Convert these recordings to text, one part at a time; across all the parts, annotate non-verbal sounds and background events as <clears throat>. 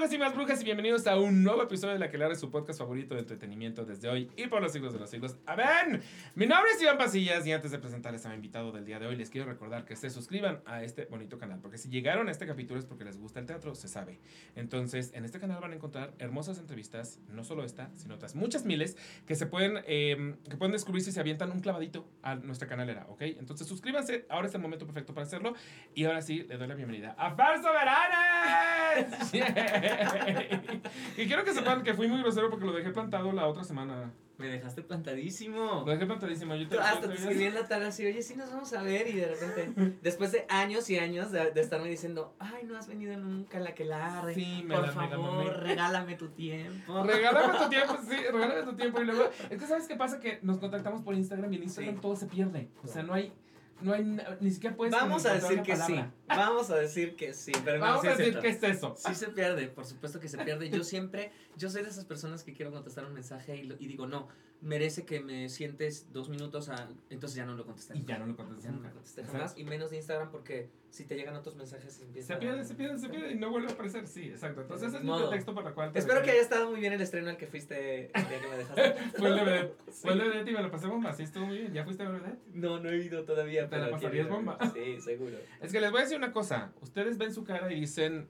brujas y más brujas y bienvenidos a un nuevo episodio de La que es su podcast favorito de entretenimiento desde hoy y por los siglos de los siglos. ¡Amén! Mi nombre es Iván Pasillas y antes de presentarles a mi invitado del día de hoy les quiero recordar que se suscriban a este bonito canal porque si llegaron a este capítulo es porque les gusta el teatro, se sabe. Entonces, en este canal van a encontrar hermosas entrevistas, no solo esta, sino otras muchas miles que se pueden, eh, que pueden descubrir si se avientan un clavadito a nuestra canalera, ¿ok? Entonces suscríbanse, ahora es el momento perfecto para hacerlo y ahora sí, le doy la bienvenida a Farso Veranes. <laughs> <laughs> y quiero que sepan que fui muy grosero porque lo dejé plantado la otra semana. Me dejaste plantadísimo. Lo dejé plantadísimo. Yo te, Hasta te escribí en la tarde así, oye, sí nos vamos a ver. Y de repente, después de años y años de, estarme diciendo, ay, no has venido nunca a la que la Sí, me Por la, favor, regálame tu tiempo. Regálame tu tiempo, sí, <laughs> regálame tu tiempo. Y luego, es que ¿sabes qué pasa? Que nos contactamos por Instagram y en Instagram todo se pierde. O sea, no hay no hay ni siquiera puedes Vamos a decir que sí. Vamos a decir que sí, pero Vamos a decir que es eso. Sí se pierde, por supuesto que se pierde. Yo siempre, yo soy de esas personas que quiero contestar un mensaje y, y digo, no, merece que me sientes dos minutos a, entonces ya no lo contesté. Y ya no lo contesté. Ya no lo contesté jamás. Y menos de Instagram porque si te llegan otros mensajes Se pierde, se pierde, se pierde y no vuelve a aparecer. Sí, exacto. Entonces ese es mi pretexto para el cual. Espero que haya estado muy bien el estreno al que fuiste el día que me dejaste. <laughs> Fue el de <laughs> Fue el de y me lo pasé bomba. Sí, estuvo muy bien. ¿Ya fuiste a verdad? No, no he ido todavía. Te la pasarías bomba. Sí, seguro. Es que les voy a decir una cosa. Ustedes ven su cara y dicen.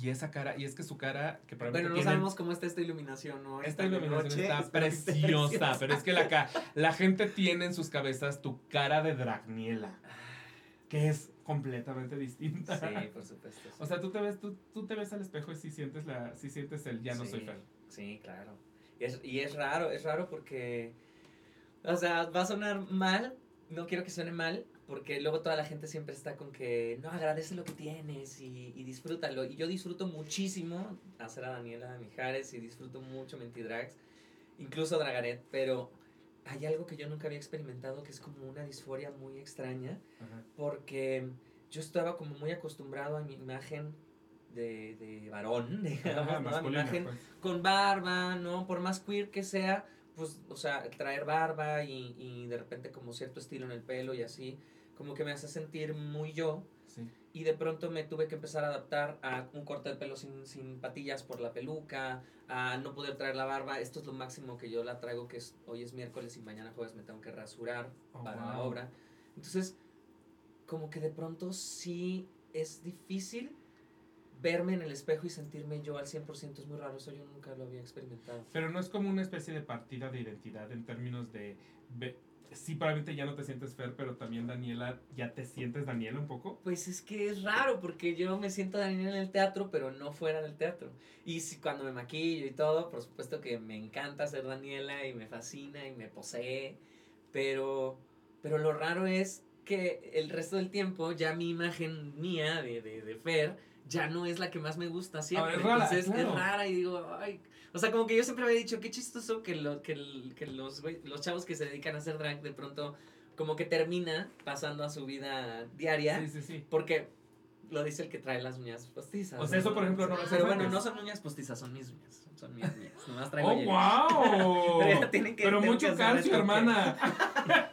Y esa cara, y es que su cara, que Bueno, no sabemos cómo está esta iluminación, ¿no? Esta, iluminación está preciosa, pero es que la, la gente tiene en sus cabezas tu cara de Dragniela, que es completamente distinta. Sí, <laughs> por supuesto. O sea, tú te ves, tú, tú, te ves al espejo y sí sientes la, sí sientes el ya no soy Fer. Sí, claro. Y es, y es raro, es raro porque, o sea, va a sonar mal, no quiero que suene mal, porque luego toda la gente siempre está con que, no, agradece lo que tienes y, y disfrútalo. Y yo disfruto muchísimo hacer a Daniela Mijares y disfruto mucho Mentidrags, incluso Dragaret, pero hay algo que yo nunca había experimentado que es como una disforia muy extraña, porque yo estaba como muy acostumbrado a mi imagen de, de varón, <laughs> digamos, mi imagen pues. con barba, ¿no? Por más queer que sea, pues, o sea, traer barba y, y, de repente como cierto estilo en el pelo y así, como que me hace sentir muy yo. Y de pronto me tuve que empezar a adaptar a un corte de pelo sin, sin, patillas por la peluca, a no poder traer la barba. Esto es lo máximo que yo la traigo, que es hoy es miércoles y mañana jueves me tengo que rasurar oh, para la obra. Entonces, como que de pronto sí es difícil verme en el espejo y sentirme yo al 100% es muy raro, eso yo nunca lo había experimentado. Pero no es como una especie de partida de identidad en términos de... Sí, probablemente ya no te sientes Fer, pero también Daniela, ¿ya te sientes Daniela un poco? Pues es que es raro, porque yo me siento Daniela en el teatro, pero no fuera del teatro. Y si, cuando me maquillo y todo, por supuesto que me encanta ser Daniela y me fascina y me posee, pero, pero lo raro es que el resto del tiempo ya mi imagen mía de, de, de Fer ya no es la que más me gusta siempre. es rara, Entonces es rara y digo, ay. O sea, como que yo siempre había dicho, qué chistoso que, lo, que, que los, los chavos que se dedican a hacer drag de pronto como que termina pasando a su vida diaria. Sí, sí, sí. Porque lo dice el que trae las uñas postizas. O sea, eso por ejemplo no lo Pero bueno, no son uñas postizas, son mis uñas. Son mis uñas. Nomás traigo ¡Oh, wow! <laughs> Pero, tienen que, Pero mucho calcio, hermana.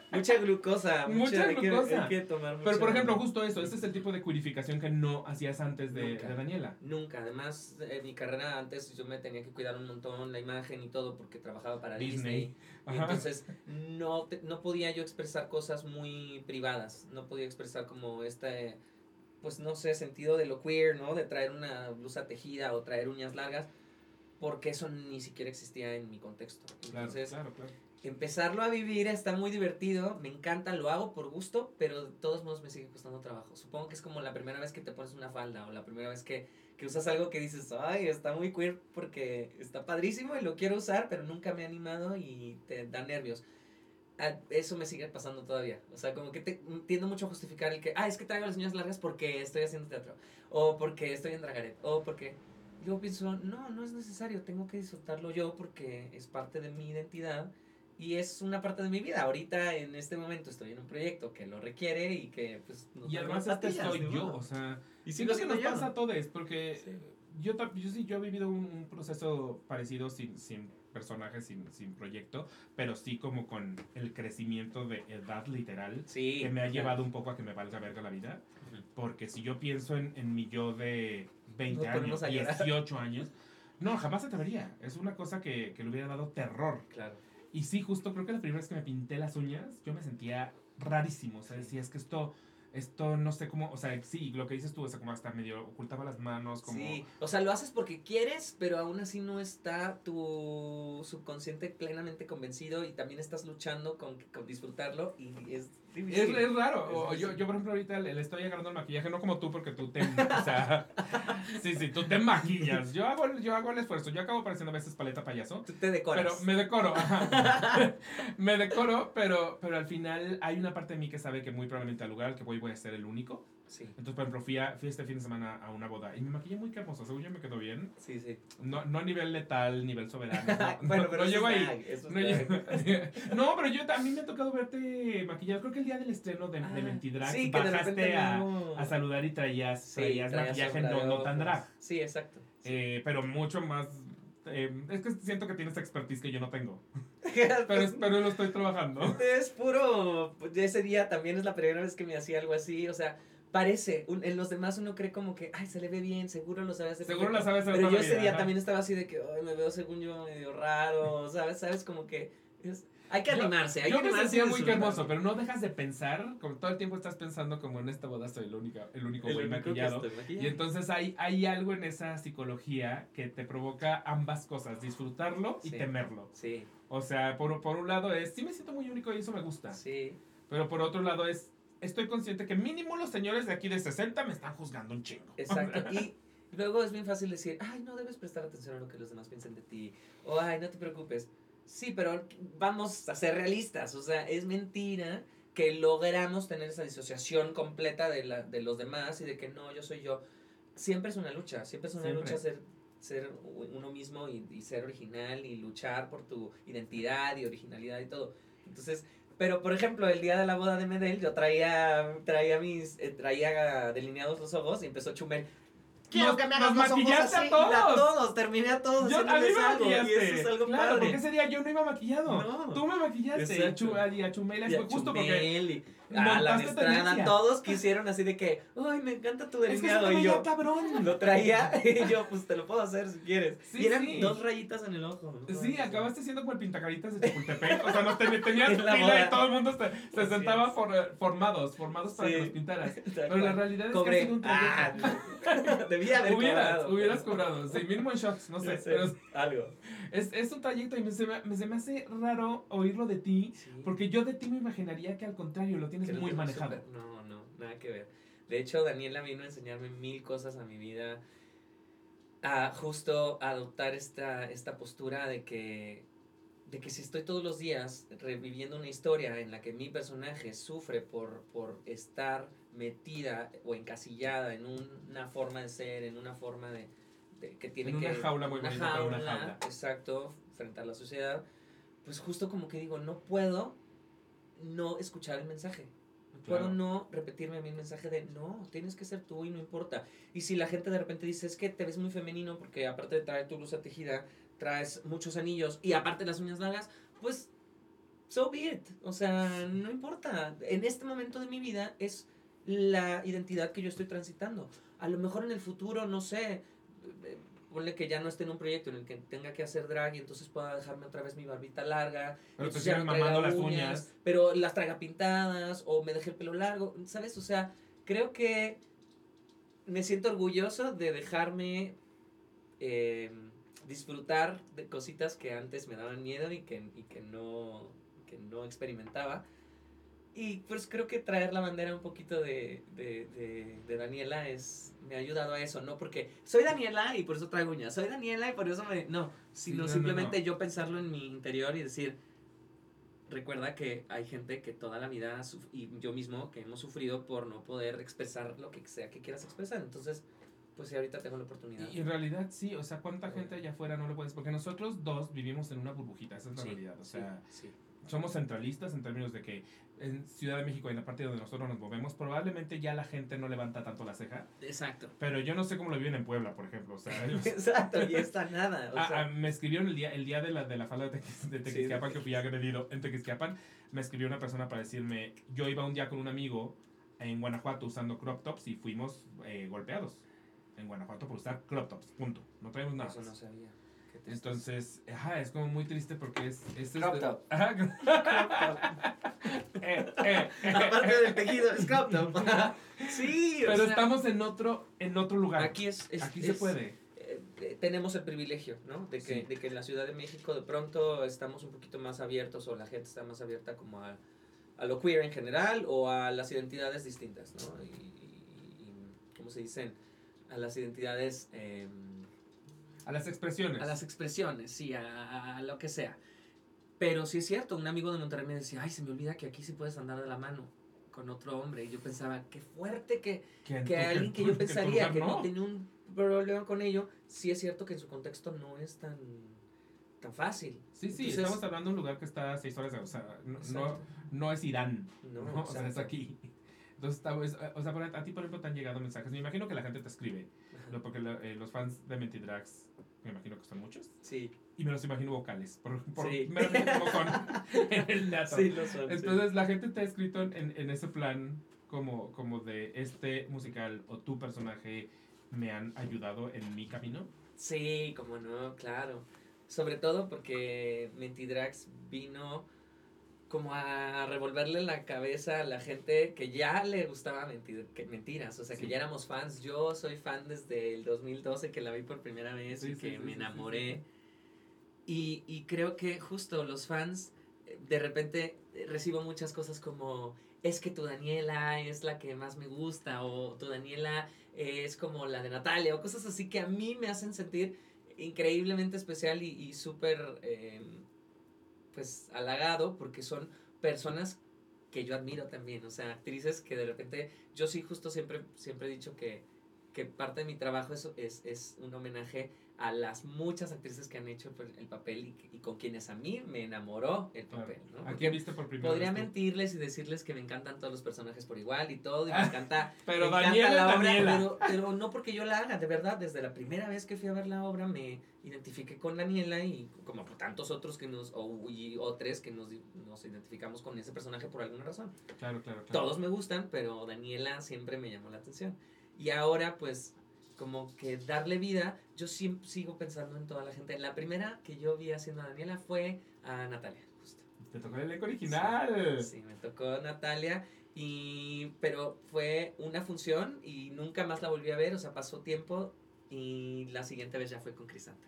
<laughs> mucha glucosa. Mucha, glucosa. Hay que, tomar mucha Pero por ejemplo, justo eso, este es el tipo de curificación que no hacías antes de, de Daniela. Nunca. Además, en mi carrera antes yo me tenía que cuidar un montón la imagen y todo porque trabajaba para Disney. Y entonces no, no podía yo expresar cosas muy privadas. No podía expresar como este pues no sé, sentido de lo queer, ¿no? De traer una blusa tejida o traer uñas largas, porque eso ni siquiera existía en mi contexto. Entonces, claro, claro, empezarlo a vivir está muy divertido, me encanta, lo hago por gusto, pero de todos modos me sigue costando trabajo. Supongo que es como la primera vez que te pones una falda o la primera vez que, que usas algo que dices, ay, está muy queer porque está padrísimo y lo quiero usar, pero nunca me he animado y te da nervios eso me sigue pasando todavía. O sea, como que te, tiendo mucho a justificar el que, ah, es que traigo las uñas largas porque estoy haciendo teatro. O porque estoy en Dragaret. O porque. Yo pienso, no, no es necesario. Tengo que disfrutarlo yo porque es parte de mi identidad y es una parte de mi vida. Ahorita, en este momento, estoy en un proyecto que lo requiere y que, pues, no Y además, este soy yo, o sea. Y siento que nos pasa a todos, porque yo, yo sí, yo he vivido un, proceso parecido sin, sin personajes, sin, sin, proyecto, pero sí como con el crecimiento de edad literal, que me ha llevado un poco a que me valga verga la vida. Porque si yo pienso en, en mi yo de 20 Nos años, ponemos a llorar. 18 años. No, jamás se atrevería. Es una cosa que, que le hubiera dado terror. Claro. Y sí, justo creo que la primera vez que me pinté las uñas, yo me sentía rarísimo. O sea, decía, es que esto, esto no sé cómo, o sea, sí, lo que dices tú, o sea, como hasta medio ocultaba las manos, como... Sí, o sea, lo haces porque quieres, pero aún así no está tu subconsciente plenamente convencido y también estás luchando con, con disfrutarlo y es Es, es raro. Es yo, yo, por ejemplo, ahorita le, le estoy agarrando el maquillaje, no como tú, porque tú te. <laughs> O sea. sí, sí, tú te maquillas. Yo hago, el- yo hago el esfuerzo. Yo acabo pareciendo a veces paleta payaso. Tú te decoras. Pero me decoro. ajá. <laughs> me decoro, pero, pero al final hay una parte de mí que sabe que muy probablemente al lugar al que voy voy a ser el único. Sí, Entonces, por ejemplo, fui, a- fui este fin de semana a una boda y me maquillé muy hermoso. Según yo me quedó bien. sí, sí. No, no a nivel letal, nivel soberano. No, <laughs> bueno, no- pero no llego ahí. eso No, yo- <laughs> no, pero yo a mí me ha tocado verte maquillado. Creo que el día del estreno de, de Ah, Mentidrag sí, de bajaste a, a saludar y traías, Sí, traías maquillaje no, de no tan drag. Sí, exacto. Sí. Eh, pero mucho más. eh, es que siento que tienes expertise que yo no tengo. <laughs> Pero, pero lo estoy trabajando. Es puro. Ese día también es la primera vez que me hacía algo así. O sea, parece. un- en los demás uno cree como que, ay, se le ve bien, seguro lo sabe hacer. Seguro perfecto". la sabes hacer Pero yo ese vida, día ajá. también estaba así de que, ay, me veo según yo medio raro. ¿Sabes? ¿Sabes? Como que. es- hay que Yo- animarse. Hay Yo que me sentía muy disfrutar. hermoso, pero no dejas de pensar, como todo el tiempo estás pensando como en esta boda soy el único, el único El güey único maquillado. Y entonces hay, hay algo en esa psicología que te provoca ambas cosas, disfrutarlo y Sí. temerlo. Sí, O sea, por, por un lado es, sí me siento muy único y eso me gusta. sí. Pero por otro lado es, estoy consciente que mínimo los señores de aquí de 60 me están juzgando un chingo. Exacto. <laughs> Y luego es bien fácil decir, ay, no debes prestar atención a lo que los demás piensen de ti. O, ay, no te preocupes. Sí, pero vamos a ser realistas. O sea, es mentira que logramos tener esa disociación completa de, la, de los demás y de que no, yo soy yo. Siempre es una lucha. Siempre es una Siempre. lucha ser, ser uno mismo y, y ser original y luchar por tu identidad y originalidad y todo. Entonces, pero por ejemplo, el día de la boda de Medel, yo traía, traía mis, eh, traía delineados los ojos y empezó Chumel. Quiero Nos- que me hagas los ojos maquillaste a así", la- todos. todos, terminé a todos. Yo, a mí me algo, maquillaste. Eso es algo claro, padre. porque ese día yo no iba maquillado. No. Tú me maquillaste. Y a, Exacto. Chu- y a Chumela Y a fue justo porque Chumel y a la tendencia. todos quisieron así de que, ay, me encanta tu Es que delineado. y yo cabrón. lo traía <laughs> y yo, pues te lo puedo hacer si quieres. Sí, y eran sí. dos rayitas en el ojo. ¿no? Sí, acabaste siendo como el pintacaritas de Chapultepec. O sea, no ten- tenías <laughs> En la fila boda. y todo el mundo se, se sentaba es. for- formados, formados para Sí. que los pintaras. <laughs> Pero la realidad es que ha Cobré. sido un Ah, debía haber hubieras, cobrado. hubieras cobrado. Sí, mínimo en shots, no sé. Pero algo. es, es un trayecto y me, se, me, se me hace raro oírlo de ti. Porque yo de ti me imaginaría que al contrario lo tienes Lo muy manejado. No, no, nada que ver. De hecho, Daniela vino a enseñarme mil cosas a mi vida. A justo adoptar esta, esta postura de que, de que si estoy todos los días reviviendo una historia en la que mi personaje sufre por, por estar metida o encasillada en una forma de ser, en una forma de, de- que tiene En que... una jaula muy una una jaula. Exacto, frente a la sociedad. Pues justo como que digo, no puedo no escuchar el mensaje. Claro. Puedo no repetirme a mí el mensaje de no, tienes que ser tú y no importa. Y si la gente de repente dice es que te ves muy femenino porque aparte de traer tu blusa tejida, traes muchos anillos y aparte las uñas largas, pues so be it. O sea, no importa. En este momento de mi vida es la identidad que yo estoy transitando. A lo mejor en el futuro, no sé, ponle que ya no esté en un proyecto en el que tenga que hacer drag y entonces pueda dejarme otra vez mi barbita larga. Pero te sigues mamando las uñas. Pero las traiga pintadas o me deje el pelo largo, ¿sabes? O sea, creo que me siento orgulloso de dejarme eh, disfrutar de cositas que antes me daban miedo y que, y que, no, que no experimentaba. Y pues creo que traer la bandera un poquito de, de, de, de Daniela es, me ha ayudado a eso, ¿no? Porque soy Daniela y por eso traigo uñas, soy Daniela y por eso me... No, sino no, no, simplemente no. yo pensarlo en mi interior y decir, recuerda que hay gente que toda la vida, y yo mismo, que hemos sufrido por no poder expresar lo que sea que quieras expresar. Entonces, pues sí, ahorita tengo la oportunidad. Y en realidad sí, o sea, ¿cuánta gente allá afuera no lo puedes? Porque nosotros dos vivimos en una burbujita, esa es la Sí, realidad. O sí, sea, sí. somos centralistas en términos de que en Ciudad de México, en la parte donde nosotros nos movemos, probablemente ya la gente no levanta tanto la ceja. Exacto. Pero yo no sé cómo lo viven en Puebla, por ejemplo. O sea, <laughs> ellos- Exacto, y está nada. O Ah, sea, ah, me escribieron el día, el día de la, de la falda de, Tequis- de Tequisquiapan, que fui agredido en Tequisquiapan. Me escribió una persona para decirme, yo iba un día con un amigo en Guanajuato usando crop tops y fuimos eh, golpeados. en Guanajuato por usar crop tops, punto. No traemos nada. Eso no sabía. Entonces, ajá, es como muy triste porque es... es Crop este- top. Ajá. <laughs> Eh, eh, eh. Aparte del tejido, es crop top. <laughs> sí, o Pero sea, estamos en otro, en otro lugar. Aquí es, es- Aquí se puede. tenemos el privilegio, ¿no? De que, Sí. de que en la Ciudad de México de pronto estamos un poquito más abiertos o la gente está más abierta como a, a lo queer en general o a las identidades distintas, ¿no? Y, y- y, ¿cómo se dicen? A las identidades, eh, A las expresiones. a las expresiones, sí, a, a- lo que sea. Pero sí es cierto, un amigo de Monterrey me decía, ay, se me olvida que aquí sí puedes andar de la mano con otro hombre. Y yo pensaba, qué fuerte que, Que que alguien que yo <laughs> pensaría lugar que no. tenía un problema con ello, sí es cierto que en su contexto no es tan, tan fácil. Sí, sí, Entonces- estamos hablando de un lugar que está a seis horas, de- o sea, no, no, no, no es Irán, ¿no? O sea, es aquí. Entonces, o sea, a ti, por ejemplo, te han llegado mensajes. Me imagino que la gente te escribe, Ajá. ¿no? porque eh, los fans de Mentidrags, me imagino que son muchos, Sí, y me los imagino vocales, por, por Sí. <laughs> como son <laughs> en el teatro. sí lo son. sí. Entonces, la gente te ha escrito en, en- en ese plan como, como de este musical o tu personaje me han ayudado en mi camino. Sí, como no, claro. Sobre todo porque Mentidrax vino como a revolverle la cabeza a la gente que ya le gustaba mentir- que- mentiras, o sea, que ya éramos fans. Yo soy fan desde el 2012 que la vi por primera vez Sí, y sí, que me enamoré. Y, y creo que justo los fans, eh, de repente eh, recibo muchas cosas como, es que tu Daniela es la que más me gusta, o tu Daniela es como la de Natalia, o cosas así que a mí me hacen sentir increíblemente especial y, y súper, eh, pues, halagado, porque son personas que yo admiro también, o sea, actrices que de repente, yo sí justo siempre, siempre he dicho que, que parte de mi trabajo es, es, es un homenaje a las muchas actrices que han hecho pues, el papel y, y con quienes a mí me enamoró el Claro. papel, ¿no? ¿A quién viste por primera Podría vez? mentirles y decirles que me encantan todos los personajes por igual y todo, y me encanta. <laughs> Pero me encanta Daniela, la obra, Daniela. Pero, pero no porque yo la haga, de verdad, desde la primera vez que fui a ver la obra me identifiqué con Daniela y como tantos otros que nos, o, y otros que nos, nos identificamos con ese personaje por alguna razón. Claro, claro, claro. Todos me gustan, pero Daniela siempre me llamó la atención. Y ahora, pues, como que darle vida, yo siempre sigo pensando en toda la gente. La primera que yo vi haciendo a Daniela fue a Natalia, justo. Te tocó el elenco original. Sí, me tocó Natalia, y, pero fue una función y nunca más la volví a ver, o sea, pasó tiempo y la siguiente vez ya fue con Crisanta.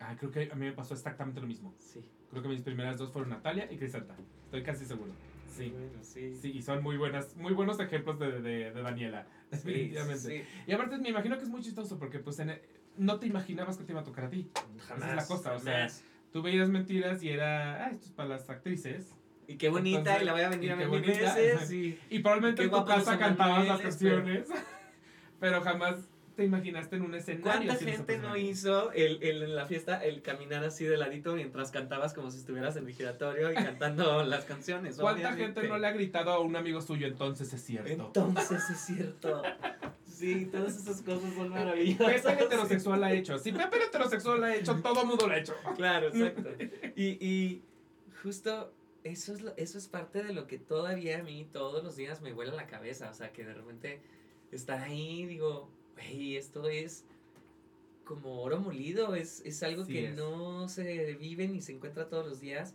Ah, creo que a mí me pasó exactamente lo mismo. Sí. Creo que mis primeras dos fueron Natalia y Crisanta. Estoy casi seguro. Sí. Bueno, sí. Sí, y son muy buenas, muy buenos ejemplos de, de, de Daniela. Definitivamente. sí. Y aparte me imagino que es muy chistoso porque pues en- no te imaginabas que te iba a tocar a ti. Jamás. Esa es la cosa, o sea. Tú veías mentiras y era, ah, esto es para las actrices. Y qué bonita, Entonces, y la voy a venir a ver veces. Y, Y probablemente en tu casa cantabas las pero- canciones. <laughs> Pero jamás te imaginaste en un escenario. ¿Cuánta gente no hizo el, el- en la fiesta el caminar así de ladito mientras cantabas como si estuvieras en el giratorio y cantando <laughs> las canciones? ¿Cuánta obviamente. gente no le ha gritado a un amigo suyo entonces es cierto? Entonces es cierto. Sí, todas esas cosas son maravillosas. Pepe heterosexual la ha hecho. Si Pepe heterosexual la ha hecho, todo mundo lo ha hecho. Claro, <laughs> exacto. Y, y justo eso es, lo- eso es parte de lo que todavía a mí todos los días me vuela la cabeza. O sea, que de repente estar ahí, digo, güey, esto es como oro molido, es, es algo Sí que es. no se vive ni se encuentra todos los días.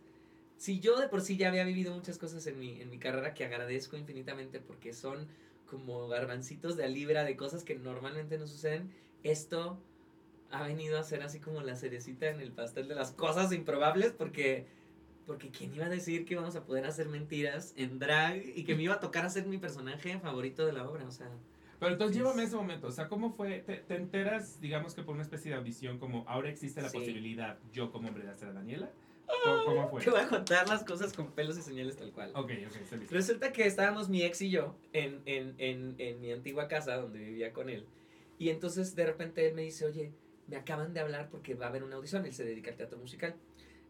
Si yo de por sí ya había vivido muchas cosas en mi, en mi carrera que agradezco infinitamente porque son como garbancitos de libra de cosas que normalmente no suceden, esto ha venido a ser así como la cerecita en el pastel de las cosas improbables porque porque quién iba a decir que íbamos a poder hacer mentiras en drag y que me iba a tocar hacer mi personaje favorito de la obra, o sea, Pero entonces Es- llévame a ese momento. O sea, ¿cómo fue? ¿Te, te enteras, digamos que por una especie de audición, como ahora existe la Sí. posibilidad, yo como hombre, de hacer a Daniela? ¿Cómo, cómo fue? te voy a contar las cosas con pelos y señales tal cual. Ok, ok, estoy listo. Resulta que estábamos mi ex y yo en, en, en, en mi antigua casa donde vivía con él. Y entonces de repente él me dice, oye, me acaban de hablar porque va a haber una audición, él se dedica al teatro musical.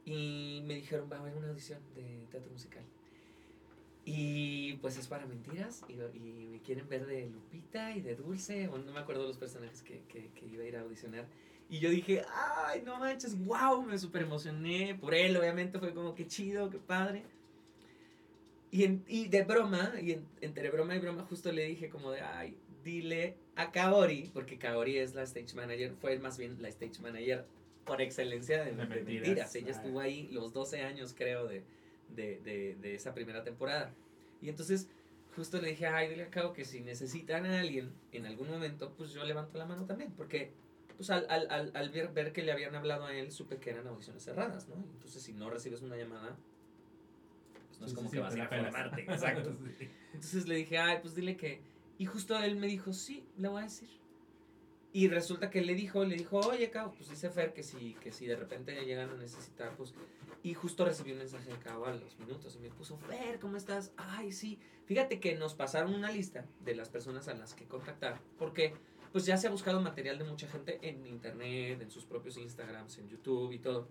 Y me dijeron, va a haber una audición de teatro musical. Y pues es para mentiras y, y me quieren ver de Lupita y de Dulce, o no me acuerdo los personajes que, que, que iba a ir a audicionar. Y yo dije, ay, no manches, wow, me super emocioné por él, obviamente fue como que chido, qué padre. Y, en- y de broma, y en- entre broma y broma, justo le dije como de, ay, dile a Kaori, porque Kaori es la stage manager, fue más bien la stage manager por excelencia de, De de mentiras. mentiras. Ella Ah. estuvo ahí los 12 años, creo, de, de, de, de esa primera temporada. Y entonces justo le dije, ay, dile a Kao que si necesitan a alguien en algún momento, pues yo levanto la mano también, porque pues al, al, al, al ver, ver que le habían hablado a él, supe que eran audiciones cerradas, ¿no? Entonces si no recibes una llamada, pues no es como sí, que sí, vas a ir a formarte, exacto. <laughs> Entonces le dije, ay, pues dile que. Y justo él me dijo, sí, le voy a decir. Y resulta que le dijo, le dijo, oye, Cabo, pues dice Fer que si, que si de repente llegan a necesitar, pues. Y justo recibí un mensaje de Cabo a los minutos y me puso, Fer, ¿cómo estás? Ay, sí. Fíjate que nos pasaron una lista de las personas a las que contactar. Porque, pues ya se ha buscado material de mucha gente en internet, en sus propios Instagrams, en YouTube y todo.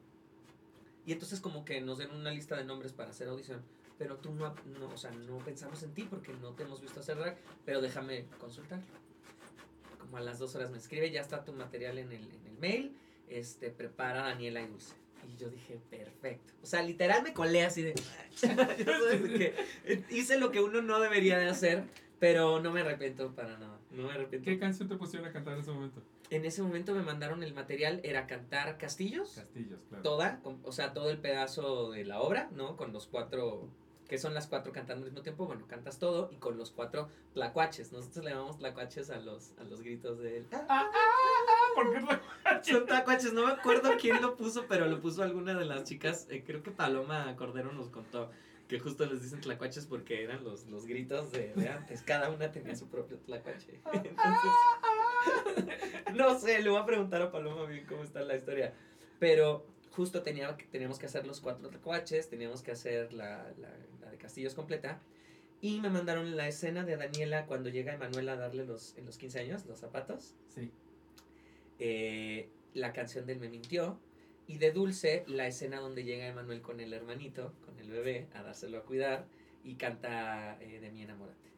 Y entonces, como que nos den una lista de nombres para hacer audición pero tú no, no, o sea, no pensamos en ti porque no te hemos visto hacer drag, pero déjame consultarlo. Como a las dos horas me escribe, ya está tu material en el, en el mail, este, prepara Daniela y Dulce. Y yo dije, perfecto. O sea, literal me colé así <laughs> de... Que hice lo que uno no debería de hacer, pero no me arrepiento para nada. No me arrepiento. ¿Qué canción te pusieron a cantar en ese momento? En ese momento me mandaron el material, era cantar Castillos Castillos, claro. toda, o sea, todo el pedazo de la obra, ¿no? Con los cuatro, que son las cuatro cantando al mismo tiempo, bueno, cantas todo y con los cuatro tlacuaches. Nosotros le llamamos tlacuaches a los, a los gritos de él. Ah, ah, ah, ¿Por qué no? Son tlacuaches, no me acuerdo quién lo puso, pero lo puso alguna de las chicas, eh, creo que Paloma Cordero nos contó. Que justo les dicen tlacuaches porque eran los, los gritos de, de antes. Cada una tenía su propio tlacuache. <laughs> Entonces, <laughs> no sé, le voy a preguntar a Paloma bien cómo está la historia. Pero justo tenía, teníamos que hacer los cuatro tlacuaches, teníamos que hacer la, la, la de Castillos completa. Y me mandaron la escena de Daniela cuando llega Emanuela a darle los, en los 15 años los zapatos. Sí. Eh, la canción del Me Mintió. Y de Dulce, la escena donde llega Emanuel con el hermanito, con el bebé, a dárselo a cuidar. Y canta eh, De mi enamorate.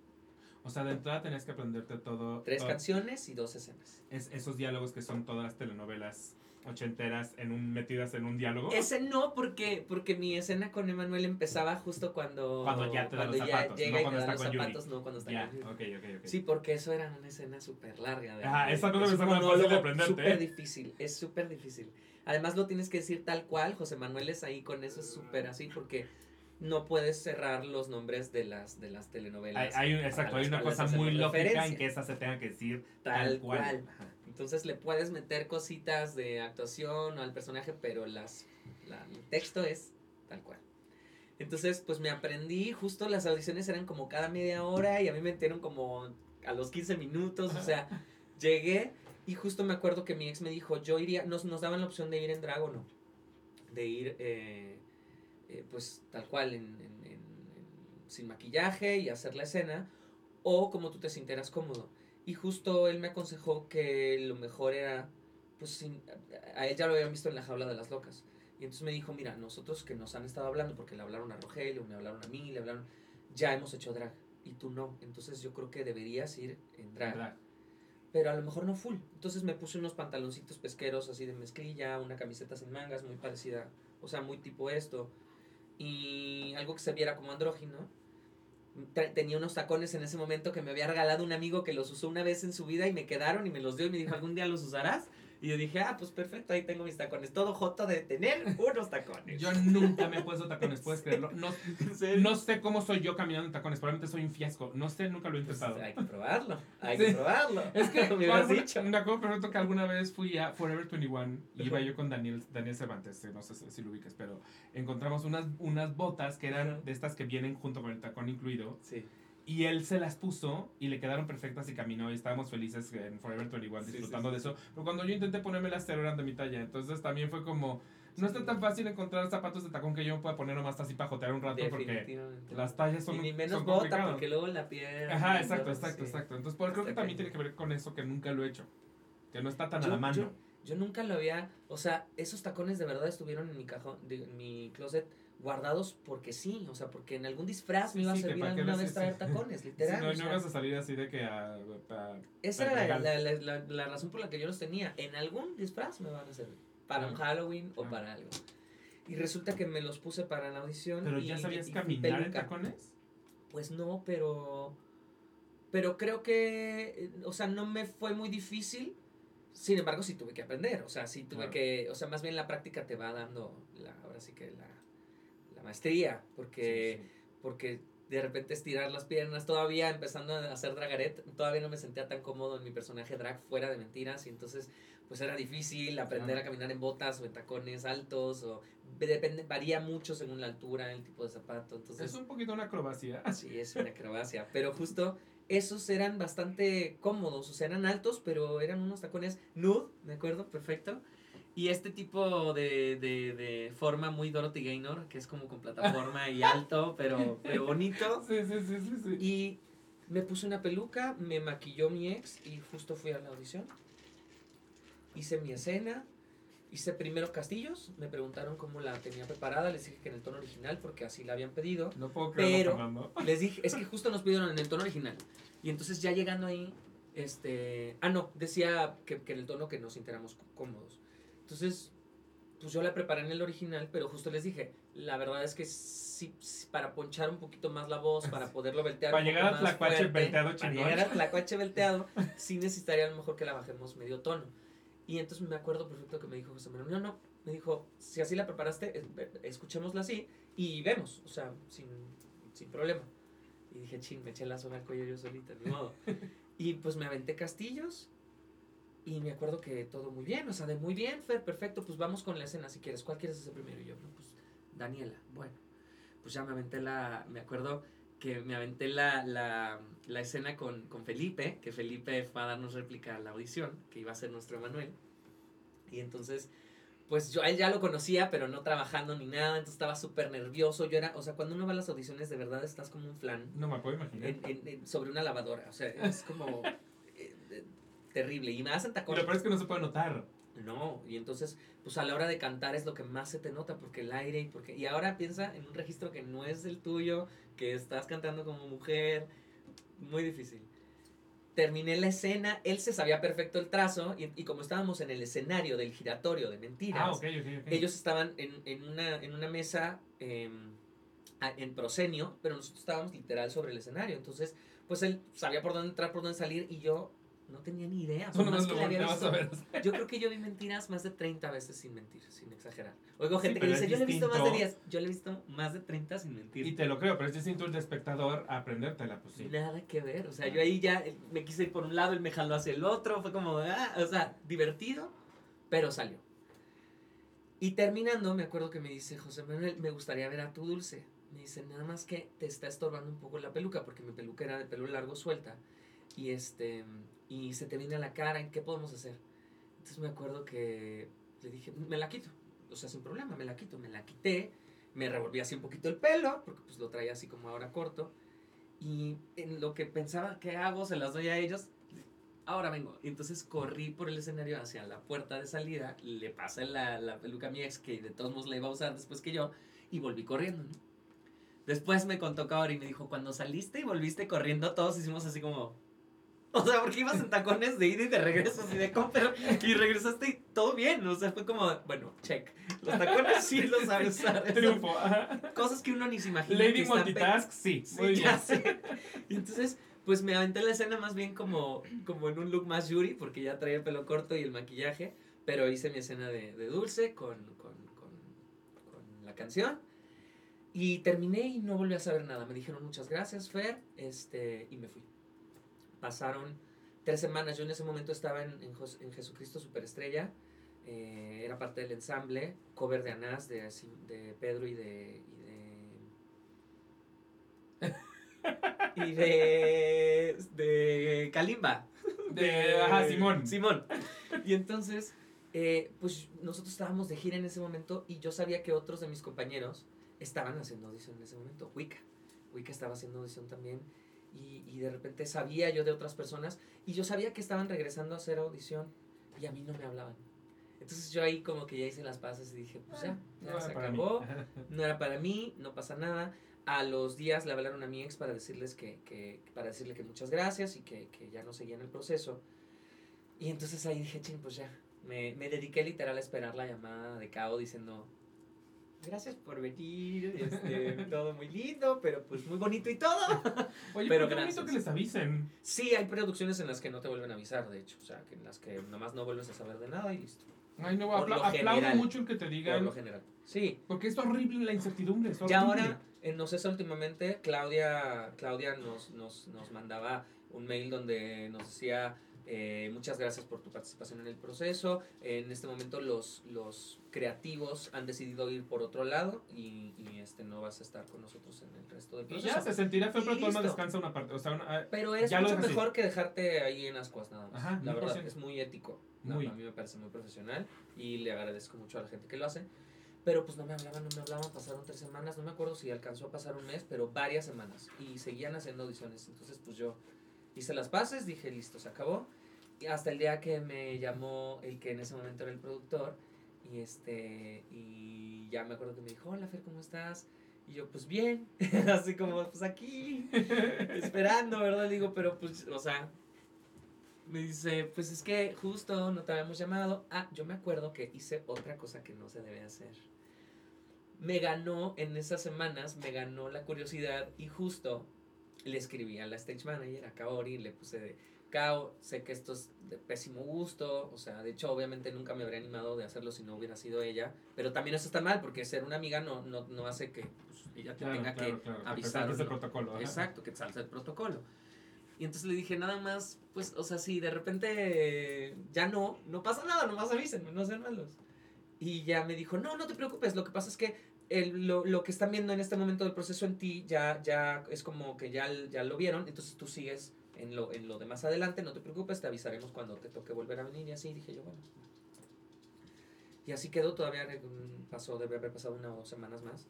O sea, de entrada tenías que aprenderte todo. Tres todo- canciones y dos escenas. es- esos diálogos que son todas las telenovelas ochenteras en un, metidas en un diálogo. Ese no, porque, porque mi escena con Emanuel empezaba justo cuando, Cuando ya te da cuando los ya zapatos, llega no y cuando me da los con Yuri. zapatos, no cuando está Ya, con Yuri. ok, ok, ok. Sí, porque eso era una escena súper larga. de Ajá, esa no Es un ser tan fácil de aprenderte, Súper ¿eh? difícil, es súper difícil. Además lo tienes que decir tal cual, José Manuel es ahí con eso, es súper así, porque no puedes cerrar los nombres de las, de las Hay, telenovelas. hay a exacto, hay una cosa muy lógica en que esa se tenga que decir tal, tal cual. cual. Ajá. Entonces le puedes meter cositas de actuación o al personaje, pero las, la- el texto es tal cual. Entonces, pues me aprendí, justo las audiciones eran como cada media hora y a mí me metieron como a los 15 minutos, o sea, <laughs> llegué y justo me acuerdo que mi ex me dijo, yo iría, nos, nos daban la opción de ir en drag o no, de ir eh, eh, pues tal cual, en, en- en- en- sin maquillaje y hacer la escena, o como tú te sintieras cómodo. Y justo él me aconsejó que lo mejor era, pues sin- a él ya lo habían visto en la jaula de las locas. Y entonces me dijo, mira, nosotros que nos han estado hablando, porque le hablaron a Rogelio, me hablaron a mí, le hablaron, ya hemos hecho drag. Y tú no. Entonces yo creo que deberías ir en drag. Drag. Pero a lo mejor no full. Entonces me puse unos pantaloncitos pesqueros así de mezclilla, una camiseta sin mangas muy parecida, o sea, muy tipo esto. Y algo que se viera como andrógino. Tenía unos tacones en ese momento que me había regalado un amigo que los usó una vez en su vida y me quedaron y me los dio y me dijo, ¿algún día los usarás? Y yo dije, ah, pues perfecto, ahí tengo mis tacones. Todo joto de tener unos tacones. Yo nunca me he puesto tacones, puedes <laughs> creerlo. No, no sé cómo soy yo caminando en tacones, probablemente soy un fiasco. No sé, nunca lo he Pues, intentado. hay que probarlo, hay Sí. que probarlo. Es que <laughs> me hubieras dicho. me acuerdo perfecto que alguna vez fui a Forever 21 y iba yo con Daniel, Daniel Cervantes, eh, no sé si, lo ubicas, pero encontramos unas, unas botas que eran de estas que vienen junto con el tacón incluido Sí. Y él se las puso y le quedaron perfectas y caminó y estábamos felices en Forever 21 Sí, disfrutando sí, de eso. Pero cuando yo intenté ponerme las cero eran de mi talla, entonces también fue como, no está tan fácil encontrar zapatos de tacón que yo me pueda poner nomás así para jotear un rato porque las tallas son y ni menos son bota complicadas. porque luego la piel. Ajá, exacto, exacto, exacto. Entonces, pues, creo que también tiene que ver con eso que nunca lo he hecho. Que no está tan a Yo- la mano. yo- Yo nunca lo había, o sea, esos tacones de verdad estuvieron en mi cajón, de- en mi closet guardados porque sí, o sea, porque en algún disfraz me iba a Sí, servir alguna vez traer tacones, <laughs> literal. no, no sea, vas a salir así de que a, a- esa era la, la, la, la- razón por la que yo los tenía. En algún disfraz me van a servir, para un Ah. Halloween o Ah. para algo. Y resulta que me los puse para la audición. Pero y, ya sabías y caminar en peluca. tacones. Pues no, pero. Pero creo que. O sea, no me fue muy difícil. Sin embargo, sí tuve que aprender. O sea, sí tuve Claro. que. O sea, más bien la práctica te va dando. La, ahora sí que la, la maestría. Porque. Sí, sí. Porque de repente estirar las piernas. Todavía empezando a hacer dragaret. Todavía no me sentía tan cómodo en mi personaje drag fuera de mentiras. Y entonces. Pues era difícil aprender a caminar en botas o en tacones altos. O depende, varía mucho según la altura, el tipo de zapato. Entonces. Es un poquito una acrobacia. Sí, es una acrobacia. Pero justo esos eran bastante cómodos. O sea, eran altos, pero eran unos tacones nude, ¿de acuerdo? Perfecto. Y este tipo de, de, de forma muy Dorothy Gaynor, que es como con plataforma y alto, pero, pero bonito. <laughs> Sí, sí, sí, sí. sí. Y me puse una peluca, me maquilló mi ex y justo fui a la audición. Hice mi escena. Hice primero castillos, me preguntaron cómo la tenía preparada, les dije que en el tono original porque así la habían pedido. No puedo creerlo, Fernando. <laughs> Les dije, es que justo nos pidieron en el tono original. Y entonces ya llegando ahí, este... Ah, no, decía que, que en el tono que nos sintiéramos có- cómodos. Entonces, pues yo la preparé en el original, pero justo les dije, la verdad es que sí, sí, para ponchar un poquito más la voz, para <laughs> poderlo voltear Para llegar más tlacuache velteado Para chingón. llegar al tlacuache <laughs> velteado, sí necesitaría a lo mejor que la bajemos medio tono. Y entonces me acuerdo perfecto que me dijo José Manuel, no, no, me dijo, si así la preparaste, es- escuchémosla así y vemos, o sea, sin, sin problema. Y dije, ching, me eché la zona al cuello yo solita, ni modo. <laughs> Y pues me aventé castillos y me acuerdo que todo muy bien, o sea, de muy bien, Fer, perfecto, pues vamos con la escena si quieres. ¿Cuál quieres hacer primero? Y yo, no, pues Daniela, bueno. Pues ya me aventé la, me acuerdo que me aventé la, la, la escena con, con Felipe, que Felipe fue a darnos réplica a la audición, que iba a ser nuestro Emanuel. Y entonces, pues yo a él ya lo conocía, pero no trabajando ni nada, entonces estaba súper nervioso. Yo era, o sea, cuando uno va a las audiciones, de verdad estás como un flan No me puedo imaginar. en- en- en- sobre una lavadora. O sea, es como terrible. Y me hacen Y tacones. lo peor es que no se puede notar. No, y entonces, pues a la hora de cantar es lo que más se te nota, porque el aire y porque... Y ahora piensa en un registro que no es el tuyo, que estás cantando como mujer, muy difícil. Terminé la escena, él se sabía perfecto el trazo, y, y como estábamos en el escenario del giratorio de mentiras, Ah, ok, ok, ok. ellos estaban en, en una, en una mesa a- en proscenio, pero nosotros estábamos literal sobre el escenario. Entonces, pues él sabía por dónde entrar, por dónde salir, y yo no tenía ni idea. Nomás más lo que la había visto. <laughs> Yo creo que yo vi mentiras más de 30 veces sin mentir, sin exagerar. Oigo gente que pero dice, yo le he visto más de distinto. 10. Yo le he visto más de 30 sin mentir. Y te lo creo, pero es distinto el de espectador a aprendértela, pues sí. Nada que ver. O sea, yo ahí ya eh, me quise ir por un lado, él me jaló hacia el otro. Fue como, ah, o sea, divertido, pero salió. Y terminando, me acuerdo que me dice, José Manuel, me gustaría ver a tu dulce. Me dice, nada más que te está estorbando un poco la peluca, porque mi peluca era de pelo largo suelta. Y este, y se te viene a la cara, ¿en qué podemos hacer? Entonces me acuerdo que le dije, me la quito. O sea, sin problema, me la quito. Me la quité, me revolví así un poquito el pelo, porque pues lo traía así como ahora corto. Y en lo que pensaba, ¿qué hago? Se las doy a ellos. Ahora vengo. Entonces corrí por el escenario hacia la puerta de salida. Le pasé la, la peluca a mi ex, que de todos modos la iba a usar después que yo. Y volví corriendo, ¿no? Después me contó Kaori y me dijo, cuando saliste y volviste corriendo, todos hicimos así como... <laughs> O sea, porque ibas en tacones de ida y de regreso, así de pero Y regresaste y todo bien. O sea, fue como, bueno, check. Los tacones sí los sabes usar. <laughs> Triunfo. ajá. Cosas que uno ni se imagina. Lady Multitask, sí. Sí, Muy bien. ya sé. Y entonces, pues me aventé la escena más bien como, como en un look más Yuri, porque ya traía el pelo corto y el maquillaje, pero hice mi escena de, de dulce con, con, con, con la canción. Y terminé y no volví a saber nada. Me dijeron muchas gracias, Fer, este, y me fui. Pasaron tres semanas. Yo en ese momento estaba en, en, Jos- en Jesucristo Superestrella. eh, era parte del ensamble, cover de Anás, de Pedro y de, y de <laughs> y de, de Kalimba. De, ajá, Simón. Simón. Y entonces, eh, pues nosotros estábamos de gira en ese momento y yo sabía que otros de mis compañeros estaban haciendo audición en ese momento. Wicca. Wicca estaba haciendo audición también. Y, y de repente sabía yo de otras personas y yo sabía que estaban regresando a hacer audición y a mí no me hablaban. Entonces yo ahí como que ya hice las pases y dije, pues ya, ya No se acabó <laughs> no era para mí, no pasa nada. A los días le hablaron a mi ex para decirles que, que para decirle que muchas gracias y que, que ya no seguían el proceso. Y entonces ahí dije, ching, pues ya. Me, me dediqué literal a esperar la llamada de Cao diciendo, gracias por venir, este, <laughs> todo muy lindo, pero pues muy bonito y todo. <laughs> Oye, Pero qué bonito que les avisen. Sí, hay producciones en las que no te vuelven a avisar, de hecho, o sea, que en las que nomás no vuelves a saber de nada y listo. Ay, no, Por apla- aplaudo general. mucho el que te Por digan. lo general. Sí, Porque es horrible la incertidumbre. Es Y ahora, en No sé últimamente, Claudia, Claudia nos, nos, nos mandaba un mail donde nos decía eh, muchas gracias por tu participación en el proceso. En este momento los, los creativos han decidido ir por otro lado y, y, este no vas a estar con nosotros en el resto del Y proceso. ya se sentirá feo, Y pero no listo. descansa una parte. O sea, una- ah, Pero es mucho mejor que dejarte ahí en ascuas nada más. Ajá, la verdad, 100%. es muy ético. Muy. A mí me parece muy profesional y le agradezco mucho a la gente que lo hace. Pero pues no me hablaban, no me hablaban, pasaron tres semanas, no me acuerdo si alcanzó a pasar un mes, pero varias semanas. Y seguían haciendo audiciones. Entonces pues yo hice las paces, dije listo, se acabó. Hasta el día que me llamó el que en ese momento era el productor. Y este, y ya me acuerdo que me dijo, hola Fer, ¿cómo estás? Y yo, pues bien, <laughs> así como, pues aquí, <laughs> esperando, ¿verdad? Digo, pero pues, o sea, me dice, pues es que justo no te habíamos llamado. Ah, yo me acuerdo que hice otra cosa que no se debe hacer. Me ganó, en esas semanas, me ganó la curiosidad y justo le escribí a la stage manager, a Kaori, le puse de, Sé que esto es de pésimo gusto, o sea, de hecho, obviamente nunca me habría animado de hacerlo si no hubiera sido ella, pero también eso está mal, porque ser una amiga no, no, no hace que pues, ella te Claro, tenga claro, que claro, que avisar. o el protocolo. Exacto, que salga el protocolo. Y entonces le dije, nada más, pues, o sea, si de repente ya no, no pasa nada, nomás avísenme, no sean malos. Y ya me dijo, no, no te preocupes, lo que pasa es que el- lo, lo que están viendo en este momento del proceso en ti ya, ya es como que ya, ya lo vieron, entonces tú sigues en lo, en lo de más adelante, no te preocupes, te avisaremos cuando te toque volver a venir y así, dije yo, bueno. Y así quedó, todavía mm, pasó, debe haber pasado una o dos semanas más.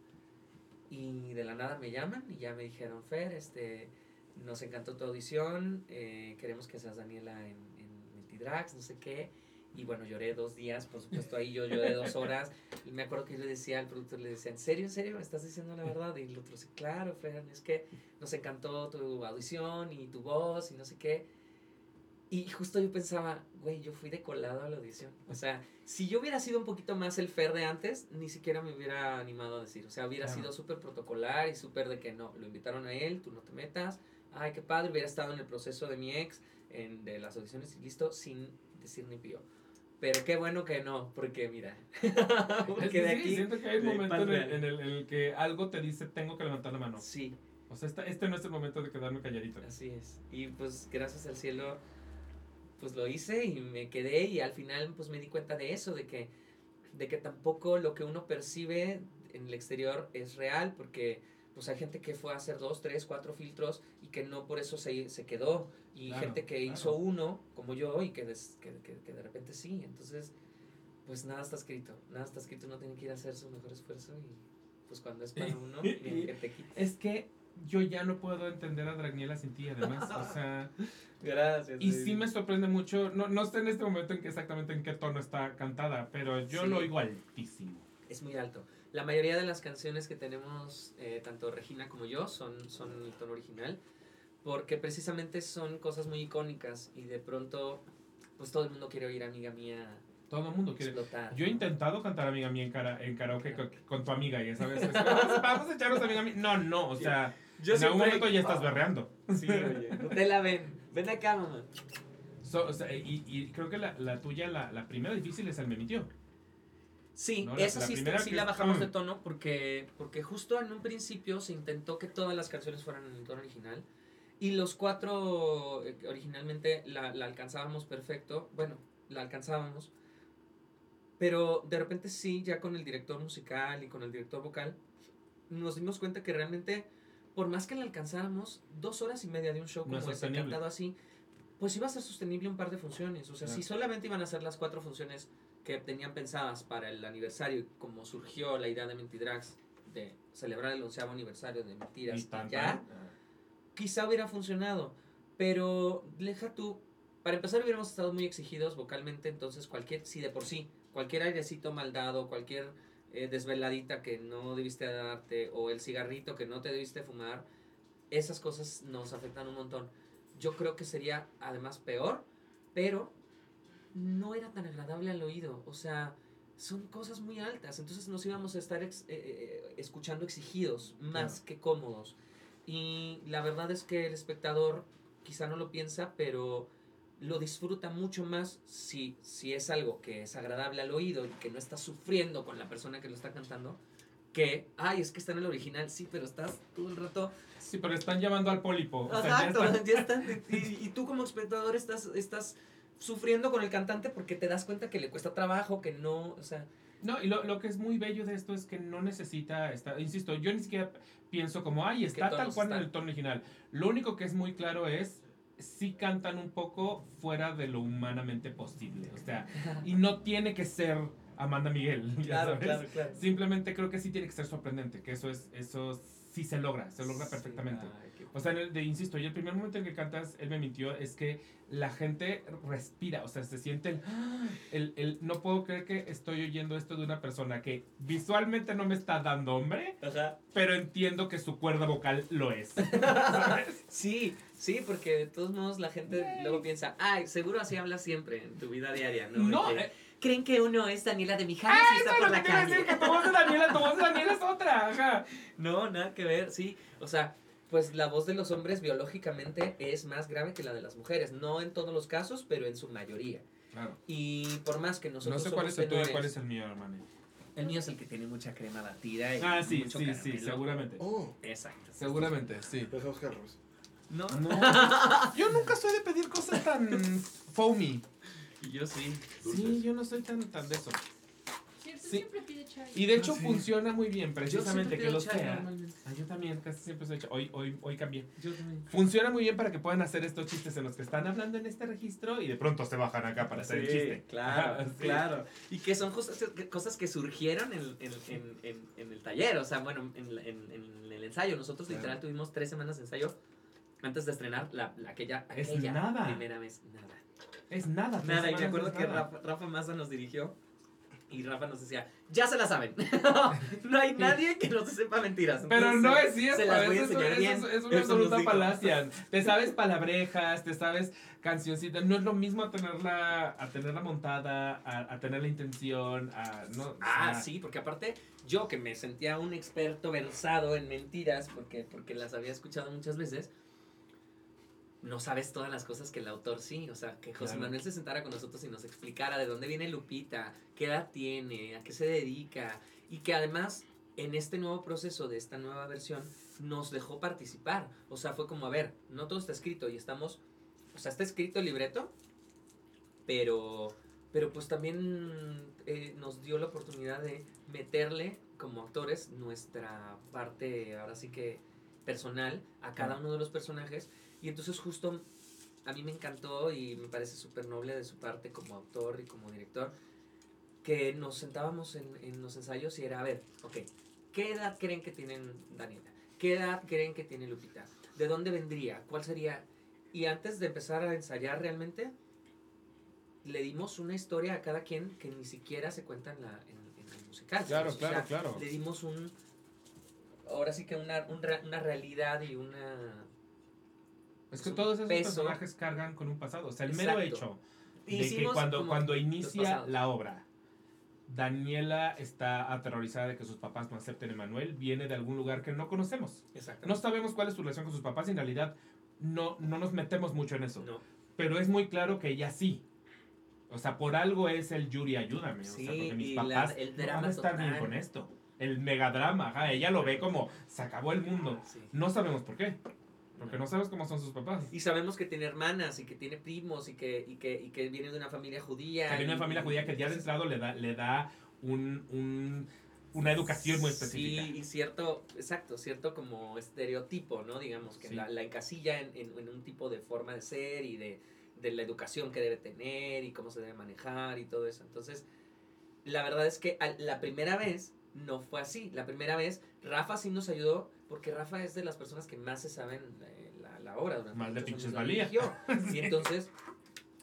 Y de la nada me llaman y ya me dijeron, Fer, este, nos encantó tu audición, eh, queremos que seas Daniela en, en Multidrags, no sé qué. Y bueno, lloré dos días, por supuesto, ahí yo lloré dos horas. Y me acuerdo que yo le decía al productor, le decía, ¿en serio, en serio? ¿Me estás diciendo la verdad? Y el otro dice, claro, Fer, es que nos encantó tu audición y tu voz y no sé qué. Y justo yo pensaba, güey, yo fui de colado a la audición. O sea, si yo hubiera sido un poquito más el Fer de antes, ni siquiera me hubiera animado a decir. O sea, hubiera Claro. sido súper protocolar y súper de que no, lo invitaron a él, tú no te metas. Ay, qué padre, hubiera estado en el proceso de mi ex, en, de las audiciones y listo, sin decir ni pío. Pero qué bueno que no, porque mira, <laughs> Es porque que de sí, aquí... siento que hay un momento en el, padre. en, el, en el que algo te dice, tengo que levantar la mano. Sí, O sea, esta- este no es el momento de quedarme calladito. Así es. Y pues gracias al cielo, pues lo hice y me quedé y al final pues me di cuenta de eso, de que, de que tampoco lo que uno percibe en el exterior es real, porque pues hay gente que fue a hacer dos, tres, cuatro filtros y que no por eso se, se quedó. Y Claro, gente que claro. hizo uno, como yo, y que, des- que, que, que de repente sí. Entonces, pues nada está escrito. Nada está escrito, uno tiene que ir a hacer su mejor esfuerzo y pues cuando es para uno, <laughs> ni que te quite. Es que yo ya no puedo entender a Dragniela sin ti, además. O sea, <laughs> Gracias. y sí me sorprende mucho. No, no sé en este momento en qué, exactamente en qué tono está cantada, pero yo Sí. lo oigo altísimo. Es muy alto. La mayoría de las canciones que tenemos, eh, tanto Regina como yo, son, son el tono original, porque precisamente son cosas muy icónicas y de pronto, pues todo el mundo quiere oír Amiga Mía Todo el mundo quiere. explotar. Yo he intentado cantar amiga mía en, cara, en karaoke con, con tu amiga y esa vez. es, vamos, vamos a echarnos amiga mía. No, no, o sea, Yo en algún momento ya estás berreando. Sí, oye. No <laughs> te la ven. Ven acá, mamá. So, o sea, y, y creo que la, la tuya, la, la primera difícil es el me mintió. Sí, No, la- esa la sí, primera sí que la bajamos mm. de tono porque, porque justo en un principio se intentó que todas las canciones fueran en el tono original y los cuatro eh, originalmente la, la alcanzábamos perfecto, bueno, la alcanzábamos, pero de repente sí, ya con el director musical y con el director vocal, nos dimos cuenta que realmente, por más que la alcanzáramos, dos horas y media de un show como es ese sostenible. cantado así, pues iba a ser sostenible un par de funciones. O sea, Claro. si solamente iban a ser las cuatro funciones que tenían pensadas para el aniversario, como surgió la idea de Mentidrags de celebrar el onceavo aniversario de Mentiras, tan, ya, tan. quizá hubiera funcionado. Pero deja tú, para empezar hubiéramos estado muy exigidos vocalmente, entonces cualquier, si de por sí, cualquier airecito mal dado, cualquier eh, desveladita que no debiste darte, o el cigarrito que no te debiste fumar, esas cosas nos afectan un montón. Yo creo que sería además peor, pero no era tan agradable al oído. O sea, son cosas muy altas. Entonces nos íbamos a estar ex- eh, eh, escuchando exigidos, más que cómodos. Y la verdad es que el espectador quizá no lo piensa, pero lo disfruta mucho más si, si es algo que es agradable al oído y que no estás sufriendo con la persona que lo está cantando, que, ay, es que está en el original, sí, pero estás todo el rato Sí, pero están llamando al pólipo. O sea, ya Exacto, están- <laughs> ya están. Y, y tú como espectador estás, estás sufriendo con el cantante porque te das cuenta que le cuesta trabajo, que no, o sea, No, y lo, lo que es muy bello de esto es que no necesita estar, insisto, yo ni siquiera pienso como, ay, está tal cual en el tono original. Lo único que es muy claro es si cantan un poco fuera de lo humanamente posible. O sea, <laughs> y no tiene que ser Amanda Miguel, ya sabes. claro. Simplemente creo que sí tiene que ser sorprendente, que eso es, eso sí se logra, se logra Sí, perfectamente. ay, O sea, en el de, insisto, y el primer momento en que cantas, él me mintió, es que la gente respira, o sea, se siente el, el, el, no puedo creer que estoy oyendo esto de una persona que visualmente no me está dando hombre, Ajá. pero entiendo que su cuerda vocal lo es. ¿Sabes? <laughs> Sí, sí, porque de todos modos la gente luego piensa, ay, seguro así hablas siempre en tu vida diaria, ¿no? No, eh, Creen que uno es Daniela de Mijares ah, y eso está es por la calle. decir, que tu voz de Daniela, tu voz de Daniela es otra, ajá. <laughs> No, nada que ver, sí. O sea, pues la voz de los hombres biológicamente es más grave que la de las mujeres. No en todos los casos, pero en su mayoría. Claro. Y por más que No nosotros sé cuál es el tuyo y cuál es el mío, hermano. El mío es el que tiene mucha crema batida y Ah, sí, mucho sí, sí, caramelo. seguramente. Oh, Exacto. Seguramente, sí. es Oscar Rose. No, No, <laughs> yo nunca soy de pedir cosas tan <laughs> foamy. y yo sí. Sí, yo no soy tan, tan de eso. Sí. siempre pide chai. Y de hecho Ah, sí. funciona muy bien, precisamente que pido lo chai sea. Ah, yo también, casi siempre soy. Hoy, hoy, hoy cambié. Yo también. Funciona muy bien para que puedan hacer estos chistes en los que están hablando en este registro y de pronto se bajan acá para hacer el chiste. Claro, Ajá, <laughs> sí. claro. Y que son cosas, cosas que surgieron en, en, en, en, en el taller, o sea, bueno, en, la- en, en el ensayo. Nosotros Claro. literal tuvimos tres semanas de ensayo antes de estrenar la, la- aquella, Es aquella nada. primera vez. Nada. Es nada. Nada, y me acuerdo es que nada. Rafa, Rafa Maza nos dirigió y Rafa nos decía, ya se la saben. <laughs> no hay nadie que no se sepa mentiras. Pero no es cierto, Se las voy a es- enseñar bien. es, es una Eso absoluta dijo. falacia. Te sabes palabrejas, te sabes cancioncitas. No es lo mismo a tenerla, a tenerla montada, a, a tener la intención, a no. o Ah, sea, sí, porque aparte yo que me sentía un experto versado en mentiras, porque, porque las había escuchado muchas veces, no sabes todas las cosas que el autor sí. O sea, que José Claro. Manuel se sentara con nosotros y nos explicara de dónde viene Lupita, qué edad tiene, a qué se dedica, y que además en este nuevo proceso de esta nueva versión nos dejó participar. O sea, fue como, a ver, no todo está escrito y estamos, o sea, está escrito el libreto, pero, pero pues también eh, nos dio la oportunidad de meterle como actores nuestra parte, ahora sí que personal, a cada uno de los personajes. Y entonces justo a mí me encantó y me parece súper noble de su parte como autor y como director, que nos sentábamos en, en los ensayos y era, a ver, ok, ¿qué edad creen que tienen Daniela? ¿Qué edad creen que tiene Lupita? ¿De dónde vendría? ¿Cuál sería? Y antes de empezar a ensayar realmente, le dimos una historia a cada quien que ni siquiera se cuenta en, la, en, en el musical. Claro, ¿sabes? O claro, sea, claro. Le dimos un... Ahora sí que una, un una realidad y una... Es que todos esos peso. personajes cargan con un pasado. O sea, el mero Exacto. hecho de que Hicimos cuando, como cuando los inicia la obra, Daniela está aterrorizada de que sus papás no acepten a Emanuel, viene de algún lugar que no conocemos. Exacto. No sabemos cuál es su relación con sus papás y en realidad no, no nos metemos mucho en eso. No. Pero es muy claro que ella sí. O sea, por algo es el Yuri, ayúdame. o sea, Sí, porque mis y la- papás el no drama van a estar bien con esto. El megadrama, ajá, ella lo ve como se acabó el mundo. Sí. No sabemos por qué. Porque no sabemos cómo son sus papás. Y sabemos que tiene hermanas y que tiene primos y que, y que, y que viene de una familia judía. Que viene y- una familia judía que ya de entrado le da, le da un, un- una educación muy específica. Sí, y cierto, exacto, cierto como estereotipo, ¿no? Digamos, que Sí. la, la encasilla en, en- en un tipo de forma de ser y de, de la educación que debe tener y cómo se debe manejar y todo eso. Entonces, la verdad es que al- la primera vez no fue así. La primera vez, Rafa sí nos ayudó porque Rafa es de las personas que más se saben la, la obra. durante Mal de pinches valía. <laughs> Y entonces,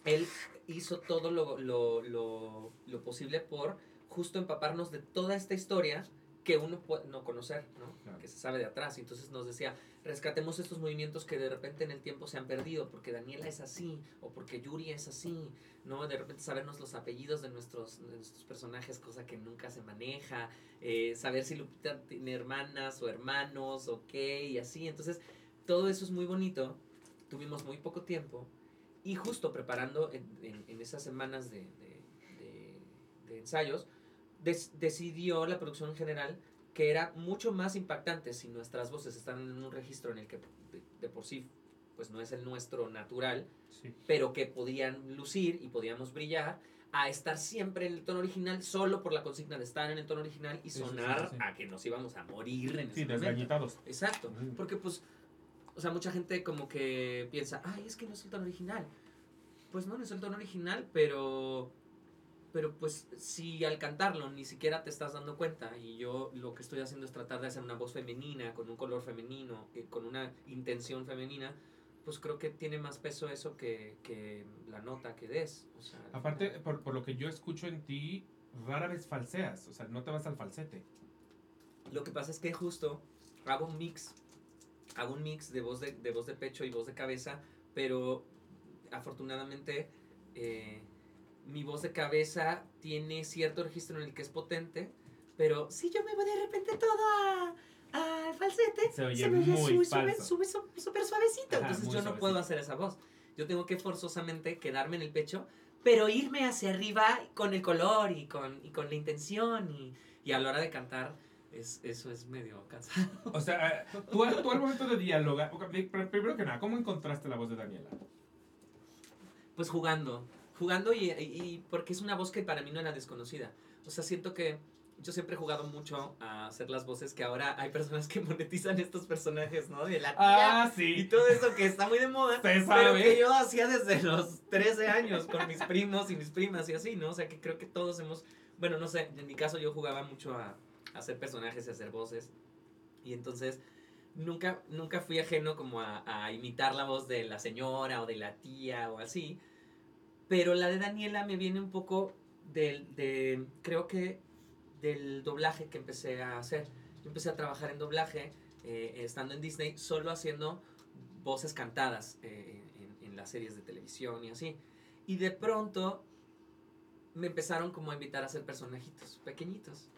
él hizo todo lo, lo, lo, lo posible por justo empaparnos de toda esta historia que uno puede no conocer, ¿no? Claro. Que se sabe de atrás. Y entonces nos decía, rescatemos estos movimientos que de repente en el tiempo se han perdido, porque Daniela es así, o porque Yuri es así, ¿no? De repente sabernos los apellidos de nuestros, personajes, cosa que nunca se maneja, eh, saber si Lupita tiene hermanas o hermanos, o qué, y así. Entonces, todo eso es muy bonito. Tuvimos muy poco tiempo. Y justo preparando en, esas semanas de, ensayos, decidió la producción en general que era mucho más impactante si nuestras voces están en un registro en el que de, de por sí pues no es el nuestro natural, Sí. pero que podían lucir y podíamos brillar, a estar siempre en el tono original solo por la consigna de estar en el tono original y Sí, sí, sí, sonar a que nos íbamos a morir en Sí, ese momento. Exacto, porque pues, o sea, mucha gente como que piensa, ay, es que no es el tono original. Pues no, no es el tono original, pero, pero pues si al cantarlo ni siquiera te estás dando cuenta y yo lo que estoy haciendo es tratar de hacer una voz femenina, con un color femenino, eh, con una intención femenina, pues creo que tiene más peso eso que, que la nota que des. O sea, Aparte, final- por, por lo que yo escucho en ti, rara vez falseas, o sea, no te vas al falsete. Lo que pasa es que justo hago un mix. Hago un mix de voz de, de voz de pecho y voz de cabeza, pero afortunadamente eh, mi voz de cabeza tiene cierto registro en el que es potente, pero si yo me voy de repente todo a al falsete, Se oye me sube, sube, su- súper suavecito. Ajá, Entonces yo no suavecito. puedo hacer esa voz. Yo tengo que forzosamente quedarme en el pecho, pero irme hacia arriba con el color y con, y con la intención. Y, y a la hora de cantar, es, eso es medio cansado. O sea, eh, tú, tú al momento de dialogar, primero que nada, ¿cómo encontraste la voz de Daniela? Pues jugando, jugando y, y- y porque es una voz que para mí no era desconocida. O sea, siento que yo siempre he jugado mucho a hacer las voces que ahora hay personas que <laughs> monetizan estos personajes, ¿no? De la tía y sí. todo eso que está muy de moda. Se Pero sabe. que yo hacía desde los 13 años con mis primos y mis primas y así, ¿no? O sea, que creo que todos hemos... Bueno, no sé, en mi caso yo jugaba mucho a, a hacer personajes y hacer voces. Y entonces nunca, nunca fui ajeno como a, a imitar la voz de la señora o de la tía o así. Pero la de Daniela me viene un poco del, de, creo que del doblaje que empecé a hacer. Yo empecé a trabajar en doblaje eh, estando en Disney, solo haciendo voces cantadas eh, en, en las series de televisión y así. Y de pronto me empezaron como a invitar a hacer personajitos pequeñitos.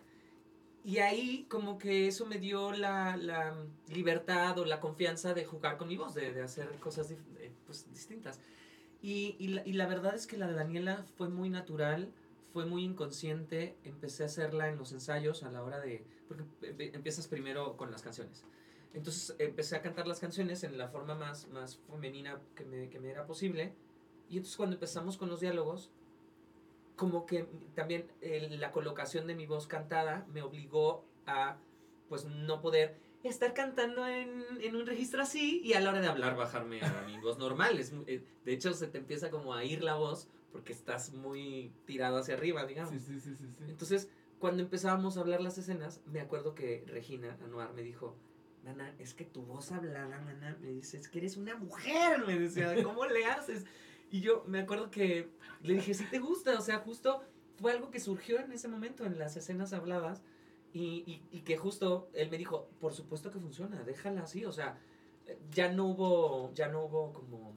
Y ahí como que eso me dio la, la libertad o la confianza de jugar con mi voz, de, de hacer cosas eh, pues, distintas. Y, y, la, y la verdad es que la de Daniela fue muy natural, fue muy inconsciente. Empecé a hacerla en los ensayos a la hora de... Porque empiezas primero con las canciones. Entonces empecé a cantar las canciones en la forma más, más femenina que me, que me era posible. Y entonces cuando empezamos con los diálogos, como que también eh, la colocación de mi voz cantada me obligó a pues no poder estar cantando en, en un registro así y a la hora de hablar bajarme a mi voz normal. Es, muy- eh, de hecho se te empieza como a ir la voz porque estás muy tirado hacia arriba, digamos. Sí, sí, sí, sí, sí. Entonces, cuando empezábamos a hablar las escenas, me acuerdo que Regina Anuar me dijo, Nana, es que tu voz hablada, Nana, me dice, es que eres una mujer, me decía, ¿cómo le haces? Y yo me acuerdo que le dije, sí te gusta, o sea, justo fue algo que surgió en ese momento, en las escenas habladas, y, y, y que justo él me dijo, por supuesto que funciona, déjala así, o sea, ya no hubo, ya no hubo como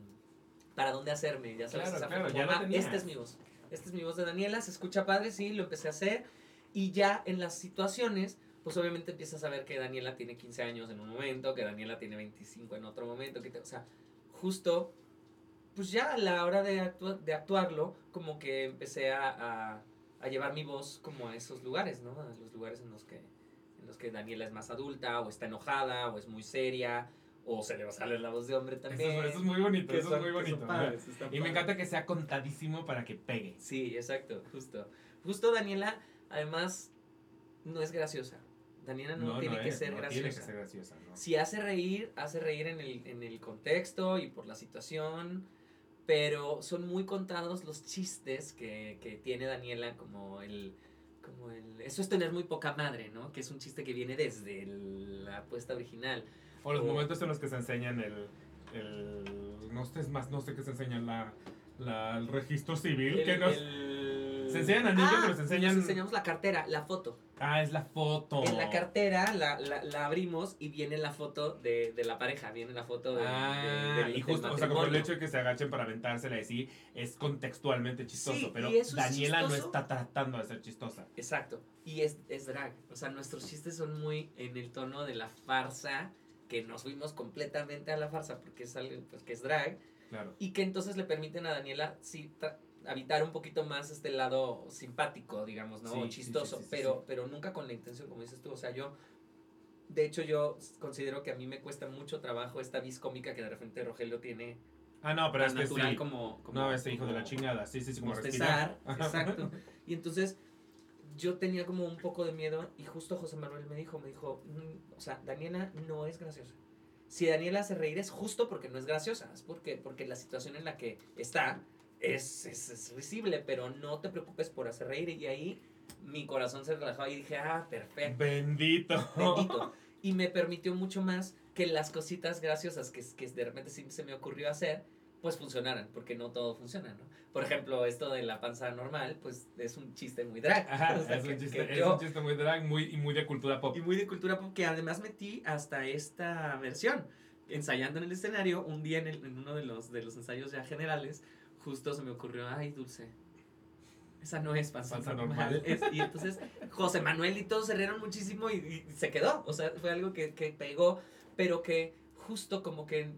para dónde hacerme, ya sabes, Claro, claro, ya "Ah, tenías". esta es mi voz, esta es mi voz de Daniela, se escucha padre, sí, lo empecé a hacer, y ya en las situaciones, pues obviamente empiezas a ver que Daniela tiene 15 años en un momento, que Daniela tiene 25 en otro momento, que te- o sea, justo, pues ya a la hora de, actua- de actuarlo, como que empecé a, a- a llevar mi voz como a esos lugares, ¿no? A los lugares en los que, en los que Daniela es más adulta, o está enojada, o es muy seria, o se le va a salir la voz de hombre Eso, también. es- eso es muy bonito, eso es muy bonito. padres, Y me padres. encanta que sea contadísimo para que pegue. Sí, exacto, justo. Justo Daniela, además, no es graciosa. Daniela no, tiene que es, ser no graciosa. Tiene que ser graciosa, ¿no? Si hace reír, hace reír en el, en el contexto y por la situación, pero son muy contados los chistes que, que tiene Daniela como el, como el... Eso es tener muy poca madre, ¿no? Que es un chiste que viene desde el- la apuesta original. O los o- momentos en los que se enseñan el. el no sé, es más, no sé qué se enseñan la, la- el registro civil. El- que nos, el- Se enseñan anillo, Ah, pero se enseñan. Nos enseñamos la cartera, la foto. Ah, es la foto. En la cartera la, la, la abrimos y viene la foto de, de la pareja, viene la foto de, Ah, de- del- y justo, o sea, como el hecho de que se agachen para aventársela y sí, es contextualmente chistoso, Sí, pero es Daniela no está tratando de ser chistosa. Exacto. Y es, es drag. O sea, nuestros chistes son muy en el tono de la farsa, que nos fuimos completamente a la farsa porque es algo pues, que es drag. Claro. Y que entonces le permiten a Daniela sí habitar un poquito más este lado simpático, digamos, ¿no? Sí, o chistoso, sí, sí, pero, pero nunca con la intención, como dices tú. O sea, yo, de hecho, yo considero que a mí me cuesta mucho trabajo esta vis cómica que de repente Rogelio tiene Ah, no, pero es que natural sí. como, como... No, ese hijo de la como- chingada. Sí, sí, sí, como respirar. <laughs> exacto. Y entonces yo tenía como un poco de miedo y justo José Manuel me dijo, me dijo, "Mm, o sea, Daniela no es graciosa. Si Daniela hace reír es justo porque no es graciosa, es porque, porque la situación en la que está es, es, es risible, pero no te preocupes por hacer reír y ahí mi corazón se relajó y dije, ah, perfecto, Bendito. bendito. <laughs> Y me permitió mucho más que las cositas graciosas que, que de repente sí se me ocurrió hacer, pues funcionaran, porque no todo funciona, ¿no? Por ejemplo, esto de la panza normal, pues es un chiste muy drag. Ajá, <laughs> O sea, es, que- un chiste, que es yo- un chiste muy drag muy, y muy de cultura pop. y muy de cultura pop que además metí hasta esta versión. Ensayando en el escenario, un día en, el- en uno de los, de los ensayos ya generales, justo se me ocurrió, ay, Dulce, esa no es panza, Panza normal. normal. <laughs> Es- y entonces José Manuel y todos se rieron muchísimo y, y se quedó. O sea, fue algo que, que pegó, pero que justo como que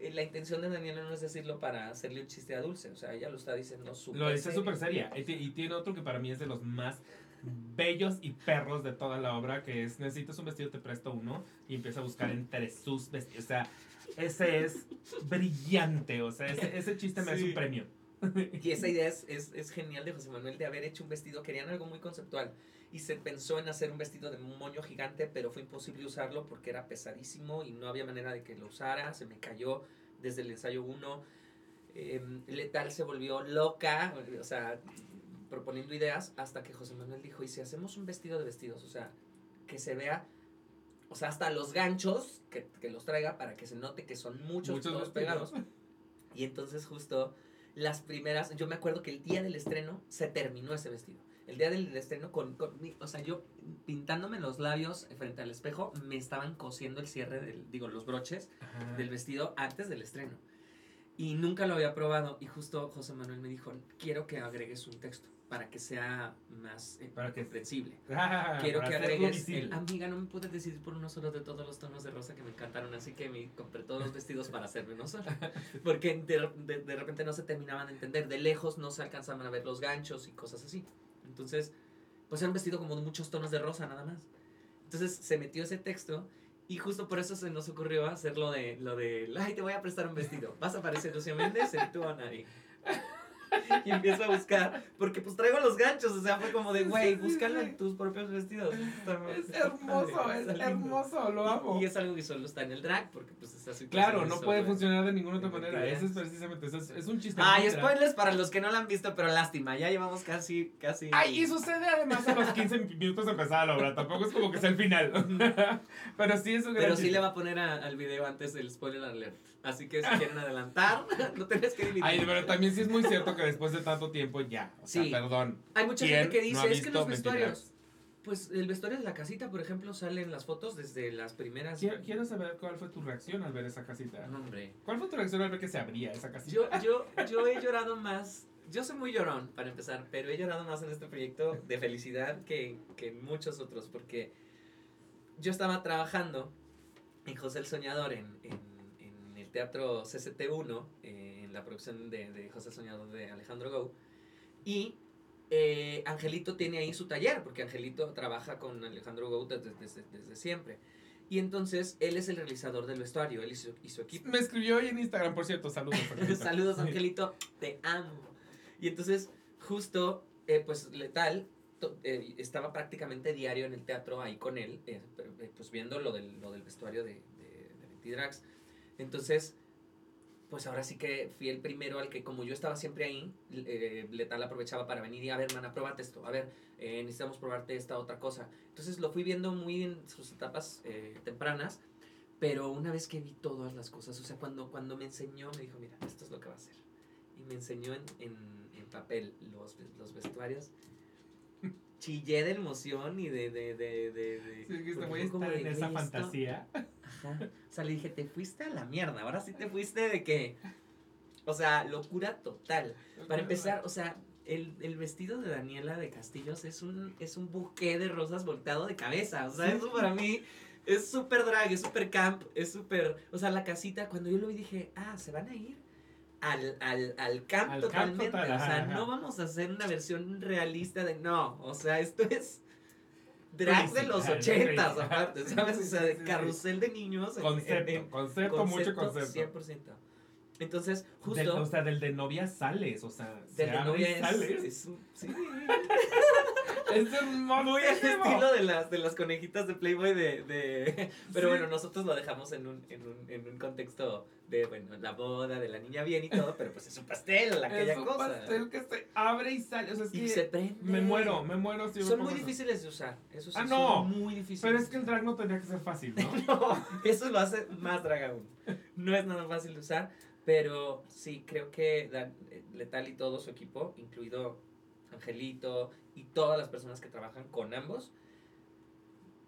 eh, la intención de Daniela no es decirlo para hacerle un chiste a Dulce. O sea, ella lo está diciendo súper Lo dice súper seria. Y tiene otro que para mí es de los más bellos y perros de toda la obra, que es necesitas un vestido, te presto uno, y empieza a buscar entre sus vestidos. O sea, ese es brillante. O sea, ese, ese chiste merece Sí. un premio. Y esa idea es, es, es genial de José Manuel de haber hecho un vestido. Querían algo muy conceptual. Y se pensó en hacer un vestido de moño gigante, pero fue imposible usarlo porque era pesadísimo y no había manera de que lo usara. Se me cayó desde el ensayo 1. Letal se volvió loca, o sea, proponiendo ideas, hasta que José Manuel dijo, ¿y si hacemos un vestido de vestidos? O sea, que se vea, o sea, hasta los ganchos, que, que los traiga para que se note que son muchos, Muchos todos pegados. Y entonces justo las primeras, yo me acuerdo que el día del estreno se terminó ese vestido. El día del estreno con, con mi- o sea, yo pintándome los labios frente al espejo, me estaban cosiendo el cierre del, digo, los broches Ajá. del vestido antes del estreno. Y nunca lo había probado y justo José Manuel me dijo, quiero que agregues un texto para que sea más eh, Para que- comprensible. <laughs> Ah, Quiero que agregues el, amiga, no me pude decidir por uno solo de todos los tonos de rosa que me encantaron, así que me compré todos los vestidos para hacerme uno solo. <laughs> Porque de, de- de repente no se terminaban de entender, de lejos no se alcanzaban a ver los ganchos y cosas así. Entonces, pues era un vestido como de muchos tonos de rosa nada más. Entonces se metió ese texto y justo por eso se nos ocurrió hacer lo de, lo de, ay, te voy a prestar un vestido. Vas a aparecer Lucía Méndez en tu Anari. <laughs> Y empiezo a buscar, porque pues traigo los ganchos, o sea, fue como de, güey, búscalo en tus propios vestidos. Es <laughs> hermoso, es hermoso, lo amo. Y, es algo que solo está en el drag, porque pues es así. Claro, no puede funcionar de ninguna otra manera. Ese es precisamente, eso es, un chiste. Ay, spoilers para los que no la han visto, pero lástima, ya llevamos casi, casi... Ay, y sucede además a los 15 <laughs> minutos de empezar la obra. Tampoco es como que sea el final. Pero sí es un gran Pero sí le va a poner al video antes del spoiler alert. Así que si quieren adelantar, <laughs> no tenés que dividir. Ay, pero también sí es muy cierto que después de tanto tiempo ya. O sea, Sí. perdón. Hay mucha ¿Quién gente que dice, no es que los Mentiras? vestuarios... Pues el vestuario de la casita, por ejemplo, sale en las fotos desde las primeras... Quiero, quiero saber cuál fue tu reacción al ver esa casita. No, hombre. ¿Cuál fue tu reacción al ver que se abría esa casita? Yo, <laughs> yo, yo he llorado más. Yo soy muy llorón, para empezar, pero he llorado más en este proyecto de felicidad que, que en muchos otros, porque yo estaba trabajando en José el Soñador, en, en, teatro CCT1, eh, en la producción de, de José Soñador de Alejandro Gou, y eh, Angelito tiene ahí su taller, porque Angelito trabaja con Alejandro Gou desde, desde, desde siempre. Y entonces él es el realizador del vestuario, él y su, y su equipo. Me escribió hoy en Instagram, por cierto. Saludos. Angelito. <laughs> Saludos, Angelito, te amo. Y entonces, justo, eh, pues Letal to- eh, estaba prácticamente diario en el teatro ahí con él, eh, eh, pues viendo lo del, lo del vestuario de, de, de Mentidrags. Entonces, pues ahora sí que fui el primero al que, como yo estaba siempre ahí, eh, Letal aprovechaba para venir y a ver, hermana, pruébate esto, a ver, eh, necesitamos probarte esta otra cosa. Entonces lo fui viendo muy en sus etapas eh, tempranas, pero una vez que vi todas las cosas, o sea, cuando, cuando me enseñó, me dijo, mira, esto es lo que va a hacer. y me enseñó en, en, en papel los, los vestuarios. Chillé de emoción y de... de, de, de, de Sí, que fue como está de, en esa "Güey, esto-". fantasía. Ajá. O sea, le dije, te fuiste a la mierda. Ahora sí te fuiste de que. O sea, locura total. Para empezar, o sea, el, el vestido de Daniela de Castillos es un, es un buque de rosas volteado de cabeza. O sea, eso para mí es súper drag, es súper camp, es súper. O sea, la casita, cuando yo lo vi dije, ah, se van a ir. Al, al, al camp Al camp totalmente. total, o ajá, sea, ajá. no vamos a hacer una versión realista de no. O sea, esto es drag de los ochentas, aparte, ¿sabes? O sea, de carrusel de niños. en- en- Concepto, concepto, mucho concepto. 100%. Entonces, justo. Del- o sea, del de novia sales, o sea, se del de novia es, sales. es sí. <laughs> Es Muy al estilo de las, de las conejitas de Playboy de... de- <laughs> Pero Sí. bueno, nosotros lo dejamos en un, en, un, en un contexto de, bueno, la boda de la niña bien y todo, pero pues es un pastel, aquella es un cosa. pastel que se abre y sale, o sea, es y que se prende. me muero, me muero si me Son pongo muy difíciles de usar, eso sí, Ah, son no. muy difíciles. Pero es que el drag no tendría que ser fácil, ¿no? <laughs> No, eso lo hace más drag aún. No es nada fácil de usar, pero sí, creo que Dan- eh, Letal y todo su equipo, incluido Angelito y todas las personas que trabajan con ambos,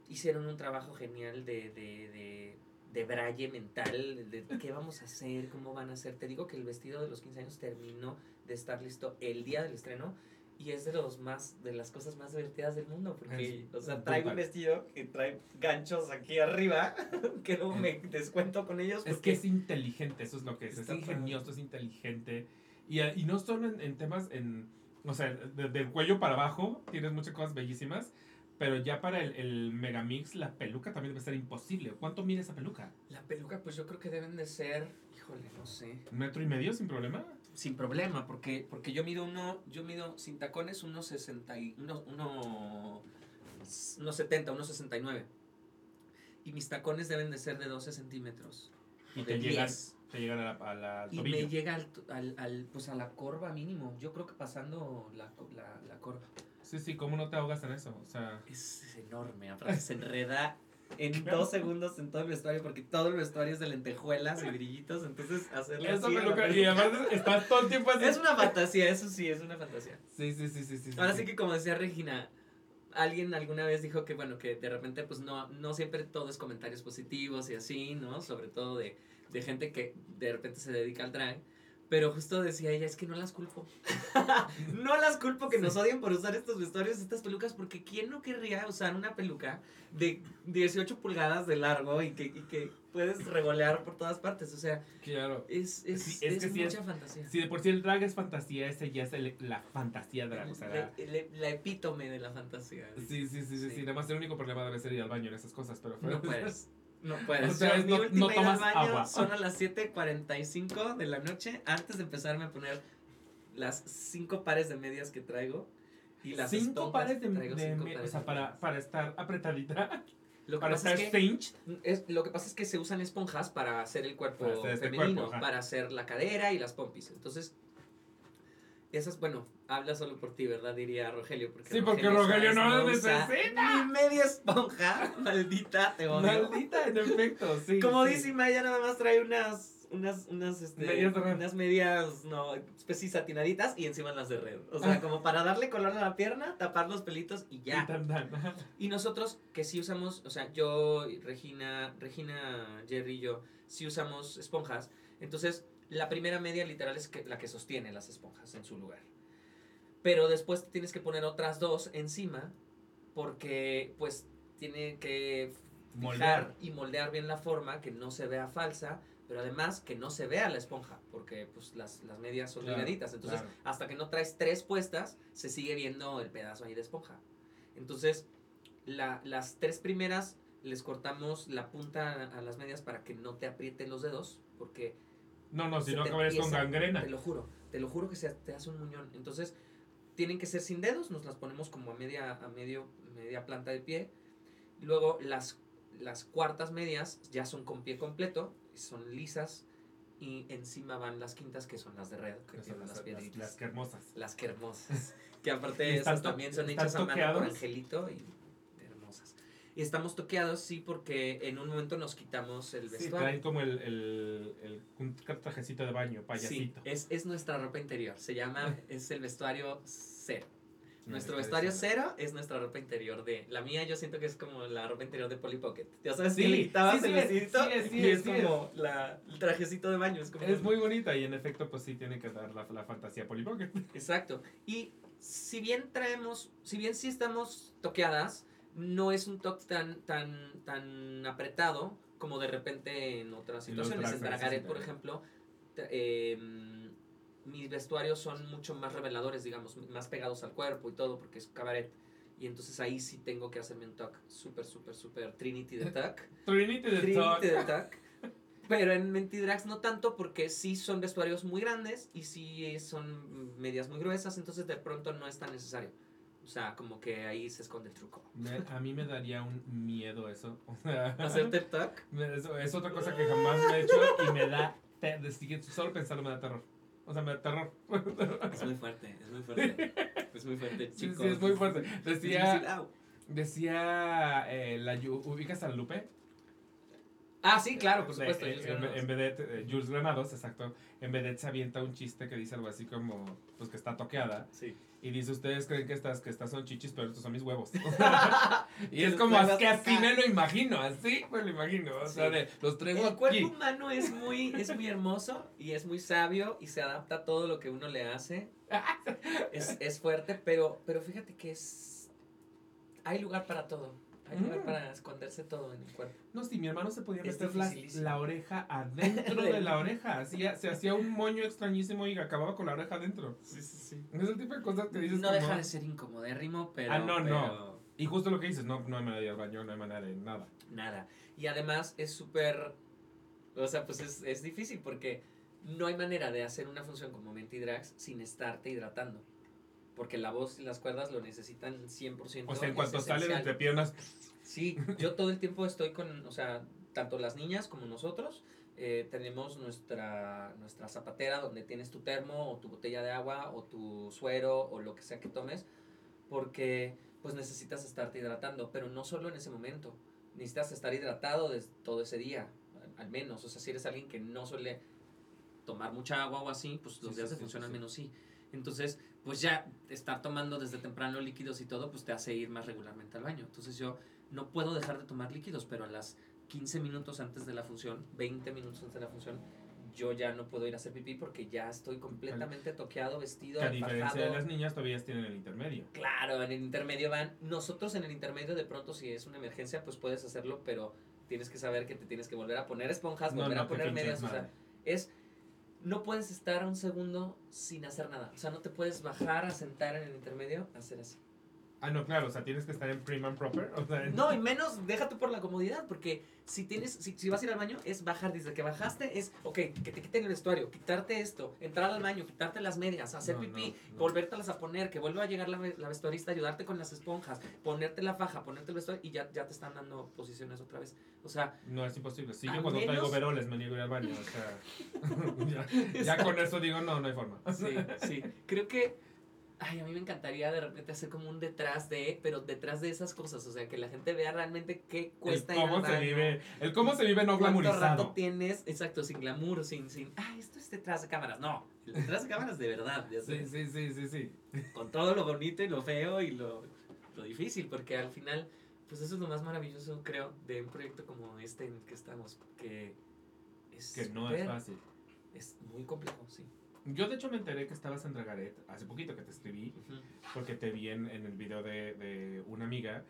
hicieron un trabajo genial de, de, de, de braille mental, de qué vamos a hacer, cómo van a hacer. Te digo que el vestido de los 15 años terminó de estar listo el día del estreno y es de los más de las cosas más divertidas del mundo porque Es o sea traigo un vestido que trae ganchos aquí arriba <laughs> que luego me <laughs> descuento con ellos Es que es inteligente, eso es lo que es. Es ingenioso, es inteligente. Y, y no solo en, en temas, en, o sea, de- del cuello para abajo, tienes muchas cosas bellísimas. Pero ya para el, el megamix, la peluca también debe ser imposible. ¿Cuánto mide esa peluca? la peluca pues yo creo que deben de ser híjole no sé ¿Un metro y medio sin problema? sin problema porque porque yo mido uno yo mido sin tacones unos 60 y uno uno unos 70 unos 69 y mis tacones deben de ser de 12 centímetros Y te 10. Te llegan a la, a la- al Y tobillo. me llega al, al, al, pues a la corva mínimo. Yo creo que pasando la, la, la corva. Sí, sí, ¿cómo no te ahogas en eso? O sea, Es, es enorme. Aparte se enreda en <laughs> dos segundos en todo el vestuario porque todo el vestuario es de lentejuelas y brillitos. Entonces hacerle esa así la peluca. Y además estás todo el tiempo así. Es una fantasía, eso sí, es una fantasía. Sí, sí, sí, sí. sí, Ahora sí. sí que como decía Regina, alguien alguna vez dijo que bueno, que de repente pues no, no siempre todo es comentarios positivos y así, ¿no? Sobre todo de, de gente que de repente se dedica al drag. Pero justo decía ella, es que no las culpo. <laughs> no las culpo que nos odien por usar estos vestuarios, estas pelucas, porque ¿quién no querría usar una peluca de 18 pulgadas de largo y que, y que puedes revolear por todas partes? O sea, Claro. es, es, Sí, es es que sí mucha es- fantasía. Si de por sí el drag es fantasía, ese ya es el- la fantasía drag. O sea, La, la- la epítome de la fantasía. Sí, sí, sí, sí, sí. Sí. Nada más el único problema debe ser ir al baño en esas cosas, pero No puedes. <laughs> No puedes. O sea, Yo, es mi no- última no ida al tomas baño agua. son a las 7.45 de la noche antes de empezarme a poner las cinco pares de medias que traigo. Y las cinco pares de, traigo de cinco me- o pares sea, de para, medias. para estar apretadita, Lo que, para pasa estar es que, es, lo que pasa es que se usan esponjas para hacer el cuerpo Para hacer este femenino, cuerpo, para hacer la cadera y las pompis. Entonces, esas, bueno, habla solo por ti, ¿verdad? Diría Rogelio. Porque Sí, porque Rogelio ¿sabes? no usa necesita. Ni media esponja, <laughs> maldita, te odio. Maldita, en efecto, sí. <laughs> Como sí. dice Maya, nada más trae unas, unas, unas, este, Medias unas medias, no, especies satinaditas y encima las de red. O sea, <laughs> como para darle color a la pierna, tapar los pelitos y Y ya. tan, tan. Y nosotros, que sí usamos, o sea, yo, y Regina, Regina, Jerry y yo, sí usamos esponjas. Entonces, la primera media literal es que, la que sostiene las esponjas en su lugar. Pero después tienes que poner otras dos encima porque, pues, tiene que Moldear. y moldear bien la forma, que no se vea falsa, pero además que no se vea la esponja, porque pues las, las medias son Claro, delgaditas. Entonces, claro. hasta que no traes tres puestas, se sigue viendo el pedazo ahí de esponja. Entonces, la- las tres primeras les cortamos la punta a, a las medias para que no te aprieten los dedos, porque No, no, si no acabarías con gangrena. Te lo juro, te lo juro que se te hace un muñón. Entonces, tienen que ser sin dedos, nos las ponemos como a media, a medio, media planta de pie. Luego las, las cuartas medias ya son con pie completo, son lisas. Y encima van las quintas, que son las de red, que tienen las, las las, piedritas. las que hermosas. Las que hermosas. Que aparte <laughs> esas también son hechas a mano por. Angelito y. Y estamos toqueados, sí, porque en un momento nos quitamos el Sí, vestuario. traen como el, el, el- un trajecito de baño, Sí, payasito. es, es nuestra ropa interior. Se llama, <laughs> es el vestuario cero. Nuestro vestuario cero es nuestra ropa interior de. La mía yo siento que es como la ropa interior de Polly Pocket. Ya sabes Sí, quitabas sí, sí el es, vestidito sí sí y es, sí como la, el trajecito de baño. Es, como Es muy bonita y en efecto, pues sí tiene que dar la, la fantasía Polly Pocket. Exacto. Y si bien traemos, si bien sí estamos toqueadas, no es un toque tan, tan, tan apretado como de repente en otras situaciones. En Dragaret, por ejemplo, eh, mis vestuarios son mucho más reveladores, digamos, más pegados al cuerpo y todo, porque es cabaret. Y entonces ahí sí tengo que hacerme un tuck súper, súper, súper Trinity de tuck. <laughs> Trinity the Trinity Talk. de tuck. Pero en Mentidrags no tanto porque sí son vestuarios muy grandes y sí son medias muy gruesas, entonces de pronto no es tan necesario. O sea, como que ahí se esconde el truco. Me- a mí me daría un miedo eso. <laughs> O sea, tuck. <laughs> me- eso es otra cosa que jamás me he hecho y me da. te- Solo pensarlo me da terror. O sea, me da terror. Es muy fuerte, es muy fuerte. <laughs> Es muy fuerte, Sí, chicos. sí, es muy fuerte. Es Decía, decía eh, la, ¿ubicas a Lupe? Ah, sí, claro, por De- supuesto. eh, en, en Vedette, eh, Jules Granados, exacto. En Vedette se avienta un chiste que dice algo así como, pues que está toqueada. Sí. Y dice, ustedes creen que estas, que estas son chichis, pero estos son mis huevos. <laughs> <laughs> y es como, traigas es que así me lo imagino, así me lo imagino. O sea, de, los traigo El aquí. cuerpo humano es muy, es muy hermoso y es muy sabio y se adapta a todo lo que uno le hace. <laughs> Es, es fuerte, pero, pero fíjate que es... Hay lugar para todo. Hay lugar Mm. para esconderse todo en el cuerpo. No, sí, mi hermano se podía Es meter la, la oreja adentro de la <laughs> oreja. Hacía, se hacía un moño extrañísimo y acababa con la oreja adentro. Sí, sí, sí. Es el tipo de cosas que dices No como- deja de ser incomodérrimo, pero... Ah, no, no. Y justo lo que dices, no, no hay manera de ir al baño, no hay manera de nada. Nada. Y además es súper... O sea, pues es, es difícil porque no hay manera de hacer una función como Mentidrags sin estarte hidratando. Porque la voz y las cuerdas lo necesitan 100%. O sea, en es cuanto salen entre piernas, Sí, yo todo el tiempo estoy con, o sea, tanto las niñas como nosotros, eh, tenemos nuestra, nuestra zapatera donde tienes tu termo o tu botella de agua o tu suero o lo que sea que tomes, porque pues necesitas estarte hidratando, pero no solo en ese momento, necesitas estar hidratado des- todo ese día, al- menos, o sea, si eres alguien que no suele tomar mucha agua o así, pues los Sí, días sí, de sí, sí. menos sí. Entonces, pues ya estar tomando desde temprano líquidos y todo, pues te hace ir más regularmente al baño. Entonces yo no puedo dejar de tomar líquidos, pero a las 15 minutos antes de la función, 20 minutos antes de la función, yo ya no puedo ir a hacer pipí porque ya estoy completamente toqueado, vestido, que a diferencia de las niñas todavía tienen el intermedio. Claro, en el intermedio van. Nosotros en el intermedio, de pronto, si es una emergencia, pues puedes hacerlo, pero tienes que saber que te tienes que volver a poner esponjas, No, volver no, a poner medias. O sea, es. No puedes estar un segundo sin hacer nada. O sea, no te puedes bajar a sentar en el intermedio hacer así. Ah, no, claro, o sea, tienes que estar en prim and proper. O sea, en- No, y menos, déjate por la comodidad, porque si tienes, si, si vas a ir al baño, es bajar. Desde que bajaste, es, ok, que te quiten el vestuario, quitarte esto, entrar al baño, quitarte las medias, hacer No, pipí, no, no. volvértelas a poner, que vuelva a llegar la, la vestuarista, ayudarte con las esponjas, ponerte la faja, ponerte el vestuario y ya, ya te están dando posiciones otra vez. O sea, No, es imposible. Sí, yo cuando menos- traigo veroles me niego ir al baño. O sea, <laughs> ya, ya con eso digo, no, no hay forma. sí, sí. Creo que, ay, a mí me encantaría de repente hacer como un detrás de, pero detrás de esas cosas, o sea, que la gente vea realmente qué El cuesta ir cómo se vive, el cómo se vive no ¿Cuánto rato tienes? Exacto, sin glamour, sin, sin, ah, esto es detrás de cámaras. No, el detrás de cámaras de verdad, ya Sí, sabes, sí, sí, sí, sí. con todo lo bonito y lo feo y lo, lo difícil, porque al final, pues eso es lo más maravilloso, creo, de un proyecto como este en el que estamos, que es, Que no es fácil. es muy complejo, sí. Yo de hecho me enteré que estabas en Dragaret hace poquito que te escribí, porque te vi en, en el video de, de una amiga.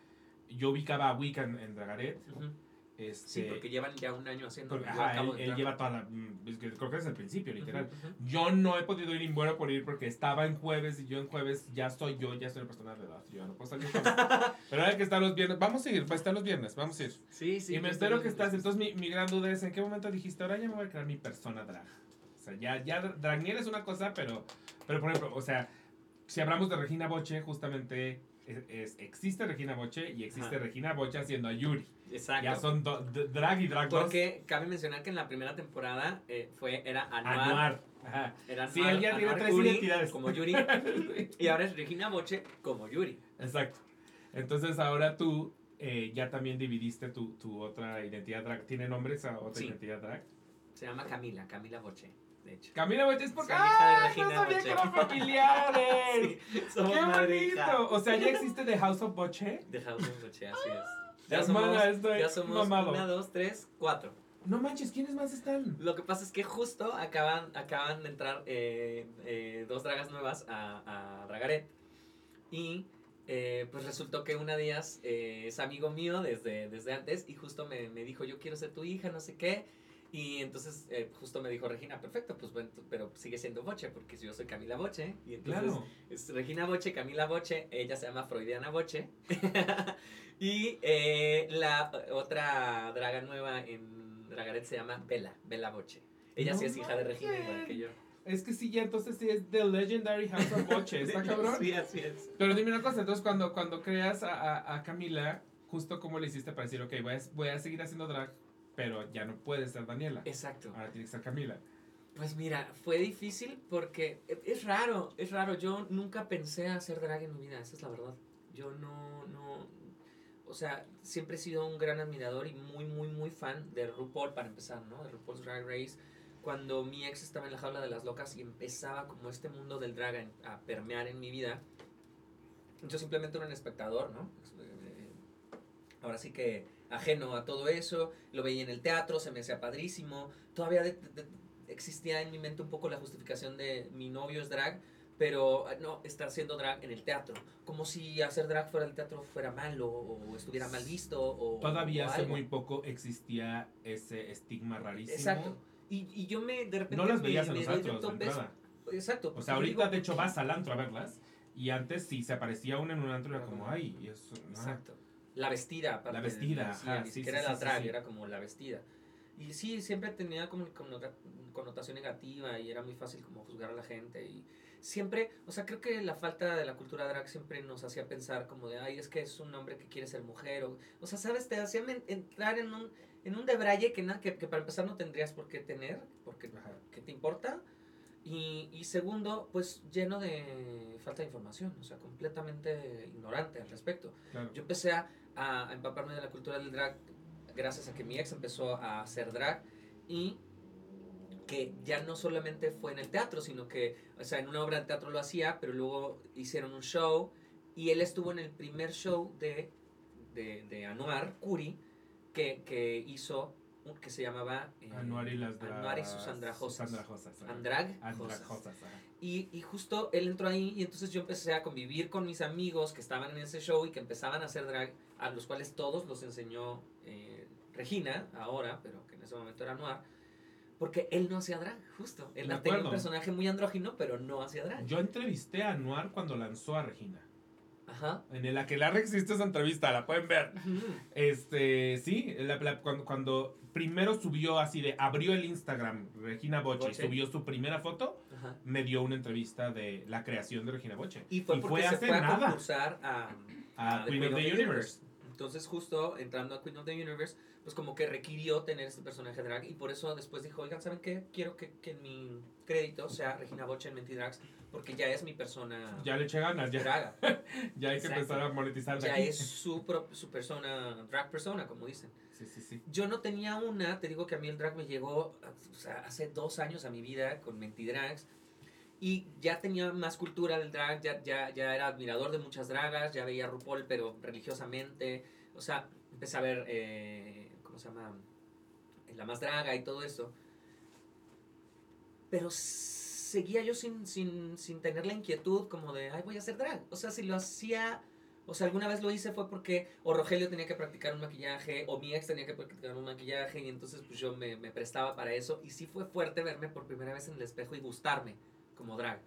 Yo ubicaba a Wicca en, en Dragaret. Ujú. Este, Sí, porque llevan ya un año haciendo. porque, ajá, él, él lleva toda la... mm, creo que es el principio, literal. Ujú, ujú. Yo no he podido ir y muero por ir porque estaba en jueves y yo en jueves ya soy yo, ya soy una persona de edad. Yo no puedo salir. <laughs> Pero hay que estar los viernes. Vamos a ir, va a estar los viernes, vamos a ir. Sí, sí. y me espero que estás. Entonces, mi, mi gran duda es: ¿en qué momento dijiste, ahora ya me voy a crear mi persona drag? Sea, ya, ya Dragnier es una cosa, pero, pero por ejemplo, o sea, si hablamos de Regina Boche, justamente es, es- existe Regina Boche y existe Ajá. Regina Boche haciendo a Yuri. Exacto. Ya son do- d- drag y drag dos. Porque cabe mencionar que en la primera temporada eh, fue, era Anuar. Anuar. Ajá. Era Sí, Anuar- él ya tiene tres identidades. Como Yuri. <laughs> y ahora es Regina Boche como Yuri. Exacto. Entonces ahora tú eh, ya también dividiste tu, tu otra identidad drag. ¿Tiene nombre esa otra Sí. identidad drag? Se llama Camila, Camila Boche, de hecho. Camila Boche es porque... Soy hija de ¡Ah! Regina No sabía Boche. que eran familiares. <laughs> Sí, somos ¡Qué e bonito! O sea, ya existe The House of Boche. De House of Boche, así es. <laughs> Hermana, estoy ya somos mamado. una, dos, tres, cuatro. No manches, ¿quiénes más están? Lo que pasa es que justo acaban, acaban de entrar eh, eh, dos dragas nuevas a, a Dragaret. Y eh, pues resultó que una de ellas es amigo mío desde, desde antes y justo me, me dijo, yo quiero ser tu hija, no sé qué. Y entonces eh, justo me dijo Regina, perfecto, pues bueno, pero sigue siendo Boche, porque yo soy Camila Boche. Y entonces Claro. es Regina Boche, Camila Boche, ella se llama Freudiana Boche. <laughs> y eh, la otra draga nueva en Dragaret se llama Bella, Bella Boche. Ella No sí es hija de Regina igual que yo. Es que sí, ya entonces sí es The Legendary House of Boche, ¿está <laughs> cabrón? Sí, así es. Pero dime una cosa, entonces cuando, cuando creas a, a, a Camila, justo como le hiciste para decir, ok, voy a, voy a seguir haciendo drag, pero ya no puede ser Daniela. Exacto. Ahora tiene que ser Camila. Pues mira, fue difícil porque e- es raro, es raro. Yo nunca pensé hacer drag en mi vida, esa es la verdad. Yo no, no, o sea, siempre he sido un gran admirador y muy, muy, muy fan de RuPaul para empezar, ¿no? De RuPaul's Drag Race. Cuando mi ex estaba en la jaula de las locas y empezaba como este mundo del drag a, permear en mi vida, yo simplemente era un espectador, ¿no? Ahora sí que ajeno a todo eso, lo veía en el teatro, se me hacía padrísimo. Todavía de- de- existía en mi mente un poco la justificación de mi novio es drag, pero ah, no, está haciendo drag en el teatro. Como si hacer drag fuera del teatro fuera malo o estuviera mal visto o Todavía o hace algo. muy poco existía ese estigma rarísimo. Exacto. Y, y yo me, de repente... No las me- veías en me los antros. Exacto. O sea, ahorita digo, de hecho vas al antro a verlas y antes si se aparecía una en un antro era como, ay, y eso, no. Exacto. La vestida, aparte. La vestida, ajá, ni sí, siquiera sí, era sí, sí, drag, era como la vestida. Y sí, siempre tenía como connota- connotación negativa y era muy fácil como juzgar a la gente. Y siempre, o sea, creo que la falta de la cultura drag siempre nos hacía pensar como de, ay, es que es un hombre que quiere ser mujer. O, o sea, ¿sabes? Te hacía men- entrar en un, en un debraye que, na- que, que para empezar no tendrías por qué tener, porque. ¿qué te importa? Y, y segundo, pues lleno de falta de información, o sea, completamente ignorante al respecto. Claro. Yo empecé a, a empaparme de la cultura del drag gracias a que mi ex empezó a hacer drag y que ya no solamente fue en el teatro, sino que, o sea, en una obra de teatro lo hacía, pero luego hicieron un show y él estuvo en el primer show de, de, de Anuar Curi que, que hizo, que se llamaba... eh, Anuar y las Anuar y sus andrajosas. andrajosas. Andrag. Andrajosas. Y, y justo él entró ahí y entonces yo empecé a convivir con mis amigos que estaban en ese show y que empezaban a hacer drag, a los cuales todos los enseñó eh, Regina, ahora, pero que en ese momento era Noir, porque él no hacía drag, justo. Él tenía un personaje muy andrógino, pero no hacía drag. Yo entrevisté a Noir cuando lanzó a Regina. Ajá. En el Aquelarre existe esa entrevista, la pueden ver. Este, sí, la- la- cuando, cuando primero subió así de, abrió el Instagram Regina Boche, y Boche. subió su primera foto, Ajá. me dio una entrevista de la creación de Regina Boche. Y fue Y porque fue se hace fue a nada. concursar a, A Queen of the Universe. Entonces, justo entrando a Queen of the Universe, pues como que requirió tener este personaje drag y por eso después dijo, oigan, ¿saben qué? Quiero que, que mi crédito sea Regina Boche en Mentidrags porque ya es mi persona Ya le eché ganas, ya, draga. <laughs> ya hay que Exacto. empezar a monetizar Ya aquí. es su, pro- su persona, drag persona, como dicen. Sí, sí, sí. Yo no tenía una, te digo que a mí el drag me llegó o sea, hace dos años a mi vida con Mentidrags. Y ya tenía más cultura del drag, ya, ya, ya era admirador de muchas dragas, ya veía RuPaul, pero religiosamente. O sea, empecé a ver, eh, ¿cómo se llama? La más draga y todo eso. Pero seguía yo sin, sin, sin tener la inquietud como de, ay, voy a hacer drag. O sea, si lo hacía, o sea, alguna vez lo hice fue porque o Rogelio tenía que practicar un maquillaje o mi ex tenía que practicar un maquillaje y entonces pues yo me, me prestaba para eso. Y sí fue fuerte verme por primera vez en el espejo y gustarme como drag.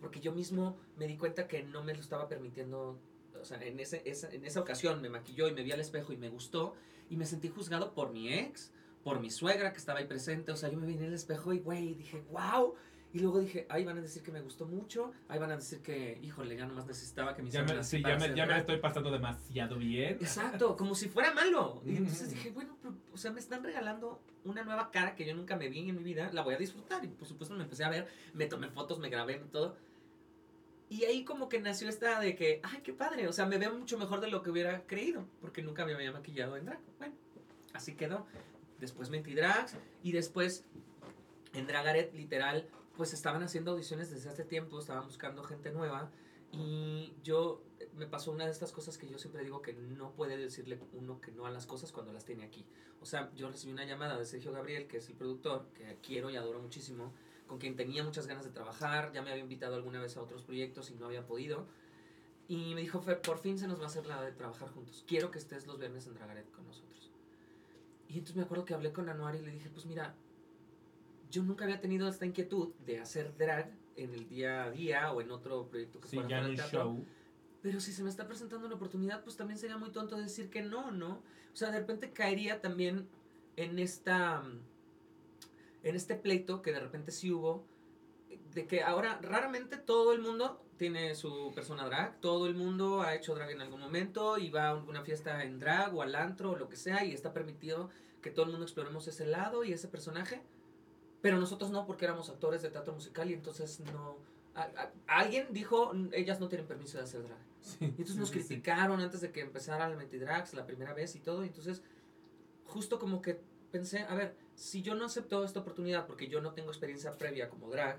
Porque yo mismo me di cuenta que no me lo estaba permitiendo. O sea, en, ese, esa, en esa ocasión me maquilló y me vi al espejo y me gustó. Y me sentí juzgado por mi ex, por mi suegra que estaba ahí presente. O sea, yo me vi en el espejo y, güey, dije, wow. Y luego dije, ahí van a decir que me gustó mucho. Ahí van a decir que, híjole, ya nomás necesitaba que me Ya me, sí, ya me, hacer ya me drag". estoy pasando demasiado bien. Exacto, como si fuera malo. Y entonces dije, bueno, o sea, me están regalando una nueva cara que yo nunca me vi en mi vida, la voy a disfrutar. Y por supuesto me empecé a ver, me tomé fotos, me grabé y todo. Y ahí como que nació esta de que, ay, qué padre, o sea, me veo mucho mejor de lo que hubiera creído, porque nunca me había maquillado en drag. Bueno, así quedó. Después metí drags y después en Dragaret, literal, pues estaban haciendo audiciones desde hace tiempo, estaban buscando gente nueva y yo me pasó una de estas cosas que yo siempre digo que no puede decirle uno que no a las cosas cuando las tiene aquí. O sea, yo recibí una llamada de Sergio Gabriel, que es el productor, que quiero y adoro muchísimo, con quien tenía muchas ganas de trabajar, ya me había invitado alguna vez a otros proyectos y no había podido. Y me dijo, Fer, por fin se nos va a hacer la de trabajar juntos. Quiero que estés los viernes en Dragaret con nosotros. Y entonces me acuerdo que hablé con Anuar y le dije, pues mira, yo nunca había tenido esta inquietud de hacer drag en el día a día o en otro proyecto que Sí, fuera ya para el teatro. show. Pero si se me está presentando una oportunidad, pues también sería muy tonto decir que no, ¿no? O sea, de repente caería también en esta. mm, En este pleito que de repente sí hubo. De que ahora raramente todo el mundo tiene su persona drag. Todo el mundo ha hecho drag en algún momento y va a una fiesta en drag o al antro o lo que sea y está permitido que todo el mundo exploremos ese lado y ese personaje. Pero nosotros no, porque éramos actores de teatro musical y entonces no. a- alguien dijo, ellas no tienen permiso de hacer drag. Sí, Y entonces sí, nos sí, criticaron antes de que empezara el Metidrags la primera vez y todo. Y entonces, justo como que pensé, a ver, si yo no acepto esta oportunidad porque yo no tengo experiencia previa como drag,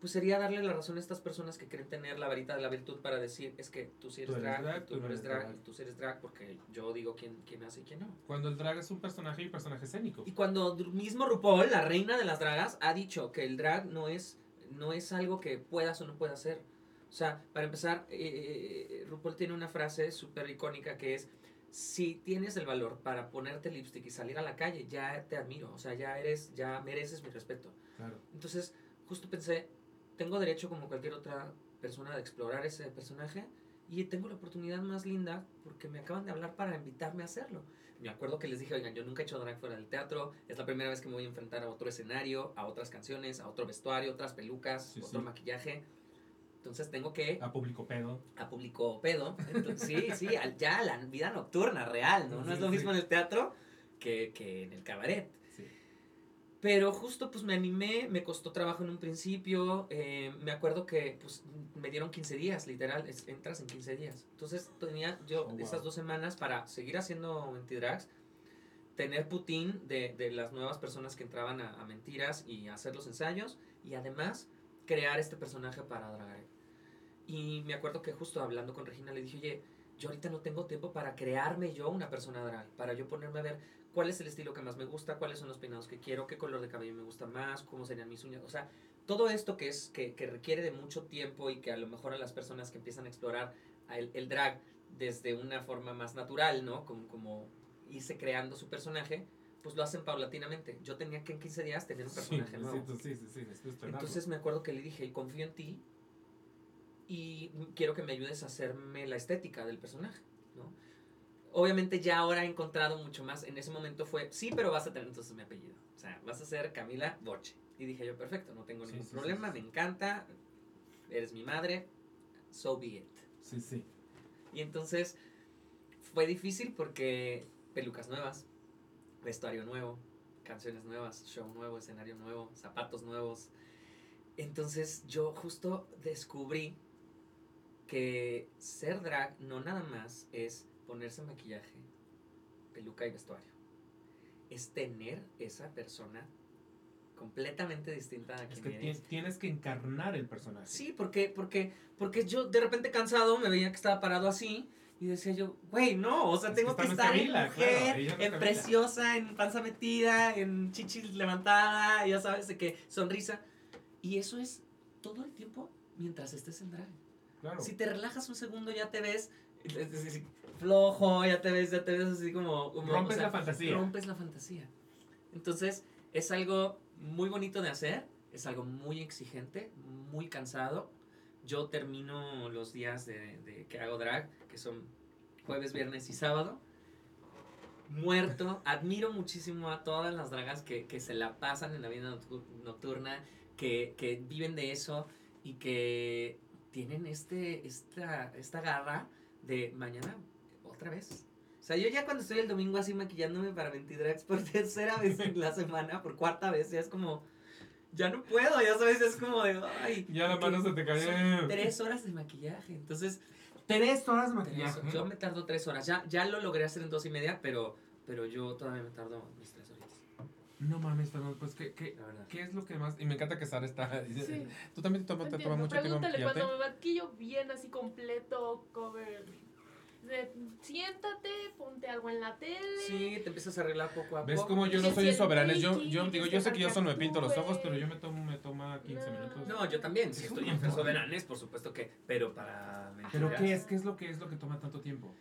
pues sería darle la razón a estas personas que quieren tener la varita de la virtud para decir, es que tú sí eres, Tú eres drag, drag, y tú no eres drag, drag. y tú sí eres drag porque yo digo quién, quién hace y quién no. Cuando el drag es un personaje y personaje escénico. Y cuando mismo RuPaul, la reina de las dragas, ha dicho que el drag no es, no es algo que puedas o no puedas hacer. O sea, para empezar, eh, RuPaul tiene una frase súper icónica que es, si tienes el valor para ponerte lipstick y salir a la calle, ya te admiro. O sea, ya eres, ya mereces mi respeto. Claro. Entonces, justo pensé, tengo derecho como cualquier otra persona de explorar ese personaje y tengo la oportunidad más linda porque me acaban de hablar para invitarme a hacerlo. Me acuerdo que les dije, oigan, yo nunca he hecho drag fuera del teatro, es la primera vez que me voy a enfrentar a otro escenario, a otras canciones, a otro vestuario, otras pelucas, Sí, otro sí. maquillaje. Entonces tengo que A público pedo. a público pedo. Entonces, sí, sí, al- ya la vida nocturna real, ¿no? No es lo sí. mismo en el teatro que, que en el cabaret. Sí. Pero justo pues me animé, me costó trabajo en un principio, eh, me acuerdo que pues me dieron 15 días, literal, es- entras en 15 días. Entonces tenía yo Oh, wow. esas dos semanas para seguir haciendo Mentidrags, tener putín de, de las nuevas personas que entraban a, a Mentiras y hacer los ensayos y además crear este personaje para Dragaret. Y me acuerdo que justo hablando con Regina le dije, oye, yo ahorita no tengo tiempo para crearme yo una persona drag, para yo ponerme a ver cuál es el estilo que más me gusta, cuáles son los peinados que quiero, qué color de cabello me gusta más, cómo serían mis uñas, o sea, todo esto que es que, que requiere de mucho tiempo y que a lo mejor a las personas que empiezan a explorar el, el drag desde una forma más natural, ¿no? Como, como irse creando su personaje, pues lo hacen paulatinamente. Yo tenía que en 15 días tener un Sí, personaje nuevo. necesito- sí, sí, sí, estrenarlo. Entonces me acuerdo que le dije, confío en ti y quiero que me ayudes a hacerme la estética del personaje, ¿no? Obviamente ya ahora he encontrado mucho más, en ese momento fue, sí, pero vas a tener entonces mi apellido, o sea, vas a ser Camila Boche. Y dije yo, perfecto, no tengo Sí, ningún sí, problema, sí. me encanta, eres mi madre, so be it. Sí, sí. Y entonces fue difícil porque pelucas nuevas, vestuario nuevo, canciones nuevas, show nuevo, escenario nuevo, zapatos nuevos. Entonces yo justo descubrí que ser drag no nada más es ponerse maquillaje, peluca y vestuario. Es tener esa persona completamente distinta a Es quien que eres. ti- tienes que encarnar el personaje. Sí, porque, porque, porque yo de repente cansado me veía que estaba parado así y decía yo, güey, no, o sea, Es que tengo que es estar en Camila, mujer, claro, es en preciosa, en panza metida, en chichis levantada, ya sabes, de que sonrisa. Y eso es todo el tiempo mientras estés en drag. Claro. Si te relajas un segundo ya te ves es decir, flojo, ya te ves, ya te ves así como... como, o Rompes sea, la fantasía. rompes la fantasía. Entonces, es algo muy bonito de hacer, es algo muy exigente, muy cansado. Yo termino los días de, de que hago drag, que son jueves, viernes y sábado, muerto. <laughs> Admiro muchísimo a todas las dragas que, que se la pasan en la vida noctu- nocturna, que, que viven de eso y que tienen este, esta, esta garra de mañana otra vez. O sea, yo ya cuando estoy el domingo así maquillándome para Mentidrags por <laughs> tercera vez en la semana, por cuarta vez, ya es como, ya no puedo, ya sabes, es como de, ay. Ya la mano se te cae. son Tres horas de maquillaje, entonces Tres horas de tres- maquillaje. yo me tardo tres horas. Ya, ya lo logré hacer en dos y media, pero, pero yo todavía me tardo mis tres horitas, No mames, Fernando, pues ¿qué, qué, qué es lo que más? Y me encanta que Sara está. <laughs> dice, Sí. Tú también te tomas, te toma mucho tiempo Pregúntale cuando me maquillo bien así completo, cover. de, siéntate, ponte algo en la tele. Sí, te empiezas a arreglar poco a ¿Ves poco. cómo yo no soy si soberano? Yo, yo digo, si yo sé que yo solo me pinto los ojos, pero yo me tomo, me toma 15 No. minutos. No, yo también, Es estoy en soberanes, por supuesto que, pero para ¿Pero mentiras, qué es? ¿Qué es lo que es lo que toma tanto tiempo?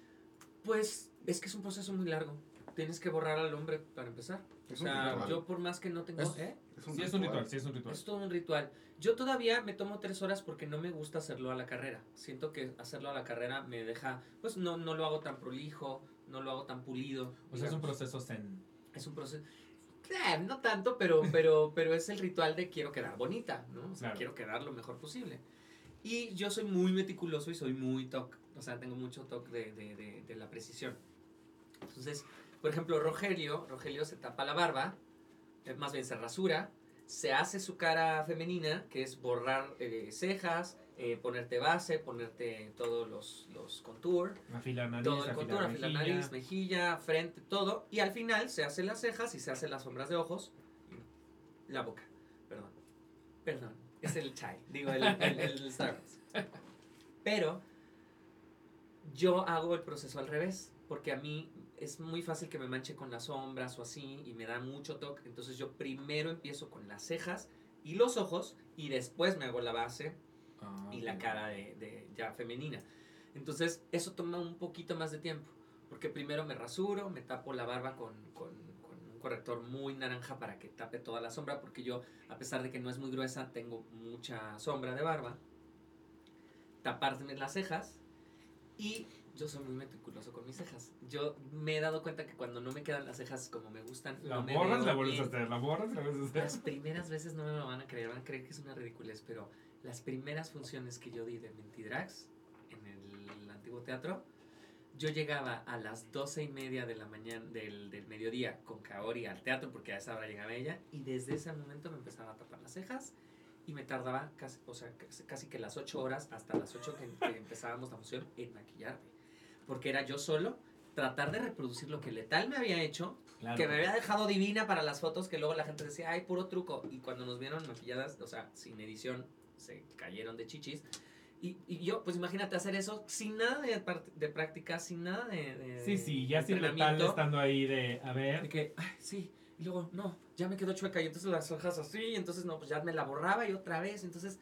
Pues es que es un proceso muy largo. Tienes que borrar al hombre para empezar. O Es un sea, ritual. yo por más que no tengo... Es- ¿eh? Sí, es un ritual, sí es un ritual. Es todo un ritual. Yo todavía me tomo tres horas porque no me gusta hacerlo a la carrera. Siento que hacerlo a la carrera me deja, pues no, no lo hago tan prolijo, no lo hago tan pulido. O sea, es un proceso zen. Es un proceso. Eh, no tanto, pero, <laughs> pero, pero es el ritual de quiero quedar bonita, ¿no? O sea, Claro. quiero quedar lo mejor posible. Y yo soy muy meticuloso y soy muy toc. O sea, tengo mucho toque de, de, de, de la precisión. Entonces, por ejemplo, Rogelio, Rogelio se tapa la barba, eh, más bien se rasura, se hace su cara femenina, que es borrar eh, cejas, eh, ponerte base, ponerte todos los, los contour, Afilar nariz, todo el afilar contour, afilar mejilla. nariz, mejilla, frente, todo. Y al final se hacen las cejas y se hacen las sombras de ojos. La boca, perdón. Perdón, es el chai, digo, el, el, el <laughs> Starbucks. Pero yo hago el proceso al revés, porque a mí es muy fácil que me manche con las sombras o así y me da mucho toque. Entonces yo primero empiezo con las cejas y los ojos y después me hago la base Ah, y la cara de, de ya femenina. Entonces, eso toma un poquito más de tiempo, porque primero me rasuro, me tapo la barba con, con- con un corrector muy naranja para que tape toda la sombra, porque yo, a pesar de que no es muy gruesa, tengo mucha sombra de barba. Taparme las cejas y yo soy muy meticuloso con mis cejas. Yo me he dado cuenta que cuando no me quedan las cejas como me gustan, La no me borras, veo la vuelves a hacer, la borras, la vuelves a Las primeras veces no me lo van a creer, van a creer que es una ridiculez, pero las primeras funciones que yo di de Mentidrags en el antiguo teatro, yo llegaba a las doce y media de la mañana, del, del mediodía, con Kaori al teatro, porque a esa hora llegaba ella, y desde ese momento me empezaba a tapar las cejas, y me tardaba casi, o sea, casi, casi que las ocho horas, hasta las ocho que, que empezábamos la función, en maquillarme. Porque era yo solo, tratar de reproducir lo que Letal me había hecho, Claro. que me había dejado divina para las fotos que luego la gente decía, ay, puro truco. Y cuando nos vieron maquilladas, o sea, sin edición, se cayeron de chichis. Y, y yo, pues imagínate hacer eso sin nada de, de práctica, sin nada de. de- Sí, sí, ya de sin letal estando ahí de, a De ver. que, ay, sí. Y luego, no, ya me quedó chueca. Y entonces las hojas así. Y entonces, no, pues ya me la borraba y otra vez. Entonces,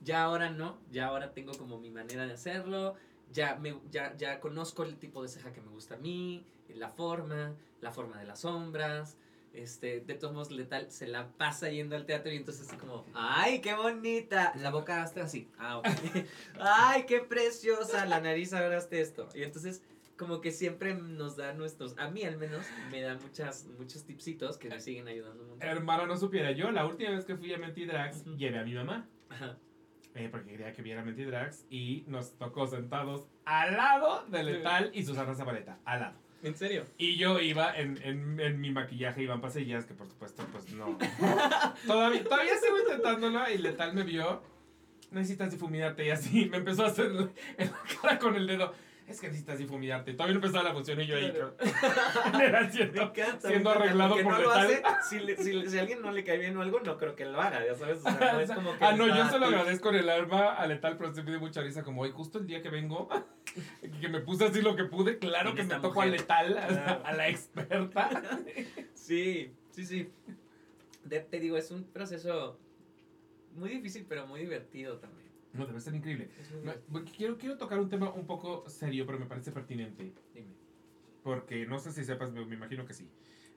ya ahora no. Ya ahora tengo como mi manera de hacerlo. Ya, me, ya, ya conozco el tipo de ceja que me gusta a mí. La forma, la forma de las sombras. Este, de todos modos, Letal se la pasa yendo al teatro y entonces así como, ¡ay, qué bonita! La boca hasta así, ah, ok. <laughs> ¡Ay, qué preciosa! La nariz ahora hasta esto. Y entonces, como que siempre nos da nuestros, a mí al menos, me da muchas, muchos tipsitos que me siguen ayudando un montón. Hermano, no supiera yo, la última vez que fui a Mentidrags, Ujú. llevé a mi mamá. Ajá. Eh, porque quería que viera Mentidrags. Y nos tocó sentados al lado de Letal y Susana Zabaleta. Al lado. ¿En serio? Y yo iba en, en, en mi maquillaje, iban pasillas, que por supuesto, pues no. <laughs> todavía, todavía sigo intentándolo y Letal me vio. Necesitas difuminarte y así. Me empezó a hacer en la cara con el dedo. Es que necesitas difuminarte. Todavía no empezaba la función y yo ahí. Claro. <laughs> Era encanta. Siendo encanta, arreglado por no lo hace, si, le- si, si alguien no le cae bien o algo, no creo que lo haga, ya sabes. O sea, no es <laughs> como que Ah, no, yo se lo agradezco en el alma a Letal, pero se dio mucha risa. Como hoy, justo el día que vengo, <laughs> que me puse así lo que pude. Claro que me tocó a. Letal, a, Claro. a la experta. Sí, sí, sí. De- te digo, es un proceso muy difícil, pero muy divertido también. No, debe ser increíble. Me-. Quiero, quiero tocar un tema un poco serio, pero me parece pertinente. Dime. Porque no sé si sepas, me, me imagino que sí.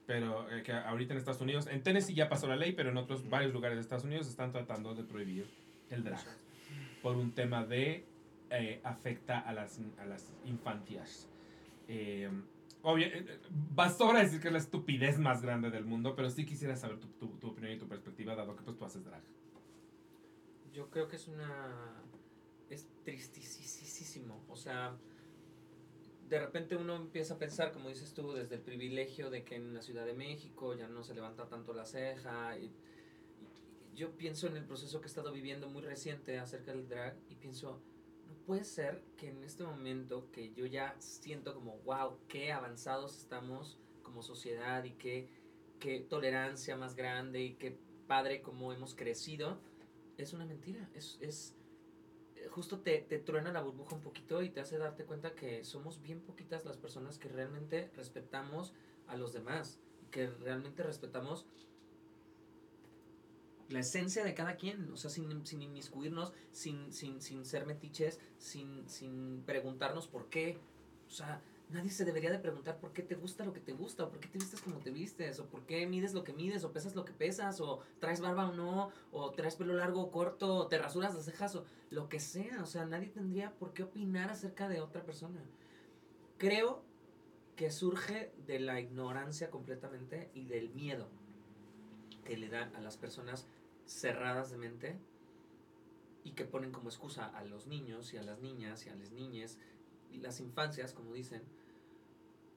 Pero eh, que ahorita en Estados Unidos, en Tennessee ya pasó la ley, pero en otros varios lugares de Estados Unidos están tratando de prohibir el drag. Por un tema de eh, afecta a las, a las infancias. Eh, obvia- eh, va sobra decir que es la estupidez más grande del mundo, pero sí quisiera saber tu, tu- tu opinión y tu perspectiva, dado que pues tú haces drag. Yo creo que es una... Es tristísimo. O sea, de repente uno empieza a pensar, como dices tú, desde el privilegio de que en la Ciudad de México ya no se levanta tanto la ceja. Y, y yo pienso en el proceso que he estado viviendo muy reciente acerca del drag y pienso, no puede ser que en este momento que yo ya siento como, wow, qué avanzados estamos como sociedad y qué, qué tolerancia más grande y qué padre como hemos crecido, es una mentira. Es, es justo te, te truena la burbuja un poquito y te hace darte cuenta que somos bien poquitas las personas que realmente respetamos a los demás, que realmente respetamos la esencia de cada quien, o sea, sin, sin inmiscuirnos, sin, sin, sin ser metiches, sin, sin preguntarnos por qué. O sea, nadie se debería de preguntar por qué te gusta lo que te gusta, o por qué te vistes como te vistes, o por qué mides lo que mides, o pesas lo que pesas, o traes barba o no, o traes pelo largo o corto, o te rasuras las cejas, o lo que sea. O sea, nadie tendría por qué opinar acerca de otra persona. Creo que surge de la ignorancia completamente y del miedo que le dan a las personas cerradas de mente y que ponen como excusa a los niños y a las niñas y a las niñas las infancias, como dicen,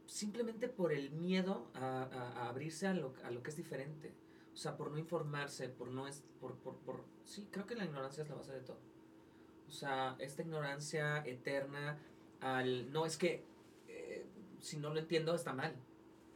simplemente por el miedo a, a- a abrirse a lo, a lo que es diferente. O sea, por no informarse, por no es, por, por, por, sí, creo que la ignorancia es la base de todo. O sea, esta ignorancia eterna al, no, es que eh, si no lo entiendo está mal.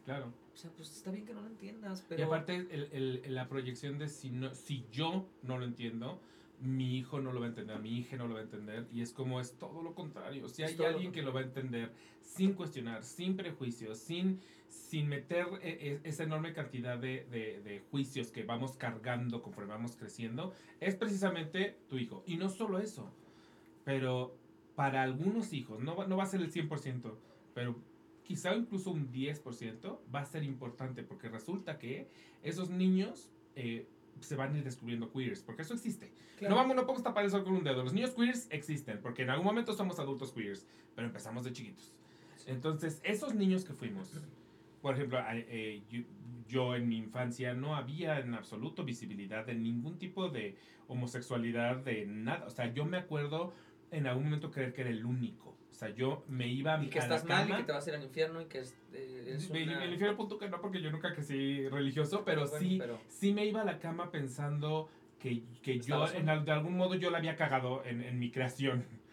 Claro. O sea, pues está bien que no lo entiendas, pero... Y aparte, el, el- la proyección de si, no, si yo no lo entiendo, mi hijo no lo va a entender, mi hija no lo va a entender. Y es como es todo lo contrario. Si hay alguien que lo va a entender sin cuestionar, sin prejuicios, sin, sin meter eh, eh, esa enorme cantidad de, de- de juicios que vamos cargando conforme vamos creciendo, es precisamente tu hijo. Y no solo eso, pero para algunos hijos, no va, no va a ser el 100%, pero quizá incluso un 10% va a ser importante porque resulta que esos niños eh, se van a ir descubriendo queers, porque eso existe. Claro. No vamos, no podemos tapar el sol con un dedo. Los niños queers existen, porque en algún momento somos adultos queers, pero empezamos de chiquitos. Entonces, esos niños que fuimos, por ejemplo, eh, yo, yo en mi infancia no había en absoluto visibilidad de ningún tipo de homosexualidad, de nada. O sea, yo me acuerdo en algún momento creer que era el único. O sea, yo me iba Y que a la estás mal y cama- que te vas a ir al infierno y que es, eh, es una- refiero al punto que no, porque yo nunca crecí religioso, pero Bueno, sí, pero- sí me iba a la cama pensando que, que yo, en, de algún modo, yo la había cagado en, en mi creación. <laughs>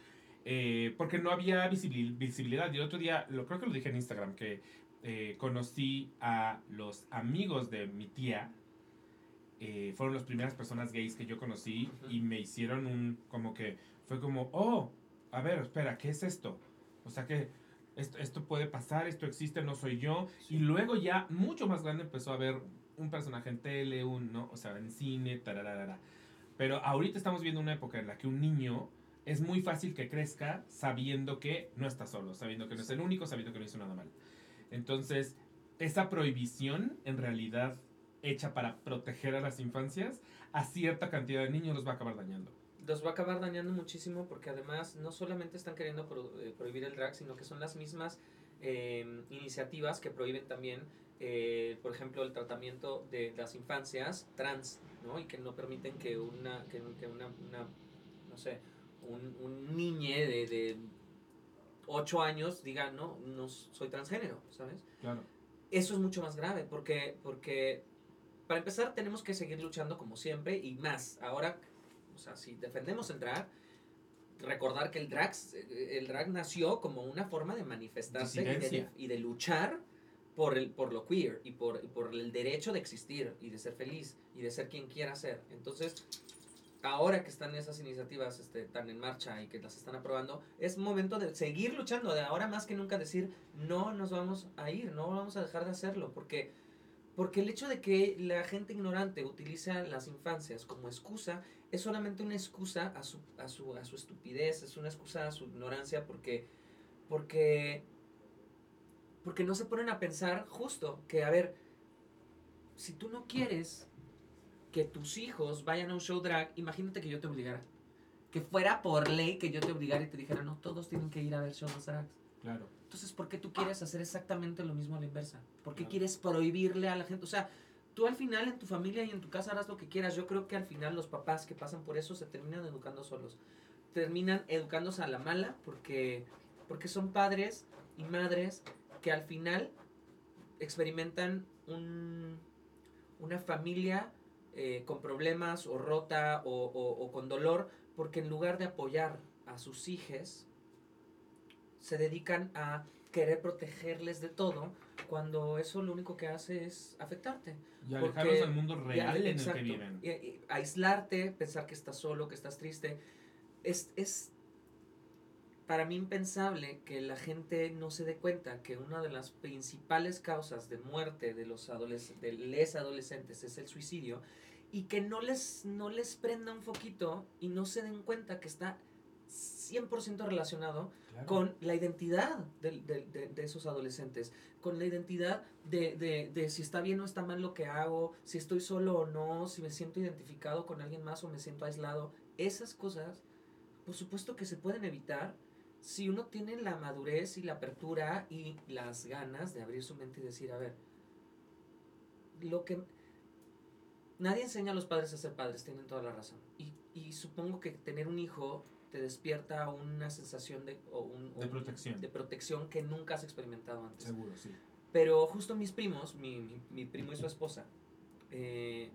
Eh, porque no había visibili- visibilidad. Y el otro día, lo, creo que lo dije en Instagram, que eh, conocí a los amigos de mi tía. eh, fueron las primeras personas gays que yo conocí Ujú. y me hicieron un, como que, fue como, oh, a ver, espera, ¿qué es esto? O sea que esto, esto puede pasar, esto existe, no soy yo. Y luego ya, mucho más grande, empezó a ver un personaje en tele, un, ¿no? O sea, en cine, tararara. Pero ahorita estamos viendo una época en la que un niño es muy fácil que crezca sabiendo que no está solo, sabiendo que no es el único, sabiendo que no hizo nada mal. Entonces, esa prohibición, en realidad, hecha para proteger a las infancias, a cierta cantidad de niños los va a acabar dañando. Los va a acabar dañando muchísimo porque además no solamente están queriendo pro- eh, prohibir el drag, sino que son las mismas eh, iniciativas que prohíben también, eh, por ejemplo, el tratamiento de las infancias trans, ¿no? Y que no permiten que una, que, que una, una, no sé, un, un niñe de, de 8 años diga, no, no soy transgénero, ¿sabes? Claro. eso es mucho más grave porque, porque para empezar tenemos que seguir luchando como siempre y más. Ahora, sea, si defendemos el drag, recordar que el drag, el drag nació como una forma de manifestarse y de, Disidencia. y de luchar por, el, por lo queer y por, y por el derecho de existir y de ser feliz y de ser quien quiera ser. Entonces, ahora que están esas iniciativas este, tan en marcha y que las están aprobando, es momento de seguir luchando, de ahora más que nunca decir, no nos vamos a ir, no vamos a dejar de hacerlo, porque, porque el hecho de que la gente ignorante utilice a las infancias como excusa es solamente una excusa a su, a su, a su estupidez, es una excusa a su ignorancia, porque, porque, porque no se ponen a pensar justo que, a ver, si tú no quieres que tus hijos vayan a un show drag, imagínate que yo te obligara. Que fuera por ley que yo te obligara y te dijera, no, todos tienen que ir a ver shows drags. Claro. Entonces, ¿por qué tú quieres hacer exactamente lo mismo a la inversa? ¿Por qué Claro. quieres prohibirle a la gente? O sea, tú al final en tu familia y en tu casa harás lo que quieras. Yo creo que al final los papás que pasan por eso se terminan educando solos. Terminan educándose a la mala porque, porque son padres y madres que al final experimentan un- una familia eh, con problemas o rota o, o- o con dolor, porque en lugar de apoyar a sus hijos, se dedican a querer protegerles de todo, cuando eso lo único que hace es afectarte. Y Porque- alejarlos del mundo Y- real en exacto. el que viven. Y- y aislarte, pensar que estás solo, que estás triste. Es, es para mí impensable que la gente no se dé cuenta que una de las principales causas de muerte de los de les adolescentes es el suicidio y que no les, no les prenda un foquito y no se den cuenta que está 100% relacionado Con la identidad de, de esos adolescentes, con la identidad de, de- de si está bien o está mal lo que hago, si estoy solo o no, si me siento identificado con alguien más o me siento aislado. Esas cosas, por supuesto que se pueden evitar si uno tiene la madurez y la apertura y las ganas de abrir su mente y decir, a ver, lo que... Nadie enseña a los padres a ser padres, tienen toda la razón. Y, y supongo que tener un hijo te despierta una sensación de, o un- o De un- protección. de protección que nunca has experimentado antes. Seguro, sí. Pero justo mis primos, mi, mi- mi primo y su esposa, eh,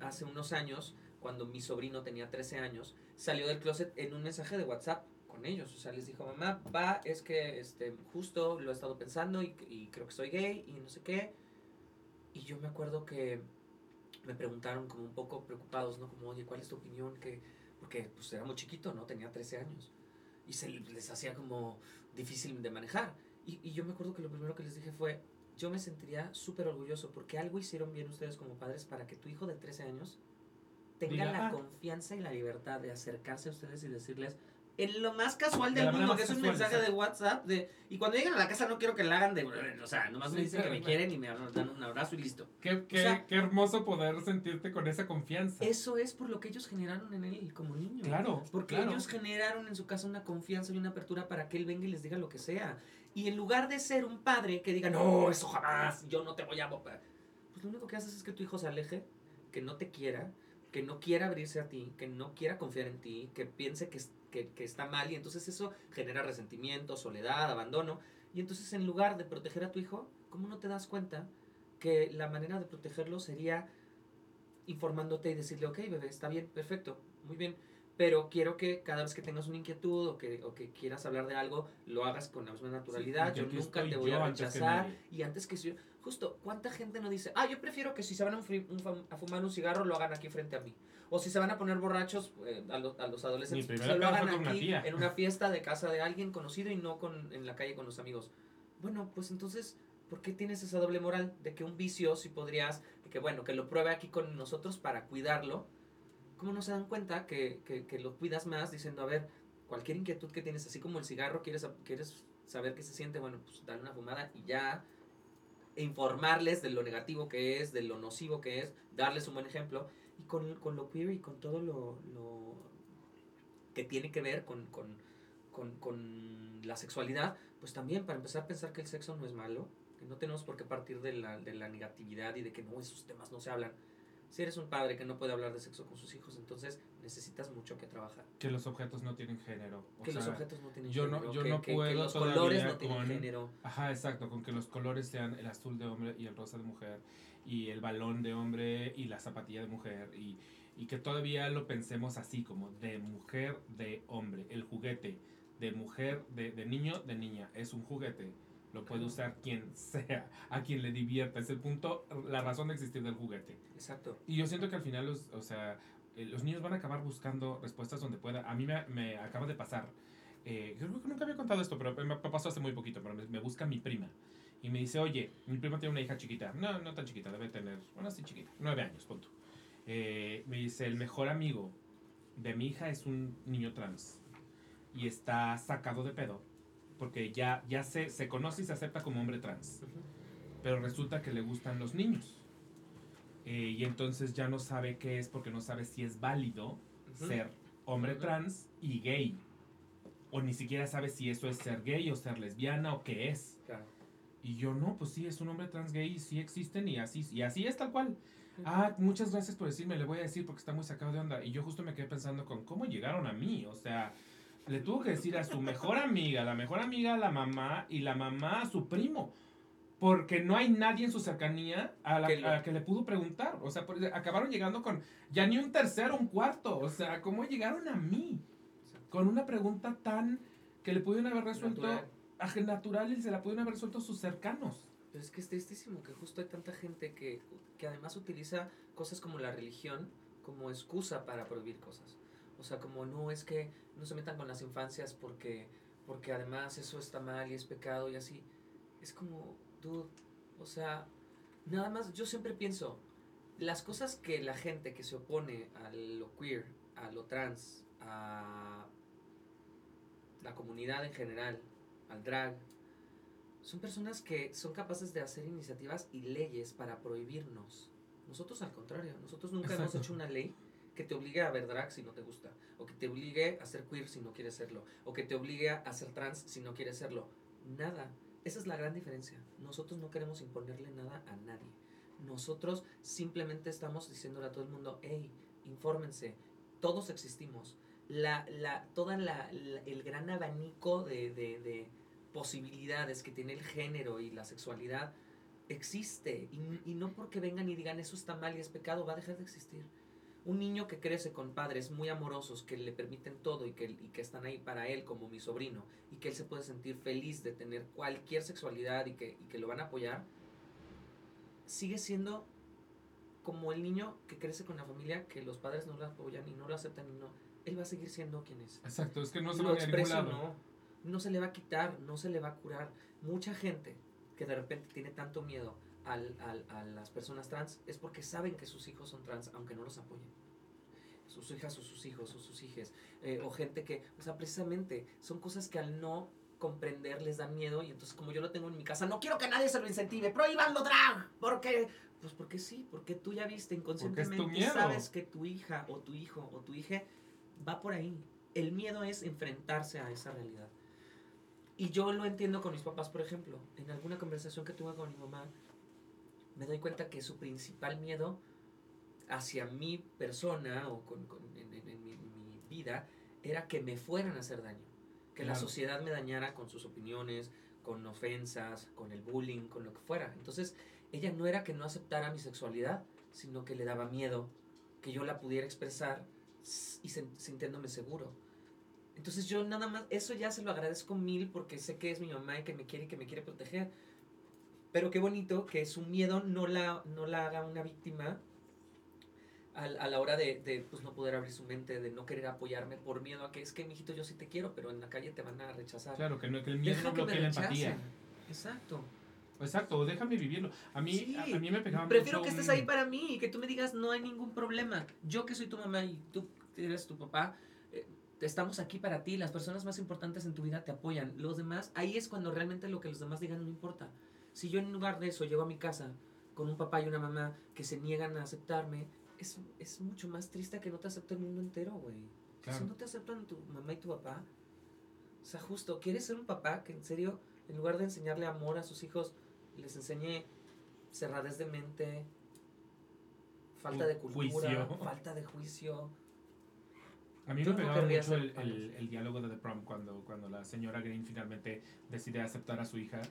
hace unos años, cuando mi sobrino tenía 13 años, salió del closet en un mensaje de WhatsApp con ellos. O sea, les dijo, mamá, va, es que este, justo lo he estado pensando y, y creo que soy gay y no sé qué. Y yo me acuerdo que me preguntaron como un poco preocupados, ¿no? Como, oye, ¿cuál es tu opinión? Que, porque pues era muy chiquito, ¿no? Tenía 13 años. Y se les hacía como difícil de manejar. Y, y yo me acuerdo que lo primero que les dije fue, yo me sentiría súper orgulloso porque algo hicieron bien ustedes como padres para que tu hijo de 13 años tenga Diga, la "Ah". confianza y la libertad de acercarse a ustedes y decirles en lo más casual De del mundo, que es un mensaje de WhatsApp de y cuando lleguen a la casa no quiero que la hagan de o sea, nomás me Sí, dicen que me quieren y me dan un abrazo y listo. Qué, qué, O sea- qué hermoso poder sentirte con esa confianza. Eso es por lo que ellos generaron en él como niño. Claro, Porque claro. ellos generaron en su casa una confianza y una apertura para que él venga y les diga lo que sea. Y en lugar de ser un padre que diga, no, eso jamás, yo no te voy a... bo-", Pues lo único que haces es que tu hijo se aleje, que no te quiera, que no quiera abrirse a ti, que no quiera confiar en ti, que piense que, es- que, que está mal y entonces eso genera resentimiento, soledad, abandono. Y entonces en lugar de proteger a tu hijo, ¿cómo no te das cuenta que la manera de protegerlo sería informándote y decirle, ok, bebé, está bien, perfecto, muy bien, pero quiero que cada vez que tengas una inquietud o que, o que quieras hablar de algo, lo hagas con la misma naturalidad. yo nunca te voy yo a rechazar. Y antes que si... Justo, ¿cuánta gente no dice, ah, yo prefiero que si se van a, un fri- un fam- a fumar un cigarro, lo hagan aquí frente a mí? O si se van a poner borrachos eh, a, lo- a los adolescentes, que lo hagan una aquí en una fiesta de casa de alguien conocido y no con, en la calle con los amigos. Bueno, pues entonces, ¿por qué tienes esa doble moral de que un vicio, si podrías, de que bueno, que lo pruebe aquí con nosotros para cuidarlo? ¿Cómo no se dan cuenta que, que, que lo cuidas más diciendo, a ver, cualquier inquietud que tienes, así como el cigarro, quieres, quieres saber qué se siente, bueno, pues dale una fumada y ya e informarles de lo negativo que es, de lo nocivo que es, darles un buen ejemplo. Y con, con lo queer y con todo lo, lo que tiene que ver con, con, con, con la sexualidad, pues también para empezar a pensar que el sexo no es malo, que no tenemos por qué partir de la, de la negatividad y de que no, esos temas no se hablan. Si eres un padre que no puede hablar de sexo con sus hijos, entonces necesitas mucho que trabajar. Que los objetos no tienen género. O Que los objetos no tienen yo no- género, yo que, no que- que puedo los colores no tienen con- género. Ajá, exacto, con que los colores sean el azul de hombre y el rosa de mujer, y el balón de hombre y la zapatilla de mujer, y, y que todavía lo pensemos así, como de mujer, de hombre, el juguete, de mujer, de, de niño, de niña, es un juguete, lo puede usar quien <laughs> sea, a quien le divierta, es el punto, la razón de existir del juguete. Exacto. Y yo siento que al final, los, o sea, eh, los niños van a acabar buscando respuestas donde pueda. A mí me, me acaba de pasar. eh, creo que nunca había contado esto, pero me pasó hace muy poquito. Pero me, me busca mi prima. Y me dice, oye, mi prima tiene una hija chiquita. No, no tan chiquita, debe tener, bueno, sí chiquita, nueve años, punto. Eh, me dice, el mejor amigo de mi hija es un niño trans. Y está sacado de pedo. Porque ya, ya se, se conoce y se acepta como hombre trans pero resulta que le gustan los niños. Eh, y entonces ya no sabe qué es porque no sabe si es válido Ujú. ser hombre Ujú. trans y gay. O ni siquiera sabe si eso es ser gay o ser lesbiana o qué es. Claro. Y yo no, pues sí, es un hombre trans gay sí existen y así, y así es tal cual. Ah, muchas gracias por decirme, le voy a decir porque está muy sacado de onda. Y yo justo me quedé pensando con cómo llegaron a mí. O sea, le tuvo que decir a su mejor amiga, la mejor amiga a la mamá y la mamá a su primo. porque no hay nadie en su cercanía a la Que lo- a la que le pudo preguntar. O sea, por- acabaron llegando con ya ni un tercero, un cuarto. O sea, ¿cómo llegaron a mí? Con una pregunta tan que le pudieron haber resuelto Natural. a- natural y se la pudieron haber resuelto sus cercanos. Pero es que es tristísimo que justo hay tanta gente que, que además utiliza cosas como la religión como excusa para prohibir cosas. O sea, como no es que no se metan con las infancias porque, porque además eso está mal y es pecado y así. Es como, dude, o sea, nada más, yo siempre pienso, las cosas que la gente que se opone a lo queer, a lo trans, a la comunidad en general, al drag, son personas que son capaces de hacer iniciativas y leyes para prohibirnos. Nosotros al contrario, nosotros nunca hemos hecho una ley que te obligue a ver drag si no te gusta, o que te obligue a ser queer si no quieres serlo, o que te obligue a ser trans si no quieres serlo. Nada. Esa es la gran diferencia. Nosotros no queremos imponerle nada a nadie. Nosotros simplemente estamos diciéndole a todo el mundo, hey, infórmense, todos existimos. La, la, toda la, la- el gran abanico de, de, de posibilidades que tiene el género y la sexualidad existe. Y, y no porque vengan y digan eso está mal y es pecado, va a dejar de existir. Un niño que crece con padres muy amorosos que le permiten todo y que, y que están ahí para él, como mi sobrino, y que él se puede sentir feliz de tener cualquier sexualidad y que, y que lo van a apoyar, sigue siendo como el niño que crece con la familia que los padres no lo apoyan y no lo aceptan y no. Él va a seguir siendo quien es Exacto, es que no se lo. No se le va a quitar, no se le va a curar. Mucha gente que de repente tiene tanto miedo al, al- a las personas trans es porque saben que sus hijos son trans, aunque no los apoyen. Sus hijas o sus hijos o sus hijes. eh, o gente que, o sea, precisamente son cosas que al no comprender les dan miedo y entonces como yo lo tengo en mi casa, no quiero que nadie se lo incentive, prohíbanlo drag, porque pues porque sí, porque tú ya viste inconscientemente miedo. sabes que tu hija o tu hijo o tu hija va por ahí. El miedo es enfrentarse a esa realidad. Y yo lo entiendo con mis papás, por ejemplo. En alguna conversación que tuve con mi mamá, me doy cuenta que su principal miedo hacia mi persona o con, con- en, en- en mi, mi vida era que me fueran a hacer daño. Que la sociedad me dañara con sus opiniones, con ofensas, con el bullying, con lo que fuera. Entonces, ella no era que no aceptara mi sexualidad, sino que le daba miedo que yo la pudiera expresar y sintiéndome seguro. Entonces yo nada más, eso ya se lo agradezco mil porque sé que es mi mamá y que me quiere y que me quiere proteger. Pero qué bonito que su miedo no la, no la haga una víctima al- a, la hora de, de, pues, no poder abrir su mente, de no querer apoyarme por miedo a que es que, mijito, yo sí te quiero, pero en la calle te van a rechazar. Claro, que, no, que el miedo Deja no bloquee la empatía. Exacto. Exacto, déjame vivirlo. A mí, Sí, a, a mí me pegaba Prefiero mucho que estés un- ahí para mí y que tú me digas no hay ningún problema. Yo que soy tu mamá y tú eres tu papá, eh, estamos aquí para ti. Las personas más importantes en tu vida te apoyan. Los demás, ahí es cuando realmente lo que los demás digan no importa. Si yo en lugar de eso llego a mi casa con un papá y una mamá que se niegan a aceptarme, es, es mucho más triste que no te acepte el mundo entero, güey. Claro. Si no te aceptan tu mamá y tu papá, o sea, justo, ¿quieres ser un papá que en serio, en lugar de enseñarle amor a sus hijos, les enseñe cerradez de mente, falta de cultura, juicio. falta de juicio? A mí me pegaba mucho el, el- el diálogo de The Prom cuando, cuando la señora Green finalmente decide aceptar a su hija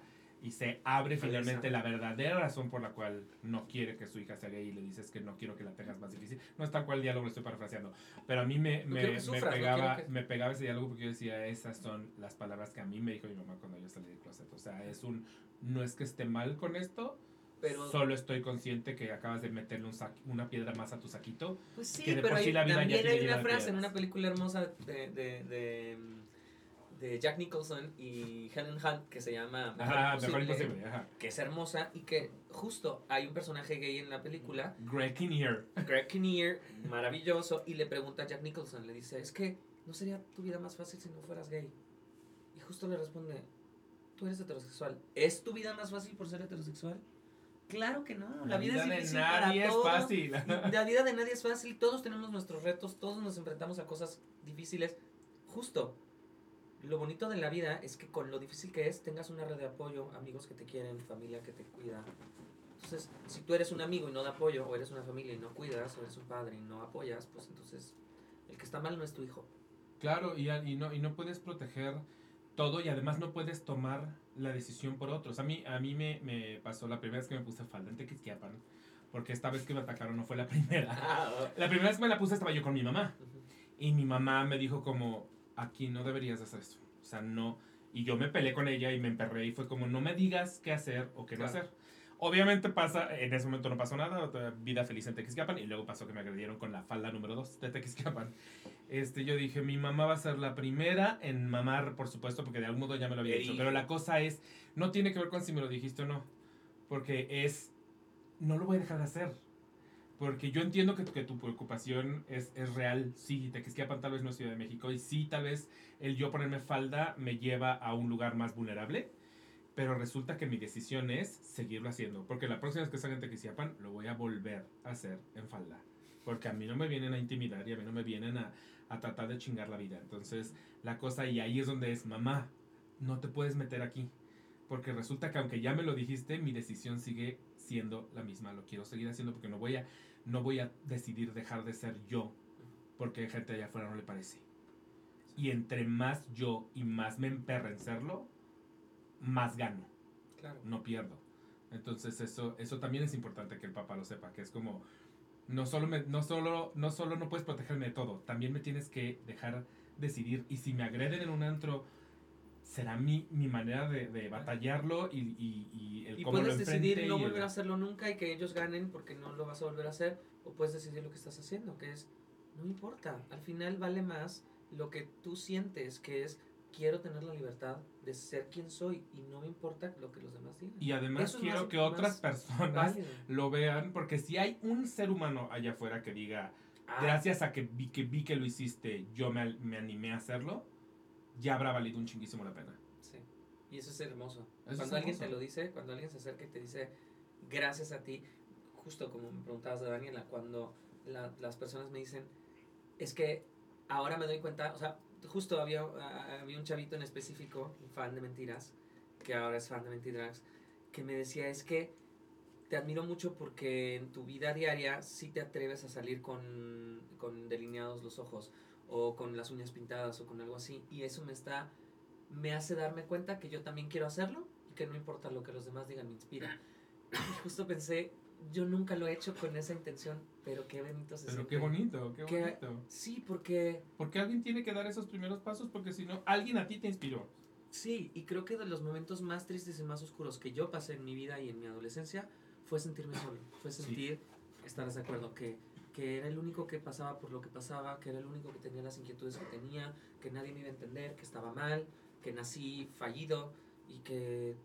y se abre finalmente la verdadera razón por la cual no quiere que su hija sea gay y le dices que no quiero que la tengas más difícil. No es tal cual el diálogo, lo estoy parafraseando. Pero a mí me, No me, que me sufras, no pegaba, quiero que- me pegaba ese diálogo porque yo decía, esas son las palabras que a mí me dijo mi mamá cuando yo salí del closet. O sea, es un, no es que esté mal con esto, Pero, solo estoy consciente que acabas de meterle un sac- una piedra más a tu saquito. pues sí, que de pero por sí hay- la vida ya también tiene hay una frase en piedras. una película hermosa de, de, de, de Jack Nicholson y Helen Hunt que se llama Mejor Ajá, mejor Imposible, imposible. Ajá. que es hermosa y que justo hay un personaje gay en la película Greg Kinnear. Greg Kinnear, maravilloso, y le pregunta a Jack Nicholson, le dice, es que no sería tu vida más fácil si no fueras gay. Y justo le responde, tú eres heterosexual. ¿Es tu vida más fácil por ser heterosexual? Claro que no, la, vida, es de difícil nadie para es todos. fácil. La vida de nadie es fácil, todos tenemos nuestros retos, todos nos enfrentamos a cosas difíciles. Justo, lo bonito de la vida es que con lo difícil que es, tengas una red de apoyo, amigos que te quieren, familia que te cuida. Entonces, si tú eres un amigo y no da apoyo, o eres una familia y no cuidas, o eres un padre y no apoyas, pues entonces el que está mal no es tu hijo. Claro, y, y, no, y no puedes proteger todo y además no puedes tomar la decisión por otros. A mí, a mí me, me pasó la primera vez que me puse falda en Tequisquiapan, porque esta vez que me atacaron no fue la <laughs> primera. Ah, La primera vez que me la puse estaba yo con mi mamá y mi mamá me dijo como, aquí no deberías de hacer esto. O sea, no. Y yo me peleé con ella y me emperré y fue como, no me digas qué hacer o qué no hacer. Obviamente pasa, en ese momento no pasó nada, otra vida feliz en Tequisquiapan y luego pasó que me agredieron con la falda número 2 de Tequisquiapan. Este, yo dije, mi mamá va a ser la primera en mamar, por supuesto, porque de algún modo ya me lo había dicho. Pero la cosa es, no tiene que ver con si me lo dijiste o no, porque es, no lo voy a dejar de hacer. Porque yo entiendo que, tu- preocupación es, real. Sí, Tequisquiapan tal vez no es Ciudad de México. Y sí, tal vez el yo ponerme falda me lleva a un lugar más vulnerable. Pero resulta que mi decisión es seguirlo haciendo. Porque la próxima vez que salga en Tequisquiapan, lo voy a volver a hacer en falda. Porque a mí no me vienen a intimidar y a mí no me vienen a tratar de chingar la vida. Entonces, la cosa, y ahí es donde es, mamá, no te puedes meter aquí. Porque resulta que aunque ya me lo dijiste, mi decisión sigue siendo la misma. Lo quiero seguir haciendo porque no voy a, no voy a decidir dejar de ser yo. Porque gente allá afuera no le parece. Y entre más yo y más me emperra en serlo, más gano Claro. no pierdo. Entonces eso, eso también es importante que el papá lo sepa, que es como, no solo, me- no, solo, no solo no puedes protegerme de todo, también me tienes que dejar decidir. Y si me agreden en un antro, será mi, mi manera de, de batallarlo y, y, y el Y cómo lo puedes decidir no y el- volver a hacerlo nunca y que ellos ganen porque no lo vas a volver a hacer. O puedes decidir lo que estás haciendo, que es, no importa. Al final vale más lo que tú sientes, que es, quiero tener la libertad de ser quien soy y no me importa lo que los demás digan. Y además Eso es quiero más- que otras personas Válido. lo vean, porque si hay un ser humano allá afuera que diga, Ah, gracias a que vi que, vi que lo hiciste, yo me, me animé a hacerlo, ya habrá valido un chinguísimo la pena. Sí. Y eso es hermoso. Eso cuando es alguien hermoso. te lo dice, cuando alguien se acerca y te dice, gracias a ti, justo como me preguntabas de Daniela, cuando la- las personas me dicen, es que ahora me doy cuenta, o sea, justo había, a- había un chavito en específico, fan de mentiras, que ahora es fan de Mentidrags, que me decía, es que te admiro mucho porque en tu vida diaria sí te atreves a salir con, con delineados los ojos o con las uñas pintadas o con algo así y eso me está me hace darme cuenta que yo también quiero hacerlo y que no importa lo que los demás digan me inspira y justo pensé yo nunca lo he hecho con esa intención pero qué bonito se Pero siente. qué bonito, qué Que- bonito. sí porque Porque alguien tiene que dar esos primeros pasos, porque si no, alguien a ti te inspiró. Sí, y creo que de los momentos más tristes y más oscuros que yo pasé en mi vida y en mi adolescencia fue sentirme solo, fue Sí. sentir, estarás de acuerdo, que, que era el único que pasaba por lo que pasaba, que era el único que tenía las inquietudes que tenía, que nadie me iba a entender, que estaba mal, que nací fallido y que...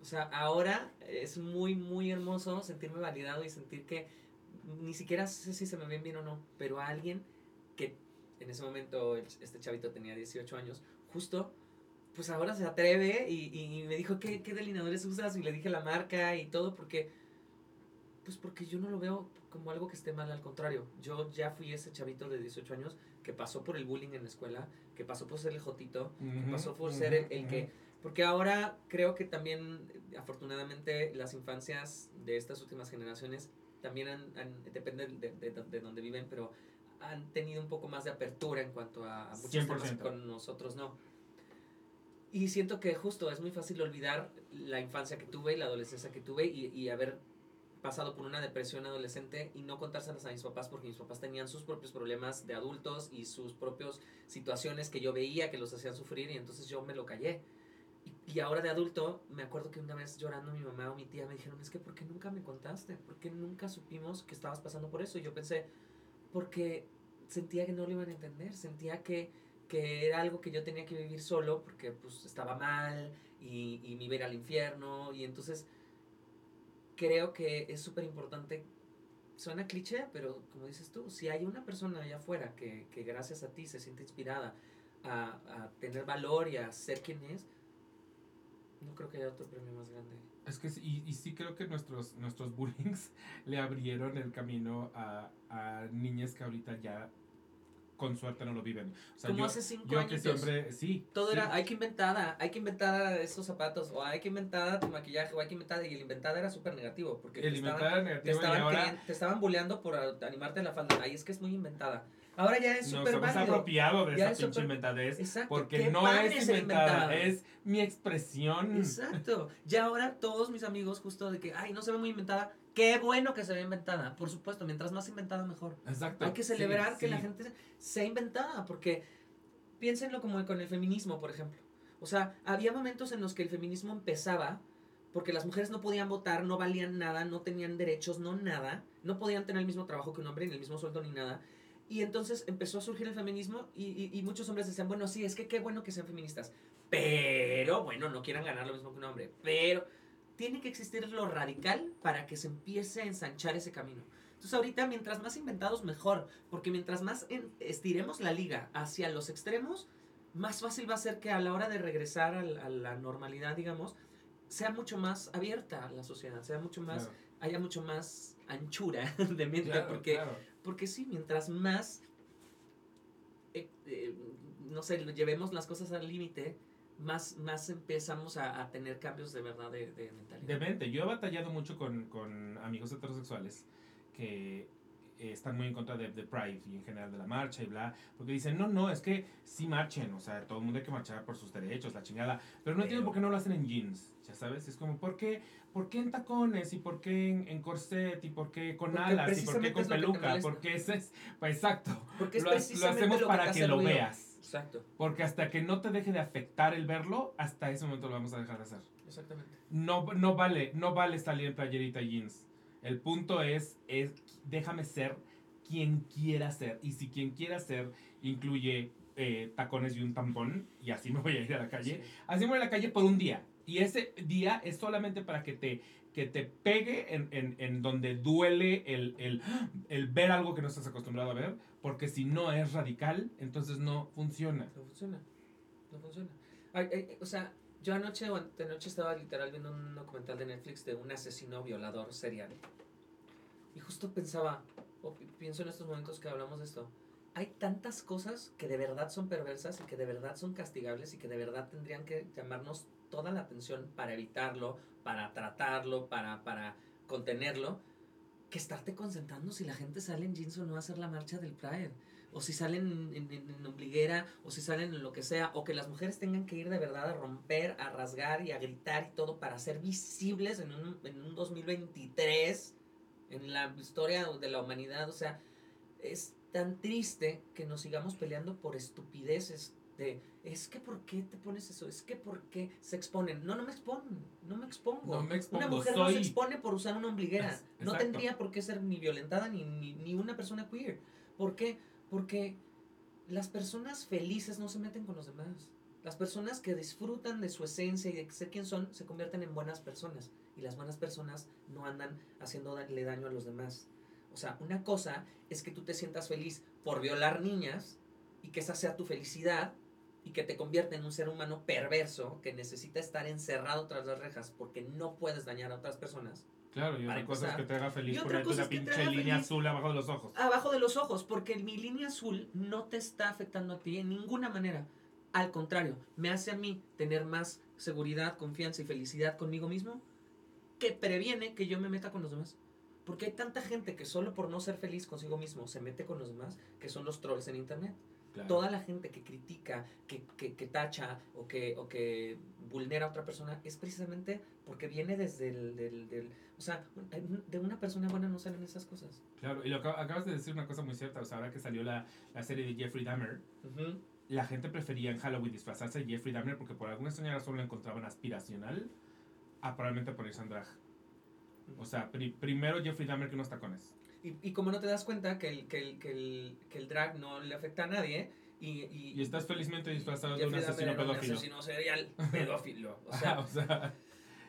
O sea, ahora es muy, muy hermoso sentirme validado y sentir que ni siquiera sé si se me ven bien o no, pero a alguien que en ese momento este chavito tenía 18 años, justo, pues ahora se atreve y, me dijo, ¿qué, ¿qué delineadores usas? Y le dije la marca y todo, porque, pues porque yo no lo veo como algo que esté mal, al contrario. Yo ya fui ese chavito de 18 años que pasó por el bullying en la escuela, que pasó por ser el jotito, que pasó por ser el, el que... Porque ahora creo que también, afortunadamente, las infancias de estas últimas generaciones también han, han- depende de, de, de donde viven, pero han tenido un poco más de apertura en cuanto a, a muchos temas que 100%. con nosotros no. Y siento que justo es muy fácil olvidar la infancia que tuve y la adolescencia que tuve y, y haber pasado por una depresión adolescente y no contárselas a mis papás porque mis papás tenían sus propios problemas de adultos y sus propias situaciones que yo veía que los hacían sufrir y entonces yo me lo callé. Y, ahora de adulto, me acuerdo que una vez llorando mi mamá o mi tía me dijeron, es que ¿por qué nunca me contaste? ¿Por qué nunca supimos que estabas pasando por eso? Y yo pensé, porque sentía que no lo iban a entender, sentía que, que era algo que yo tenía que vivir solo porque pues estaba mal y, y me iba al infierno y entonces creo que es súper importante, suena cliché, pero como dices tú, si hay una persona allá afuera que, que gracias a ti se siente inspirada a, a tener valor y a ser quien es, no creo que haya otro premio más grande. Es que y, y sí creo que nuestros, nuestros bullings <laughs> le abrieron el camino a, a niñas que ahorita ya con suerte no lo viven. O sea, Como yo, hace cinco yo años. que siempre, sí. Todo sí. era, hay que inventar, hay que inventar esos zapatos, o hay que inventar tu maquillaje, o hay que inventar, y el inventada era súper negativo, porque El te estaban, te, negativo y estaban ahora... te estaban bulleando por animarte a la falda. Ay, es que es muy inventada. Ahora ya es súper válido. apropiado de Ya esa es pinche súper- inventadez. Exacto. Porque ¿Qué no es inventada, inventada. es mi expresión. Exacto. Ya ahora todos mis amigos justo de que, ay, no se ve muy inventada. Qué bueno que se ve inventada. Por supuesto, mientras más inventada mejor. Exacto. Hay que Sí, celebrar que sí. la gente sea inventada, porque piénsenlo como con el feminismo, por ejemplo. O sea, había momentos en los que el feminismo empezaba porque las mujeres no podían votar, no valían nada, no tenían derechos, no nada, no podían tener el mismo trabajo que un hombre, ni el mismo sueldo, ni nada. Y entonces empezó a surgir el feminismo y, y- y muchos hombres decían, bueno, sí, es que qué bueno que sean feministas, pero, bueno, no quieran ganar lo mismo que un hombre, pero tiene que existir lo radical para que se empiece a ensanchar ese camino. Entonces ahorita mientras más inventados mejor, porque mientras más estiremos la liga hacia los extremos, más fácil va a ser que a la hora de regresar a, la normalidad, digamos, sea mucho más abierta la sociedad, sea mucho más, Claro, haya mucho más anchura <laughs> de mente, claro, porque, claro. porque sí, mientras más, eh, eh, no sé, llevemos las cosas al límite, más, más empezamos a, a tener cambios de verdad de, de mentalidad. Demente. Yo he batallado mucho con, con amigos heterosexuales que eh, están muy en contra de, de Pride y en general de la marcha y bla, porque dicen, no, no, es que sí marchen, o sea, todo el mundo hay que marchar por sus derechos, la chingada, pero no entiendo por qué no lo hacen en jeans, ya sabes, es como, ¿por qué, por qué en tacones y por qué en, en corset y por qué con Porque alas y por qué con es peluca? Porque es, pues, <laughs> exacto, Porque es lo, lo hacemos para que, lo veas. Exacto, Porque hasta que no te deje de afectar el verlo, hasta ese momento lo vamos a dejar de hacer. exactamente. No, no vale, no vale salir en playerita jeans. El punto es, es, déjame ser quien quiera ser. Y si quien quiera ser incluye eh, tacones y un tampón, y así me voy a ir a la calle, Sí. así me voy a la calle por un día. Y ese día es solamente para que te, que te pegue en, en, en donde duele el, el, el ver algo que no estás acostumbrado a ver, porque si no es radical, entonces no funciona. No funciona. No funciona. Ay, ay, o sea, yo anoche o anoche estaba literal viendo un documental de Netflix de un asesino violador serial. Y justo pensaba, o pi- pienso en estos momentos que hablamos de esto. Hay tantas cosas que de verdad son perversas y que de verdad son castigables y que de verdad tendrían que llamarnos toda la atención para evitarlo, para tratarlo, para, para contenerlo, que estarte concentrando si la gente sale en jeans o no a hacer la marcha del Pride o si salen en, en, ombliguera, o si salen en lo que sea, o que las mujeres tengan que ir de verdad a romper, a rasgar y a gritar y todo para ser visibles en un, en un 2023, en la historia de la humanidad. O sea, es tan triste que nos sigamos peleando por estupideces de, es que ¿por qué te pones eso? Es que ¿por qué se exponen? No, no me exponen, no me expongo. No me expongo, Una mujer no se expone por usar una ombliguera. Es- no tendría por qué ser ni violentada ni, ni, ni una persona queer. ¿Por qué? Porque las personas felices no se meten con los demás. Las personas que disfrutan de su esencia y de ser quien son se convierten en buenas personas. Y las buenas personas no andan haciéndole daño a los demás. O sea, una cosa es que tú te sientas feliz por violar niñas y que esa sea tu felicidad y que te convierte en un ser humano perverso que necesita estar encerrado tras las rejas porque no puedes dañar a otras personas. Claro, y otra cosa es empezar. que te haga feliz ponerte una pinche línea feliz. azul abajo de los ojos. abajo de los ojos, porque mi línea azul no te está afectando a ti en ninguna manera. Al contrario, me hace a mí tener más seguridad, confianza y felicidad conmigo mismo que previene que yo me meta con los demás. Porque hay tanta gente que solo por no ser feliz consigo mismo se mete con los demás, que son los trolls en internet. Claro. Toda la gente que critica, que, que, que tacha o que, o que vulnera a otra persona es precisamente porque viene desde el... Del, del- o sea, de una persona buena no salen esas cosas. Claro, y lo acab- acabas de decir una cosa muy cierta. O sea, ahora que salió la, la serie de Jeffrey Dahmer, la gente prefería en Halloween disfrazarse de Jeffrey Dahmer porque por alguna extraña razón lo encontraban aspiracional a probablemente ponerse en drag. O sea, pri- primero Jeffrey Dahmer que unos tacones. Y, y como no te das cuenta que el, que el, que el, que el drag no le afecta a nadie y... Y, Y estás felizmente disfrazado de un asesino era un pedófilo. asesino serial <laughs> pedófilo. O sea, <laughs> o sea,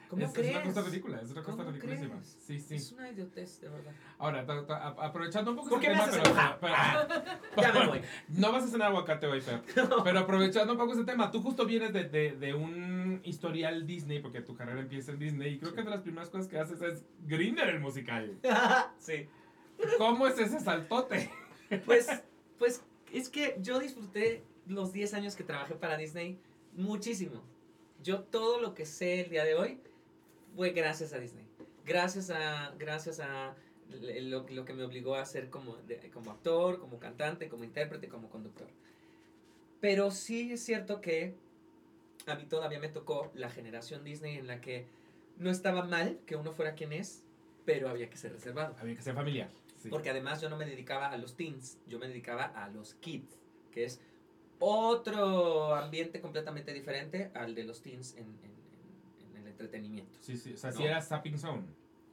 ¿cómo es, crees? es una cosa ridícula, es una cosa ¿Cómo ridiculísima. Sí, sí. Es una idiotez, de verdad. Ahora, ta- ta- aprovechando un poco ¿Por qué me tema, haces pero, enojar? pero- <laughs> Ya me voy. no vas a cenar aguacate hoy, Fer. Pero aprovechando un poco ese tema, tú justo vienes de, de, de un historial Disney, porque tu carrera empieza en Disney, y creo que de las primeras cosas que haces es Grinder el musical. sí. ¿Cómo es ese saltote? <laughs> Pues, pues es que yo disfruté los 10 años que trabajé para Disney muchísimo. Yo todo lo que sé el día de hoy fue gracias a Disney. Gracias a, gracias a lo, lo que me obligó a ser como, de- como actor, como cantante, como intérprete, como conductor. Pero sí es cierto que a mí todavía me tocó la generación Disney en la que no estaba mal que uno fuera quien es, pero había que ser reservado. Había que ser familiar. Sí. Porque además yo no me dedicaba a los teens, yo me dedicaba a los kids, que es otro ambiente completamente diferente al de los teens en, en- en el entretenimiento. Sí, sí. O sea, ¿No? si era Zapping Zone.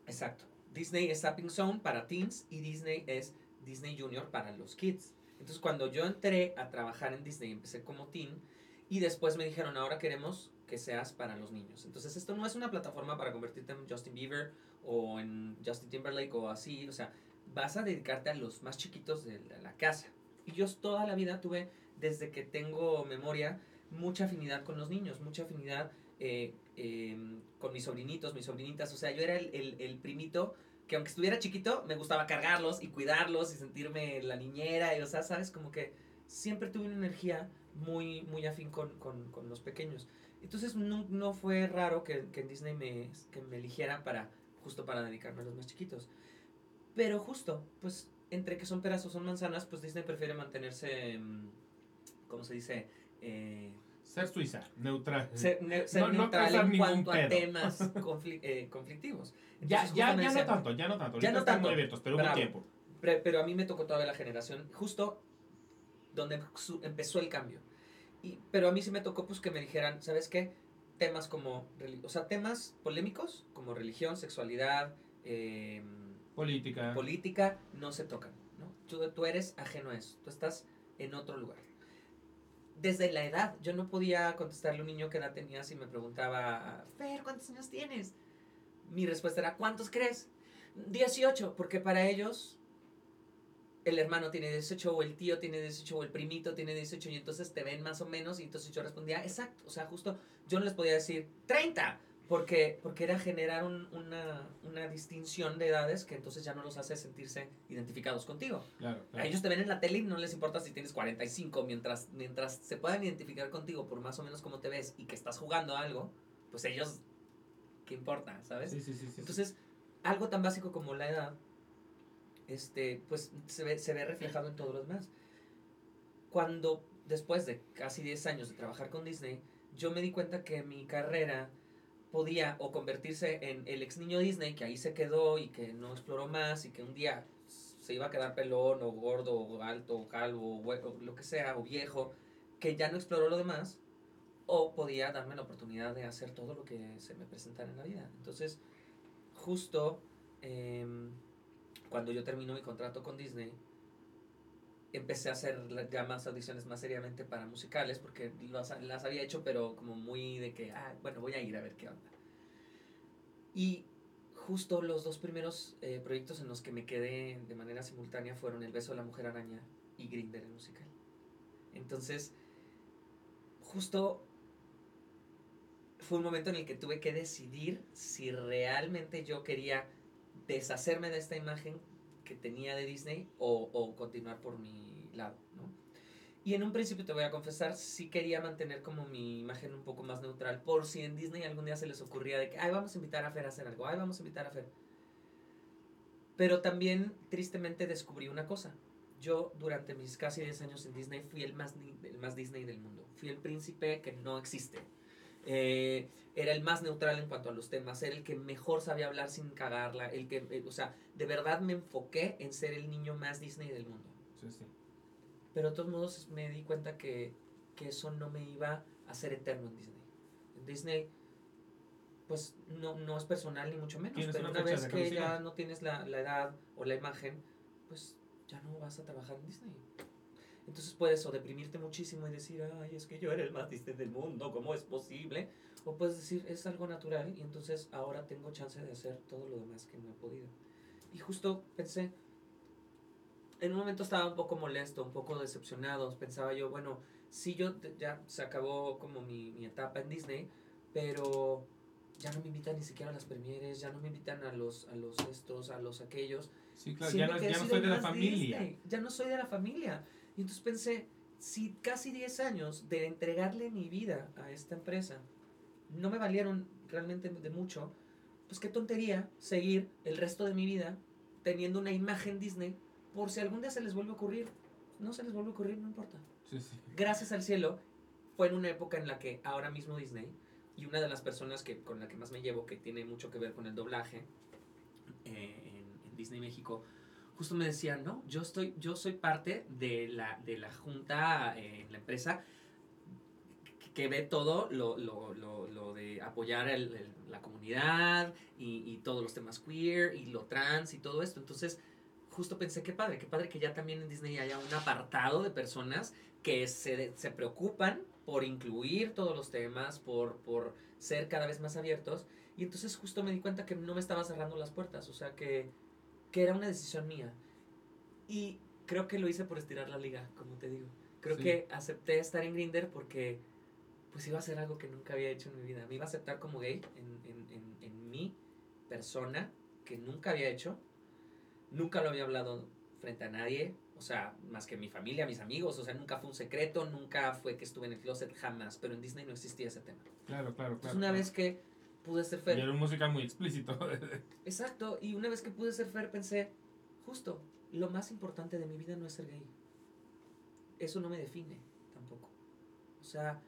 Exacto. Disney es Zapping Zone para teens y Disney es Disney Junior para los kids. Entonces cuando yo entré a trabajar en Disney, empecé como teen y después me dijeron, ahora queremos que seas para los niños. Entonces esto no es una plataforma para convertirte en Justin Bieber o en Justin Timberlake o así. O sea, vas a dedicarte a los más chiquitos de la- casa. Y yo toda la vida tuve, desde que tengo memoria, mucha afinidad con los niños, mucha afinidad eh, eh, con mis sobrinitos, mis sobrinitas. O sea, yo era el, el- el primito que aunque estuviera chiquito, me gustaba cargarlos y cuidarlos y sentirme la niñera. Y, o sea, sabes, como que siempre tuve una energía muy, muy afín con, con- con los pequeños. Entonces no, no fue raro que, que en Disney me, que me eligiera para, justo para dedicarme a los más chiquitos. Pero justo, pues entre que son peras o son manzanas, pues Disney prefiere mantenerse, mm, ¿cómo se dice? Eh, Ser suiza, neutral. ser, ne- ser No- no neutral causar en cuanto a temas <laughs> confli- eh, conflictivos. Ya, Entonces, ya, ya no tanto, ya no tanto. Ya Ahorita no tanto. abiertos, pero Bravo. tiempo. Pero a mí me tocó toda la generación, justo donde empezó el cambio. Y, pero a mí sí me tocó pues que me dijeran, ¿sabes qué? Temas como, o sea, temas polémicos como religión, sexualidad, eh, Política. política, no se tocan, ¿no? Tú, tú eres ajeno a eso, tú estás en otro lugar. Desde la edad, yo no podía contestarle a un niño qué edad tenías y me preguntaba, Fer, ¿cuántos años tienes? Mi respuesta era, ¿cuántos crees? 18, porque para ellos el hermano tiene 18 o el tío tiene 18 o el primito tiene 18 y entonces te ven más o menos y entonces yo respondía, exacto, o sea, justo yo no les podía decir 30, porque, porque era generar un- una, una distinción de edades que entonces ya no los hace sentirse identificados contigo. Claro, A ellos te ven en la tele y no les importa si tienes 45, mientras, mientras se puedan identificar contigo por más o menos cómo te ves y que estás jugando algo, pues ellos, ¿qué importa? ¿Sabes? Sí, sí, sí. Entonces, algo tan básico como la edad, este, pues se ve, se ve reflejado en todo lo demás. Cuando, después de casi 10 años de trabajar con Disney, yo me di cuenta que mi carrera podía o convertirse en el ex niño Disney que ahí se quedó y que no exploró más y que un día se iba a quedar pelón o gordo o alto o calvo o, lo que sea o viejo que ya no exploró lo demás o podía darme la oportunidad de hacer todo lo que se me presentara en la vida. Entonces, justo em, cuando yo termino mi contrato con Disney, empecé a hacer ya más audiciones más seriamente para musicales, porque las, las había hecho, pero como muy de que, ah, bueno, voy a ir a ver qué onda. Y justo los dos primeros eh, proyectos en los que me quedé de manera simultánea fueron El beso de la mujer araña y Grinder el musical. Entonces, justo fue un momento en el que tuve que decidir si realmente yo quería deshacerme de esta imagen que tenía de Disney o, continuar por mi lado, ¿no? Y en un principio te voy a confesar, sí quería mantener como mi imagen un poco más neutral, por si en Disney algún día se les ocurría de que, ay, vamos a invitar a Fer a hacer algo, ay, vamos a invitar a Fer. Pero también, tristemente, descubrí una cosa. Yo, durante mis casi 10 años en Disney, fui el más, el más Disney del mundo. Fui el príncipe que no existe. Eh, era el más neutral en cuanto a los temas, era el que mejor sabía hablar sin cagarla, el que, eh, o sea, de verdad me enfoqué en ser el niño más Disney del mundo. Sí, sí. Pero de todos modos me di cuenta que, que eso no me iba a hacer eterno en Disney. En Disney, pues no, no es personal ni mucho menos, pero una vez que ya no tienes la, la edad o la imagen, pues ya no vas a trabajar en Disney. Entonces puedes o deprimirte muchísimo y decir, ay, es que yo era el más Disney del mundo, ¿cómo es posible? O puedes decir, es algo natural y entonces ahora tengo chance de hacer todo lo demás que no he podido. Y justo pensé, en un momento estaba un poco molesto, un poco decepcionado. Pensaba yo, bueno, sí, yo ya se acabó como mi, mi etapa en Disney, pero ya no me invitan ni siquiera a las premieres, ya no me invitan a los, a los estos, a los aquellos. Sí, claro, Siento ya no, ya no soy de la familia. Disney, ya no soy de la familia. Y entonces pensé, si casi 10 años de entregarle mi vida a esta empresa no me valieron realmente de mucho, pues qué tontería seguir el resto de mi vida teniendo una imagen Disney por si algún día se les vuelve a ocurrir. No se les vuelve a ocurrir, no importa. Sí, sí. Gracias al cielo, fue en una época en la que ahora mismo Disney, y una de las personas que, con la que más me llevo, que tiene mucho que ver con el doblaje eh, en, en Disney México, justo me decían, no, yo, estoy, yo soy parte de la, de la junta eh, en la empresa que ve todo lo, lo, lo, lo de apoyar el- el- la comunidad y, y todos los temas queer y lo trans y todo esto. Entonces, justo pensé, qué padre, qué padre que ya también en Disney haya un apartado de personas que se, se preocupan por incluir todos los temas, por, por ser cada vez más abiertos. Y entonces justo me di cuenta que no me estaba cerrando las puertas, o sea, que, que era una decisión mía. Y creo que lo hice por estirar la liga, como te digo. Creo Sí. que acepté estar en Grinder porque pues iba a ser algo que nunca había hecho en mi vida. Me iba a aceptar como gay en, en, en, en mi persona, que nunca había hecho. Nunca lo había hablado frente a nadie, o sea, más que mi familia, mis amigos, o sea, nunca fue un secreto, nunca fue que estuve en el closet, jamás, pero en Disney no existía ese tema. Claro, claro, Entonces claro. una claro. vez que pude ser Y Fer, era un musical muy explícito. <laughs> exacto, y una vez que pude ser Fer pensé, justo, lo más importante de mi vida no es ser gay. Eso no me define tampoco. O sea,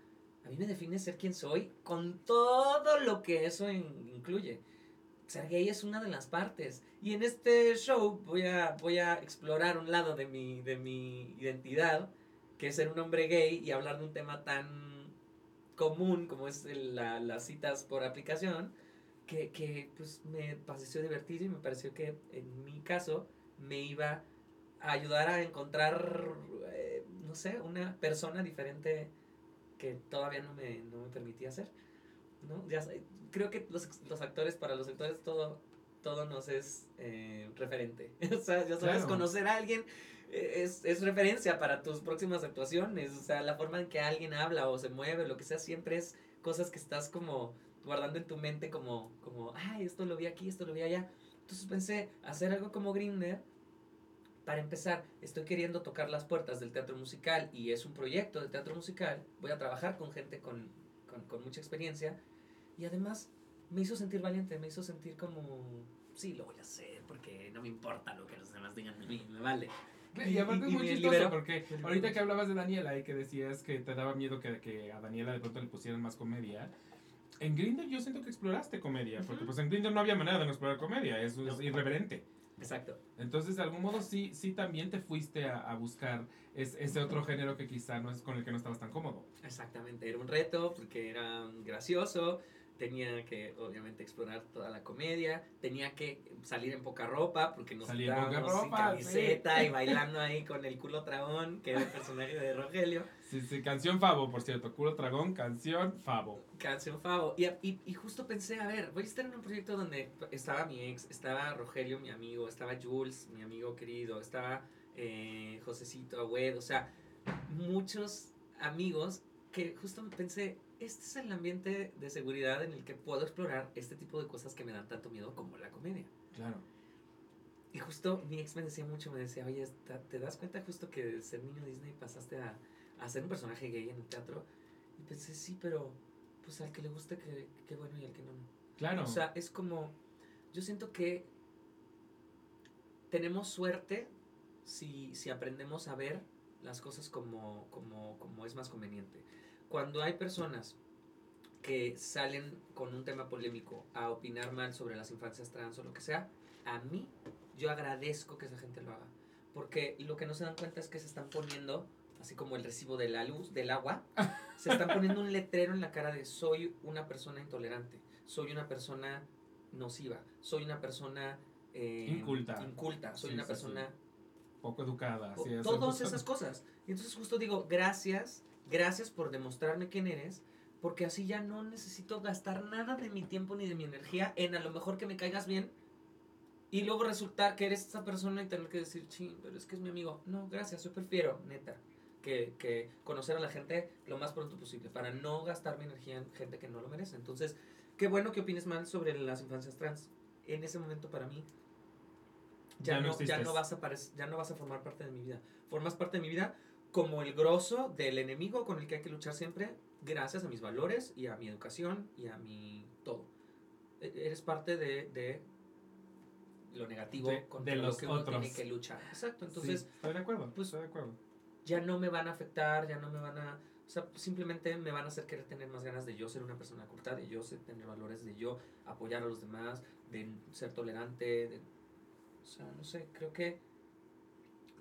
a mí me define ser quien soy con todo lo que eso in- incluye. Ser gay es una de las partes. Y en este show voy a, voy a explorar un lado de mi, de mi identidad, que es ser un hombre gay y hablar de un tema tan común como es el- la- las citas por aplicación, que, que pues me pareció divertido y me pareció que en mi caso me iba a ayudar a encontrar, eh, no sé, una persona diferente que todavía no me, no me permitía ser. ¿no? Ya, creo que los, los actores, para los actores, todo, todo nos es eh, referente. <laughs> o sea, ya sabes, Claro. conocer a alguien es, es referencia para tus próximas actuaciones. O sea, la forma en que alguien habla o se mueve, lo que sea, siempre es cosas que estás como guardando en tu mente como, como, ay, esto lo vi aquí, esto lo vi allá. Entonces pensé, hacer algo como Grinder. Para empezar, estoy queriendo tocar las puertas del teatro musical y es un proyecto de teatro musical. Voy a trabajar con gente con, con, con mucha experiencia y además me hizo sentir valiente, me hizo sentir como, sí, lo voy a hacer porque no me importa lo que los demás digan de mí, me vale. Y aparte es muy chistoso liberó. porque ahorita que hablabas de Daniela y que decías que te daba miedo que, que a Daniela de pronto le pusieran más comedia. En Grindr yo siento que exploraste comedia, porque Ujú. pues en Grindr no había manera de no explorar comedia, eso es No. irreverente. Exacto. Entonces, de algún modo, sí, sí también te fuiste a, a buscar es- ese otro género que quizá no es con el que no estabas tan cómodo. Exactamente, era un reto porque era gracioso, tenía que obviamente explorar toda la comedia, tenía que salir en poca ropa porque nos Salir en poca estábamos sin camiseta sí. y <laughs> bailando ahí con el culo tragón, que era el personaje de Rogelio, Sí, sí, canción Favo, por cierto. Culo Dragón, canción Favo. canción Favo. Y, y, y justo pensé, a ver, voy a estar en un proyecto donde estaba mi ex, estaba Rogelio, mi amigo, estaba Jules, mi amigo querido, estaba eh, Josecito Agüed, o sea, muchos amigos que justo pensé, este es el ambiente de seguridad en el que puedo explorar este tipo de cosas que me dan tanto miedo como la comedia. Claro. Y justo mi ex me decía mucho, me decía, oye, ¿te- ¿te das cuenta justo que de ser niño Disney pasaste a, a ser un personaje gay en el teatro? Y pensé, sí, pero pues al que le guste, que, que bueno, y al que no, no. Claro. O sea, es como, yo siento que tenemos suerte si, si aprendemos a ver las cosas como, como, como es más conveniente. Cuando hay personas que salen con un tema polémico a opinar mal sobre las infancias trans o lo que sea, a mí yo agradezco que esa gente lo haga. Porque lo que no se dan cuenta es que se están poniendo, así como el recibo de la luz, del agua, <laughs> se están poniendo un letrero en la cara de soy una persona intolerante, soy una persona nociva, soy una persona eh, Inculta. inculta, soy Sí, una sí, persona Poco educada. o- sí, todas es- esas cosas. Y entonces justo digo, gracias, gracias por demostrarme quién eres, porque así ya no necesito gastar nada de mi tiempo ni de mi energía en a lo mejor que me caigas bien y luego resultar que eres esa persona y tener que decir, ching, pero es que es mi amigo. No, gracias, yo prefiero, neta, que, que conocer a la gente lo más pronto posible para no gastar mi energía en gente que no lo merece. Entonces, qué bueno que opines mal sobre las infancias trans. En ese momento para mí ya, Ya no no, ya no vas a ya no vas a formar parte de mi vida. Formas parte de mi vida como el grosso del enemigo con el que hay que luchar siempre, gracias a mis valores y a mi educación y a mi todo. E- Eres parte de, de lo negativo De- contra de lo los que uno otros. tiene que luchar. Exacto, entonces Sí, estoy de acuerdo, pues, estoy de acuerdo. ya no me van a afectar, ya no me van a... O sea, simplemente me van a hacer querer tener más ganas de yo ser una persona culta, de yo ser- tener valores, de yo apoyar a los demás, de ser tolerante, de... O sea, no sé, creo que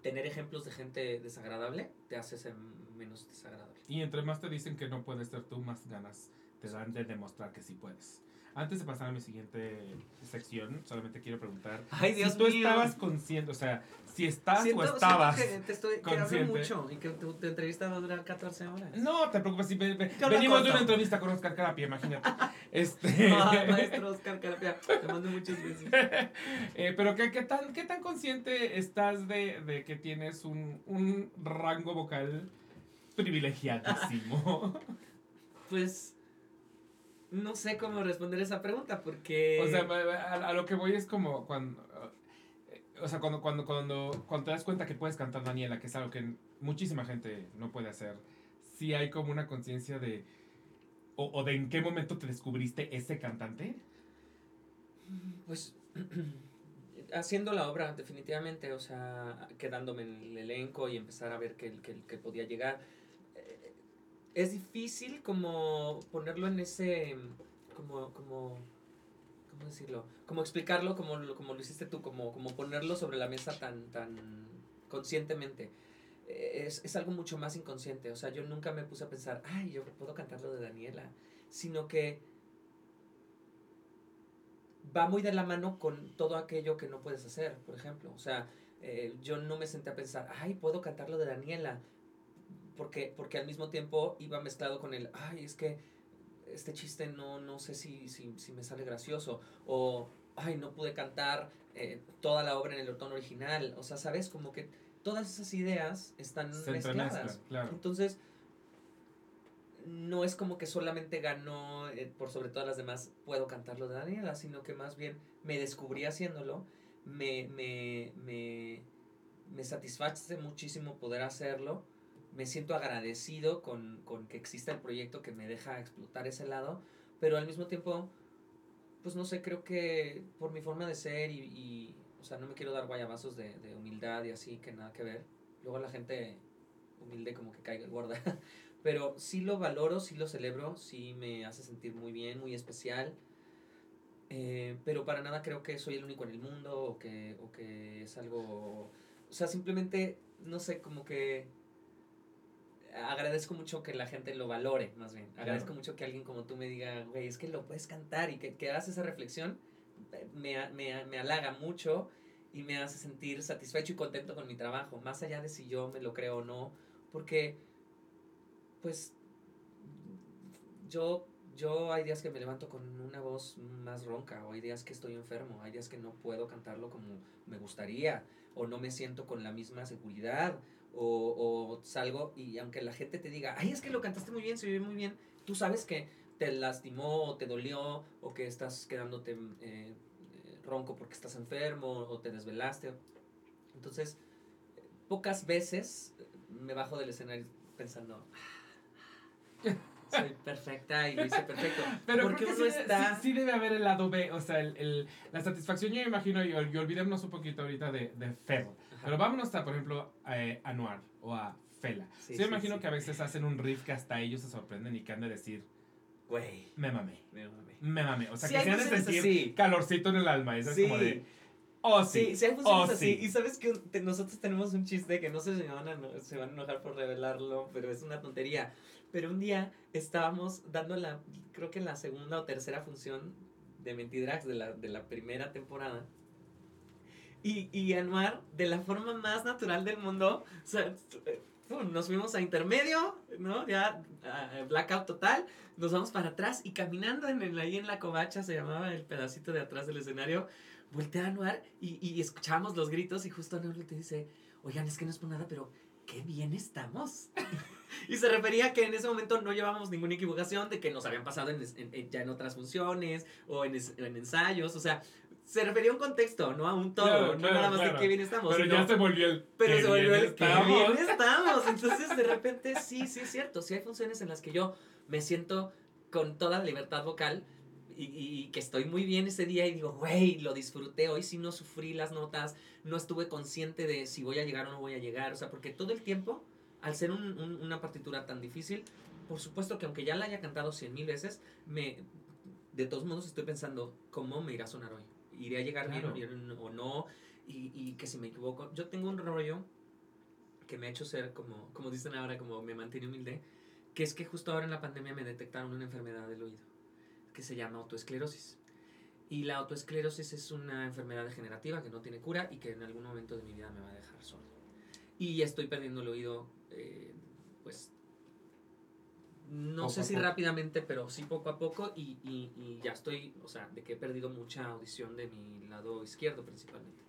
tener ejemplos de gente desagradable te hace ser menos desagradable. Y entre más te dicen que no puedes ser tú, más ganas te dan de demostrar que sí puedes. Antes de pasar a mi siguiente sección, solamente quiero preguntar Ay, Dios si tú mío. estabas consciente, o sea, si estás Siento- o siento estabas. que te estoy que hablo consciente. mucho y que tu, tu entrevista va a durar 14 horas. No, te preocupes, si ve- venimos de una entrevista con Oscar Carapia, imagínate. <laughs> Este, maestro Oscar Carapia, te mando muchos besos. <laughs> Eh, pero ¿qué, qué tan, ¿qué tan consciente estás de, de que tienes un, un rango vocal privilegiadísimo? <laughs> Pues no sé cómo responder esa pregunta porque O sea, a, a lo que voy es como cuando... eh, O sea, cuando, cuando, cuando, cuando te das cuenta que puedes cantar Daniela, que es algo que muchísima gente no puede hacer, sí hay como una conciencia de... O, o de en qué momento te descubriste ese cantante. pues <clears throat> haciendo la obra definitivamente, o sea, quedándome en el elenco y empezar a ver que, que, que podía llegar. Es difícil como ponerlo en ese, como, como, ¿cómo decirlo? Como explicarlo como, como lo hiciste tú, como, como ponerlo sobre la mesa tan, tan conscientemente. Eh, Es, es algo mucho más inconsciente, o sea, yo nunca me puse a pensar, ay, yo puedo cantar lo de Daniela, sino que va muy de la mano con todo aquello que no puedes hacer, por ejemplo. O sea, eh, yo no me senté a pensar, ay, puedo cantar lo de Daniela, porque, porque al mismo tiempo iba mezclado con el, ay, es que este chiste no, no sé si, si, si me sale gracioso, o, ay, no pude cantar eh, toda la obra en el tono original, o sea, ¿sabes? Como que todas esas ideas están Se mezcladas. claro. Entonces, no es como que solamente ganó eh, por sobre todas las demás, puedo cantarlo de Daniela, sino que más bien me descubrí haciéndolo, me, me, me, me satisface muchísimo poder hacerlo, me siento agradecido con, con que exista el proyecto que me deja explotar ese lado, pero al mismo tiempo, pues no sé, creo que por mi forma de ser y, o sea, no me quiero dar guayabazos de, humildad y así, que nada que ver. Luego la gente humilde como que caiga gorda. <laughs> Pero sí lo valoro, sí lo celebro, sí me hace sentir muy bien, muy especial. Eh, pero para nada creo que soy el único en el mundo o que, o que es algo... O sea, simplemente, no sé, como que agradezco mucho que la gente lo valore, más bien. Agradezco Claro. mucho que alguien como tú me diga, güey, es que lo puedes cantar y que, que hagas esa reflexión. eh, Me, me, me halaga mucho y me hace sentir satisfecho y contento con mi trabajo, más allá de si yo me lo creo o no, porque, pues, yo, yo hay días que me levanto con una voz más ronca, o hay días que estoy enfermo, hay días que no puedo cantarlo como me gustaría, o no me siento con la misma seguridad, o, o salgo y aunque la gente te diga, ay, es que lo cantaste muy bien, se oye muy bien, tú sabes que te lastimó, o te dolió, o que estás quedándote eh, eh, ronco porque estás enfermo, o te desvelaste. Entonces, pocas veces me bajo del escenario pensando, "Ah, soy perfecta y lo hice perfecto. <laughs> Pero porque creo que uno sí, está... sí- sí debe haber el lado B, o sea, el, el- la satisfacción, yo me imagino, y, y olvidémonos un poquito ahorita de, de Fel. Ajá. Pero vámonos a, por ejemplo, a, a Noir o a Fela. Sí, Sí, me imagino sí. que a veces hacen un riff que hasta ellos se sorprenden y que han de decir, Güey, me mamé, me mamé. me mamé. O sea, que se han de sentir así. calorcito en el alma. Eso es como de, oh sí, Sí, sí hay oh, así. sí. Y sabes que te- nosotros tenemos un chiste que no sé si me van, a, se van a enojar por revelarlo, pero es una tontería. Pero un día estábamos dando la, creo que la segunda o tercera función de Mentidrags de la, de la primera temporada. Y, y Anuar, de la forma más natural del mundo, nos fuimos a intermedio, ¿no? Ya blackout total, nos vamos para atrás y caminando en el, ahí en la covacha, se llamaba el pedacito de atrás del escenario, voltea a Anuar y, y escuchamos los gritos y justo Anuar te dice, oigan, es que no es por nada, pero qué bien estamos. <laughs> y se refería a que en ese momento no llevábamos ninguna equivocación de que nos habían pasado en, en- ya en otras funciones o en ensayos, o sea, se refería a un contexto, no a un todo, Claro, no claro, nada más claro. de qué bien estamos. Pero sino- ya se volvió el. pero "Qué se volvió el que estamos". bien estamos. Entonces, de repente, sí, sí es cierto. Sí hay funciones en las que yo me siento con toda la libertad vocal y, y que estoy muy bien ese día y digo, güey, lo disfruté, hoy sí no sufrí las notas, no estuve consciente de si voy a llegar o no voy a llegar, o sea, porque todo el tiempo, al ser un- un- una partitura tan difícil, por supuesto que aunque ya la haya cantado cien mil veces, me, de todos modos estoy pensando, ¿cómo me irá a sonar hoy? ¿Iré a llegar Claro. bien o no? Y, y que si me equivoco, yo tengo un rollo que me ha hecho ser como, como dicen ahora, como me mantiene humilde, que es que justo ahora en la pandemia me detectaron una enfermedad del oído, que se llama autoesclerosis. Y la autoesclerosis es una enfermedad degenerativa que no tiene cura y que en algún momento de mi vida me va a dejar sordo. Y estoy perdiendo el oído, eh, pues, no sé si rápidamente, pero sí poco a poco y, y- y ya estoy, o sea, de que he perdido mucha audición de mi lado izquierdo principalmente.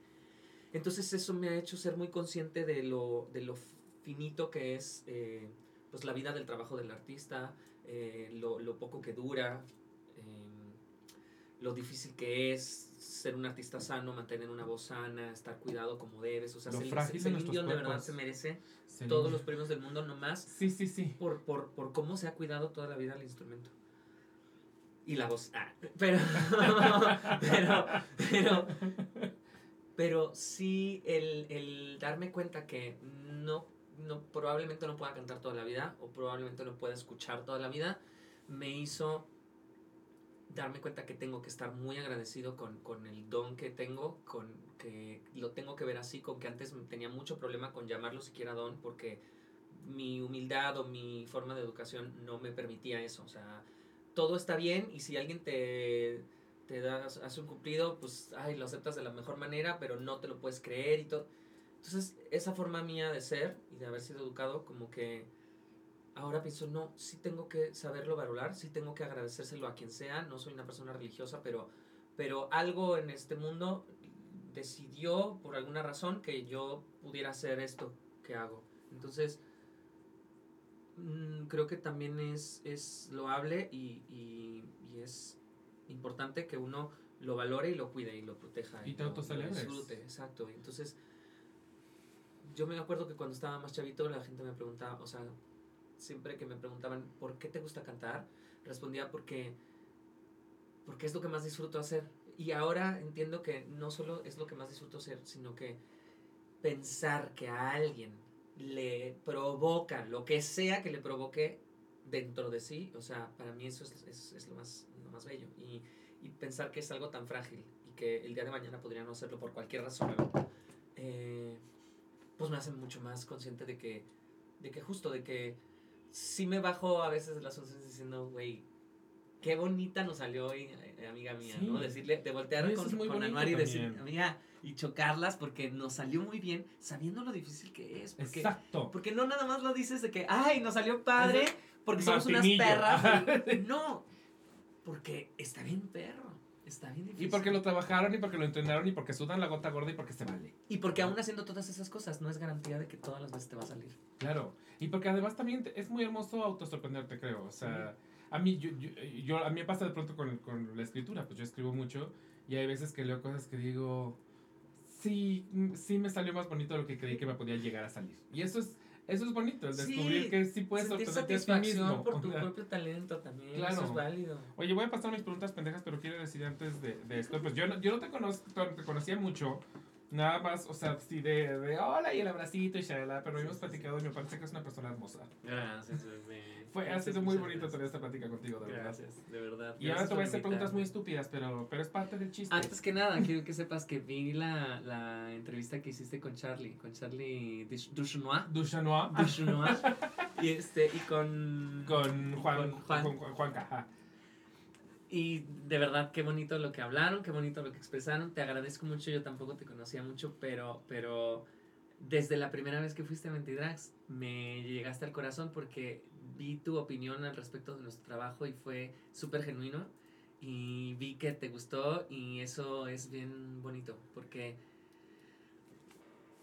Entonces eso me ha hecho ser muy consciente de lo, de lo finito que es eh, pues la vida del trabajo del artista, eh, lo, lo poco que dura, eh, lo difícil que es ser un artista sano, mantener una voz sana, estar cuidado como debes. O sea, Lo frágil de verdad se merece todos los premios del mundo nomás Sí, sí, sí. por, por, por cómo se ha cuidado toda la vida el instrumento. Y la voz. Ah, pero, <laughs> pero, pero, pero sí el, el darme cuenta que no, no, probablemente no pueda cantar toda la vida o probablemente no pueda escuchar toda la vida, me hizo darme cuenta que tengo que estar muy agradecido con, con el don que tengo, con que lo tengo que ver así, con que antes tenía mucho problema con llamarlo siquiera don, porque mi humildad o mi forma de educación no me permitía eso. O sea, todo está bien y si alguien te, te da, hace un cumplido, pues, ay, lo aceptas de la mejor manera, pero no te lo puedes creer y todo. Entonces, esa forma mía de ser y de haber sido educado, como que ahora pienso, no, sí tengo que saberlo valorar, sí tengo que agradecérselo a quien sea, no soy una persona religiosa, pero, pero algo en este mundo decidió por alguna razón que yo pudiera hacer esto que hago. Entonces, mm, creo que también es, es loable y, y- y es importante que uno lo valore y lo cuide y lo proteja. Y te lo- lo autocelebres. disfrute, exacto. Entonces, yo me acuerdo que cuando estaba más chavito la gente me preguntaba, o sea, siempre que me preguntaban, ¿por qué te gusta cantar? Respondía porque, porque es lo que más disfruto hacer. Y ahora entiendo que no solo es lo que más disfruto hacer, sino que pensar que a alguien le provoca lo que sea que le provoque dentro de sí, o sea, para mí eso es, es- es lo, más, lo más bello. Y, y pensar que es algo tan frágil y que el día de mañana podría no hacerlo por cualquier razón, eh, pues me hace mucho más consciente de que, de que justo, de que sí me bajo a veces de las once diciendo, güey, qué bonita nos salió hoy, eh, amiga mía, Sí. ¿no? Decirle, de voltear Eso con, con Anuar y decir, también. amiga, y chocarlas porque nos salió muy bien, sabiendo lo difícil que es. Porque, Exacto. porque no nada más lo dices de que, ay, nos salió padre, porque somos unas perras. <laughs> no, porque está bien perro, está bien difícil. Y porque lo trabajaron y porque lo entrenaron y porque sudan la gota gorda y porque se vale. Y porque aún haciendo todas esas cosas no es garantía de que todas las veces te va a salir. Claro. Y porque además también es muy hermoso autosorprenderte, creo. O sea, a mí, yo, yo, yo- a mí me pasa de pronto con, con la escritura. Pues yo escribo mucho y hay veces que leo cosas que digo, sí, mm, sí me salió más bonito de lo que creí que me podía llegar a salir. Y eso es, eso es bonito, el Sí, descubrir que sí puedes sorprenderte a ti mismo. por O tu sea, propio talento también, Claro. eso es válido. Oye, voy a pasar mis preguntas pendejas, pero quiero decir antes de, de esto, pues yo no, yo no te, conozco, te conocía mucho, nada más, o sea, sí de, de hola y el abracito y shalala, pero hemos platicado y me parece que es una persona hermosa. Gracias, bebé. Fue, ha sido muy bonito tener esta plática contigo, de verdad. Gracias, de verdad. Y ahora Gracias te voy a hacer preguntas muy estúpidas, pero, pero es parte del chiste. Antes que nada, quiero que sepas que vi la, la entrevista que hiciste con Charlie, con Charlie Duch- Duchenois. Duchanois Duchenois. y este, y con. con Juan, Con Juan. Juan, ajá. Y de verdad, qué bonito lo que hablaron, qué bonito lo que expresaron. Te agradezco mucho, yo tampoco te conocía mucho, pero, pero desde la primera vez que fuiste a Mentidrags me llegaste al corazón porque vi tu opinión al respecto de nuestro trabajo y fue súper genuino. Y vi que te gustó y eso es bien bonito porque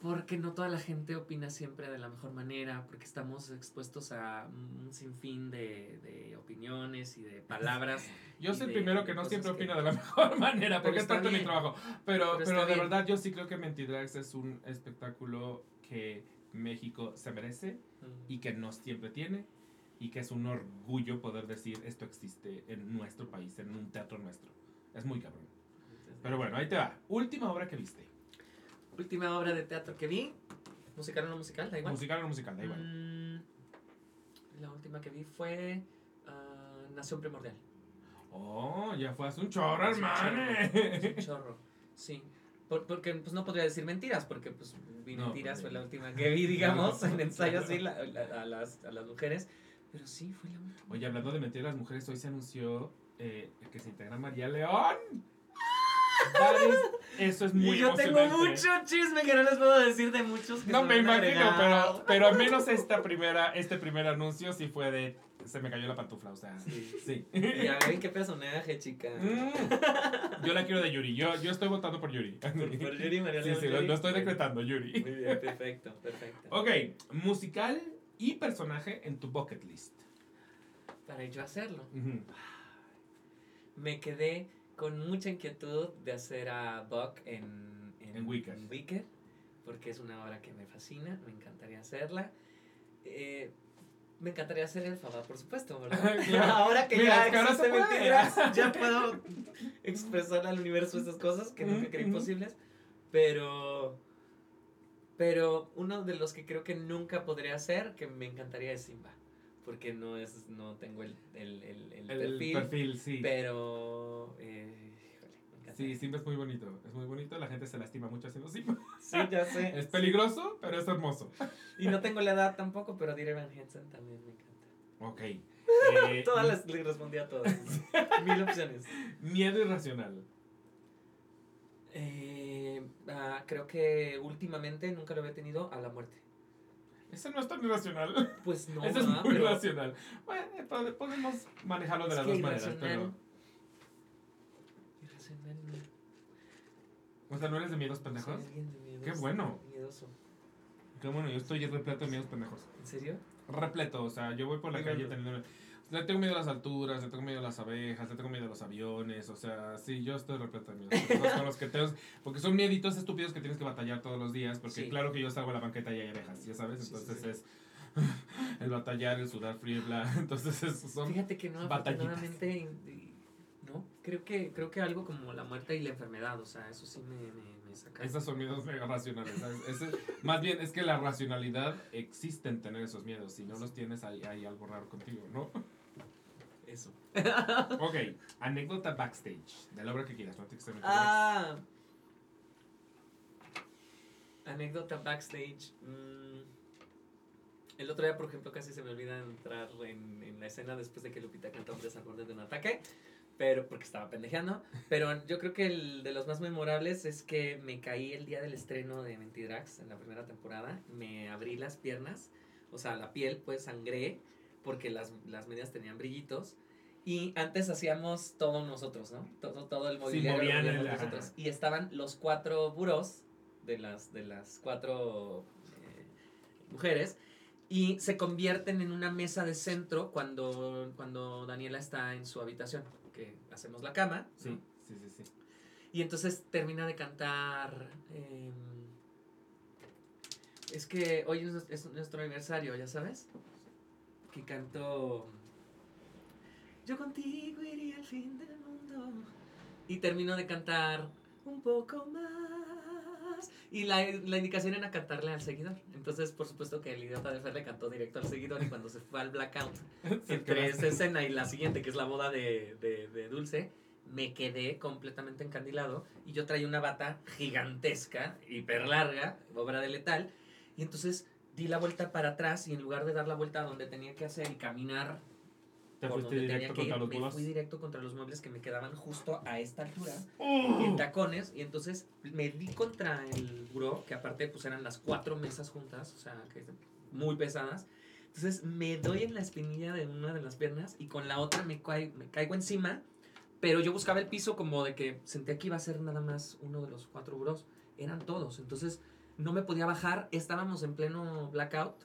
porque no toda la gente opina siempre de la mejor manera, porque estamos expuestos a un sinfín de, de opiniones y de palabras. <laughs> Yo soy el primero que no siempre opina de la <laughs> mejor manera, porque es parte de mi trabajo. Pero, Pero de bien. verdad, yo sí creo que Mentidrags es un espectáculo que México se merece y que no siempre tiene. y que es un orgullo poder decir esto existe en nuestro país, en un teatro nuestro. Es muy cabrón. Pero bueno, ahí te va. Última obra que viste. Última obra de teatro que vi. Musical o no musical, da igual. Musical o no musical, da igual. Mm, la última que vi fue ah, Nación Primordial. Oh, ya fue hace un chorro, hermano. un <laughs> chorro, sí. Por- porque pues no podría decir mentiras, porque pues vi No, mentiras, porque- fue la última que vi, digamos, <laughs> en ensayo así la- la- a, las, a las mujeres. Pero sí, fue la última. Oye, hablando de mentir a las mujeres, hoy se anunció eh, que se integra María León. Eso es muy y yo tengo mucho chisme que no les puedo decir de muchos que No se me a imagino, pero, pero al menos esta primera, este primer anuncio sí fue de. Se me cayó la pantufla, o sea. Sí. Sí. Ya ven qué personaje, chica. Mm. Yo la quiero de Yuri. Yo, yo estoy votando por Yuri. Por, por Yuri María Sí, sí, lo, Yuri. lo estoy decretando, Yuri. Muy bien, perfecto, perfecto. Ok, musical y personaje en tu bucket list. Para yo hacerlo. Me quedé con mucha inquietud de hacer a Buck en, En. Wicked, porque es una obra que me fascina, me encantaría hacerla. Eh, me encantaría hacer el Faba, por supuesto, ¿verdad? <laughs> Claro. <laughs> Ahora que Mira, ya existe. Mentiras, <laughs> ya puedo expresar al universo estas cosas que nunca creí posibles, pero... Pero uno de los que creo que nunca podría hacer, que me encantaría es Simba, porque no es no tengo el, el, el, perfil, perfil, sí. pero, eh, híjole, me encanta. Sí, Simba es muy bonito. Es muy bonito. La gente se lastima mucho haciendo Simba. Sí, ya sé. <laughs> Es peligroso, pero es hermoso. Y no tengo la edad tampoco, pero Dear Evan Hansen también me encanta. Ok. <laughs> Eh, Todas las le respondí a todas. <laughs> Mil opciones. Miedo irracional. Eh, ah, creo que últimamente nunca lo había tenido a la muerte. Ese no es tan irracional. Pues no, <laughs> Ese es muy Pero irracional. Bueno, eh, pod- podemos manejarlo de es las dos maneras, pero. irracional. O sea, ¿no eres de miedos Soy pendejos? alguien de miedoso, Qué bueno. Miedoso. Qué bueno, yo estoy repleto de miedos pendejos. ¿En serio? Repleto, o sea, yo voy por la calle bueno. teniendo. Le tengo miedo a las alturas, le tengo miedo a las abejas, le tengo miedo a los aviones, o sea, sí, yo estoy repleto de miedos. con los que tengo, porque son mieditos estúpidos que tienes que batallar todos los días, porque Sí. claro que yo salgo a la banqueta y hay abejas, ya sabes, sí, entonces sí. es <laughs> el batallar, el sudar frío, bla, <laughs> entonces es- son... Fíjate que no, afortunadamente, no, creo que, creo que algo como la muerte y la enfermedad, o sea, eso sí me, me, me saca. Esos son miedos mega racionales. ¿sabes? Ese- más bien es que la racionalidad existe en tener esos miedos. Si no los tienes, hay, hay algo raro contigo, ¿no? Eso. Ok, anécdota backstage. De la obra que quieras, no te. Ah. Anécdota backstage. mm, el otro día, por ejemplo, casi se me olvida entrar en, en la escena después de que Lupita cantó Hombres al borde de un ataque. Pero, porque estaba pendejeando. Pero yo creo que el de los más memorables es que me caí el día del estreno de Mentidrax en la primera temporada. Me abrí las piernas, o sea, la piel, pues sangré, porque las, las medias tenían brillitos. Y antes hacíamos todo nosotros, ¿no? Todo, todo el mobiliario lo movían el- movíamos ajá. nosotros. Y estaban los cuatro buros de las, de las cuatro eh, mujeres. Y se convierten en una mesa de centro cuando, cuando Daniela está en su habitación, que hacemos la cama. Sí, ¿no? sí, sí, sí. Y entonces termina de cantar. em, es que hoy es, es nuestro aniversario, ¿ya sabes? Que canto. Yo contigo iría al fin del mundo. Y termino de cantar un poco más. Y la, la indicación era cantarle al seguidor. Entonces, por supuesto que el idiota de Fer le cantó directo al seguidor. Y cuando se fue al blackout, <laughs> entre esa escena y la siguiente, que es la boda de, de, de Dulce, me quedé completamente encandilado y yo traía una bata gigantesca, hiper larga, obra de letal, y entonces di la vuelta para atrás y en lugar de dar la vuelta donde tenía que hacer y caminar Te por fuiste donde directo tenía que contra ir, los me fui directo contra los muebles que me quedaban justo a esta altura, ¡Oh! en tacones, y entonces me di contra el buró, que aparte pues eran las cuatro mesas juntas, o sea, que muy pesadas. Entonces me doy en la espinilla de una de las piernas y con la otra me, cai- me caigo encima, pero yo buscaba el piso como de que sentía que iba a ser nada más uno de los cuatro burós. Eran todos, entonces no me podía bajar, estábamos en pleno blackout.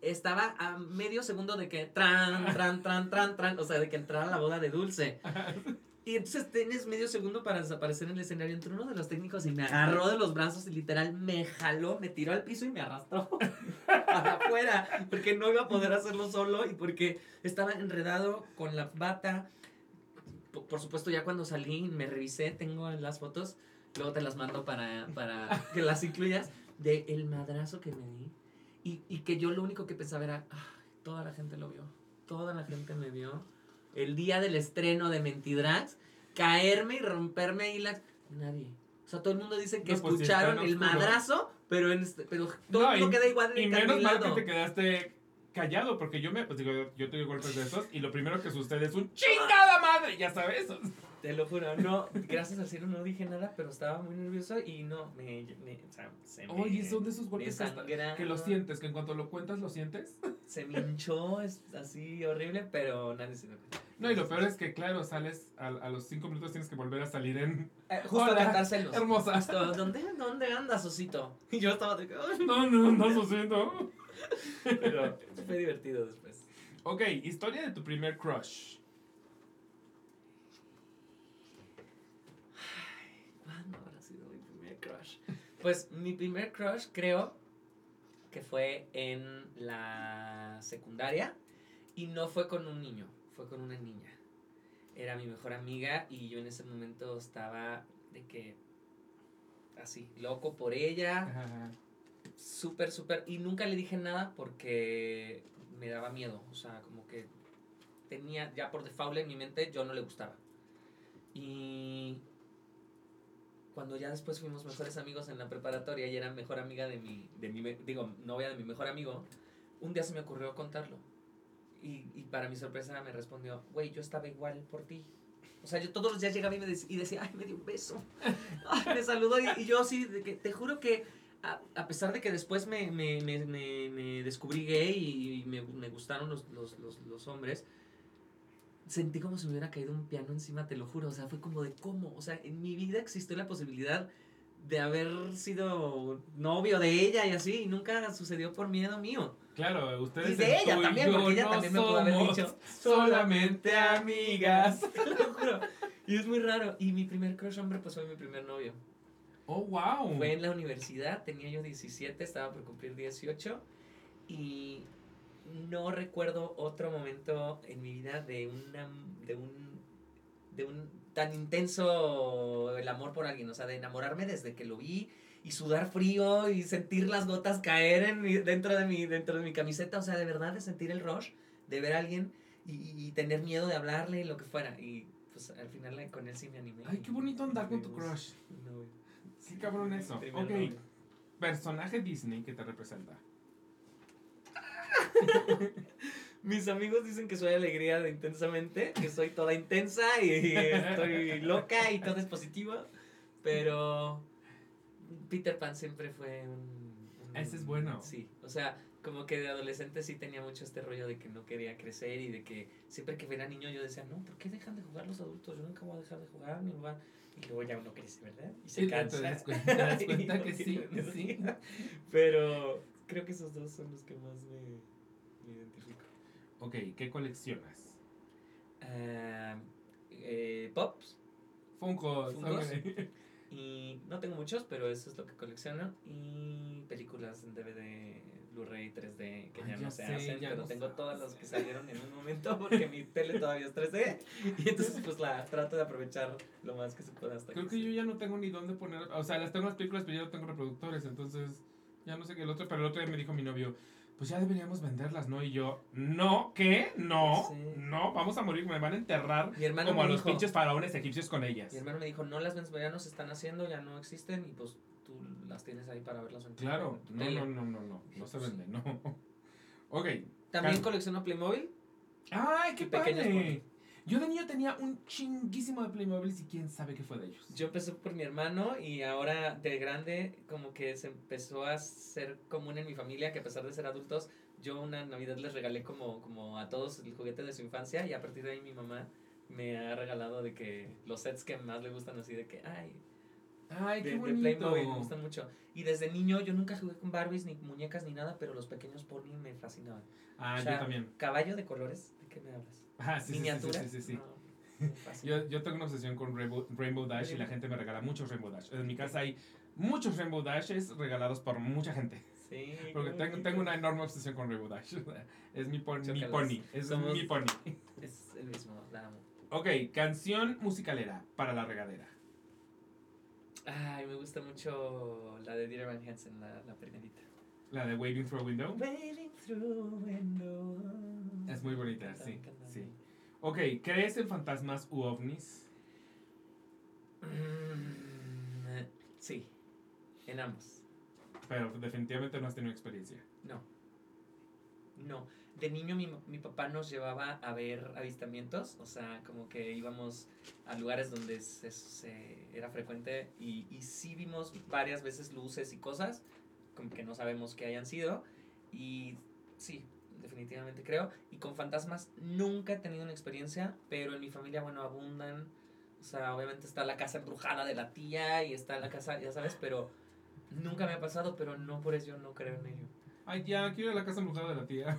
Estaba a medio segundo de que tran, tran, tran, tran, tran, o sea, de que entrara la boda de Dulce. Y entonces tienes medio segundo para desaparecer en el escenario. Entró uno de los técnicos y me agarró de los brazos y literal me jaló, me tiró al piso y me arrastró <laughs> para afuera. Porque no iba a poder hacerlo solo y porque estaba enredado con la bata. Por, por supuesto, ya cuando salí me revisé, tengo las fotos. Luego te las mando para, para que las incluyas. De el madrazo que me di. Y, y que yo lo único que pensaba era, "Ay, toda la gente lo vio. Toda la gente me vio. El día del estreno de Mentidrags, caerme y romperme ahí las... Nadie. O sea, todo el mundo dice que No, pues, escucharon el madrazo, pero, en este- pero todo No, el mundo y- queda igual Y en menos mal que te quedaste callado, porque yo me, pues digo, yo tuve golpes de esos y lo primero que sucede es un chingada madre, ya sabes. Te lo juro, no, gracias al cielo no dije nada, pero estaba muy nervioso y no, me, me o sea, se me, Oye, son de esos golpes que, hasta- sangraba, que lo sientes, que en cuanto lo cuentas lo sientes. <laughs> Se me hinchó, es así horrible, pero nadie se me cuenta. No, y lo peor es que, claro, sales a, a los cinco minutos tienes que volver a salir en Eh, justo Hola, a cantárselos. hermosa. Justo, ¿dónde, ¿Dónde andas, osito? Y yo estaba de. No, no, sí, no. Pero fue divertido después. Ok, historia de tu primer crush. ¿Cuándo habrá sido mi primer crush? Pues mi primer crush creo que fue en la secundaria y no fue con un niño, fue con una niña. Era mi mejor amiga y yo en ese momento estaba de que así, loco por ella, súper, súper. Y nunca le dije nada porque me daba miedo. O sea, como que tenía ya por default en mi mente, yo no le gustaba. Y cuando ya después fuimos mejores amigos en la preparatoria y era mejor amiga de mi, de mi, digo, novia de mi mejor amigo, un día se me ocurrió contarlo. Y, y para mi sorpresa me respondió, güey, yo estaba igual por ti. O sea, yo todos los días llegaba y, me y decía, ay, me dio un beso. <laughs> Ay, me saludó y, y yo que, te juro que a, a pesar de que después me, me, me, me, descubrí gay y me gustaron los, los, los, los hombres, sentí como si me hubiera caído un piano encima, te lo juro. O sea, fue como de cómo. O sea, en mi vida existió la posibilidad de haber sido novio de ella y así, y nunca sucedió por miedo mío. Claro, ustedes. Y de ella también, porque ella no también me pudo haber dicho, Solamente amigas. <laughs> Te lo juro. Y es muy raro. Y mi primer crush hombre, pues fue mi primer novio. Oh, wow. Fue en la universidad, tenía yo 17, estaba por cumplir 18 y no recuerdo otro momento en mi vida de una de un de un tan intenso el amor por alguien, o sea, de enamorarme desde que lo vi y sudar frío y sentir las gotas caer en mi- dentro de mi dentro de mi camiseta, o sea, de verdad de sentir el rush de ver a alguien y, y tener miedo de hablarle y lo que fuera y pues al final eh, con él sí me animé. Ay, qué bonito andar con tu crush. Qué cabrón eso. Ok. Personaje Disney que te representa. <laughs> Mis amigos dicen que soy alegría de intensamente, que soy toda intensa y estoy loca y todo es positivo, pero Peter Pan siempre fue un... un- Ese es bueno. Sí, o sea, como que de adolescente sí tenía mucho este rollo de que no quería crecer y de que siempre que era niño yo decía, no, ¿por qué dejan de jugar los adultos? Yo nunca voy a dejar de jugar, mi mamá. Y luego ya uno crece, ¿verdad? Y se Sí, te cansa. das cuenta- te das <laughs> cuenta que sí, sí. <laughs> Pero creo que esos dos son los que más me, me identifico. Ok, ¿qué coleccionas? Ah, eh, pops. Funkos. ok. y no tengo muchos pero eso es lo que colecciono y películas en DVD Blu-ray 3D que Ay, ya ya no se sé, hacen ya pero no tengo se todas las que salieron en un momento porque mi tele todavía es 3D y entonces pues la trato de aprovechar lo más que se pueda hasta Creo que yo ya no tengo ni dónde poner. O sea, las tengo las películas, pero ya no tengo reproductores. Entonces, ya no sé qué el otro. Pero el otro día me dijo mi novio, pues ya deberíamos venderlas, ¿no? Y yo, no, ¿qué? No, Sí. no, vamos a morir, me van a enterrar mi hermano como a los dijo pinches faraones egipcios con ellas. mi hermano me dijo no las vendes ya no se están haciendo ya no existen y pues tú las tienes ahí para verlas en Claro, en no, tele. no, no, no, no, no se vende, no. <laughs> Ok. también colecciono Playmobil ¡Ay, qué padre! Yo de niño tenía un chinguísimo de Playmobil y quién sabe qué fue de ellos. Yo empecé por mi hermano y ahora de grande como que se empezó a ser común en mi familia que a pesar de ser adultos, yo una Navidad les regalé como, como a todos el juguete de su infancia y a partir de ahí mi mamá me ha regalado de que los sets que más le gustan así de que, ay, ¡Ay, de, qué de bonito! Playmobil me gustan mucho. Y desde niño yo nunca jugué con Barbies ni muñecas ni nada, pero los pequeños pony me fascinaban. Ah, O sea, yo también. Caballo de colores, ¿de qué me hablas? Ah, sí, sí, sí, Miniatura. sí, sí, sí. No. Yo, yo tengo una obsesión con Rainbow, Rainbow Dash y la gente me regala muchos Rainbow Dash. En mi casa hay muchos Rainbow Dashes regalados por mucha gente. Sí. Porque tengo, una enorme obsesión con Rainbow Dash. <laughs> Es mi, pon- mi Chócalas. pony. Es Somos- mi pony. Es el mismo, la amo. Ok, canción musicalera para la regadera. Ay, me gusta mucho la de Dieter Van Hansen, la, la primerita. La de Waving Through a Window. Waving through window. Es muy bonita, sí. me encanta. Sí. Ok, ¿crees en fantasmas u ovnis? Mm, sí, en ambos. Pero definitivamente no has tenido experiencia. No. No. De niño mi, mi papá nos llevaba a ver avistamientos, o sea, como que íbamos a lugares donde se, se- era frecuente y, y sí vimos varias veces luces y cosas, como que no sabemos qué hayan sido. Y sí, definitivamente creo. Y con fantasmas nunca he tenido una experiencia, pero en mi familia, bueno, abundan. O sea, obviamente está la casa embrujada de la tía y está la casa, ya sabes, pero nunca me ha pasado, pero no por eso yo no creo en ello. Ay, ya, quiero ir a la casa embrujada de la tía.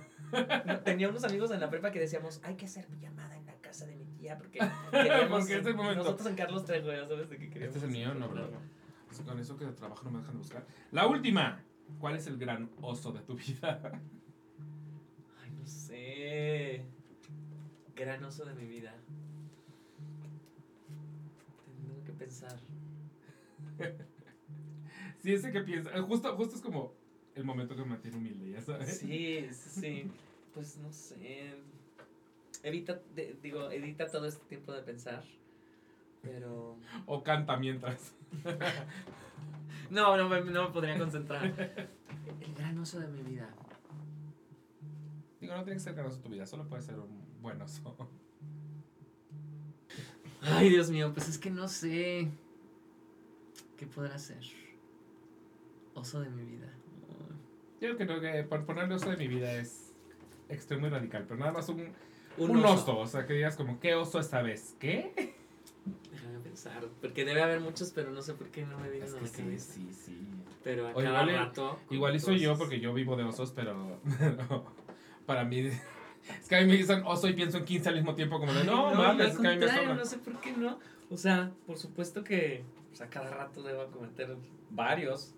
No, Tenía unos amigos en la prepa que decíamos, hay que hacer pijamada en la casa de mi tía porque queríamos <laughs> Porque es el momento. nosotros en Carlos Trejo, ya sabes de qué queríamos. Este es el mío, no. ¿verdad? Pues con eso que de trabajo no me dejan de buscar. La última. ¿Cuál es el gran oso de tu vida? Sé. Gran oso de mi vida. Tengo que pensar. <laughs> Sí, ese que piensa. eh, Justo, justo es como el momento que me mantiene humilde, ya sabes. Sí, sí, sí. Pues no sé. Evita, de- digo, edita todo este tiempo de pensar. Pero. O canta mientras. <laughs> No, no me, no me podría concentrar. <laughs> El gran oso de mi vida. Digo, no tiene que ser gran oso tu vida, solo puede ser un buen oso. Ay, Dios mío, pues es que no sé. ¿Qué podrá ser? Oso de mi vida. Yo creo que por ponerle oso de mi vida es extremo y radical, pero nada más un, Un, un oso. O sea, que digas como, ¿qué oso esta vez? ¿Qué? Déjame pensar. Porque debe haber muchos, pero no sé por qué no me vienen Es a que la sí, cabeza. sí, sí. Pero a O cada igual rato. Igual soy yo porque yo vivo de osos, pero <laughs> para mí <laughs> es que a mí me dicen oso y pienso en 15 al mismo tiempo como de Ay, no, yo mames, es que a mí me sobra. no sé por qué no. O sea, por supuesto que pues, a cada rato debo cometer varios.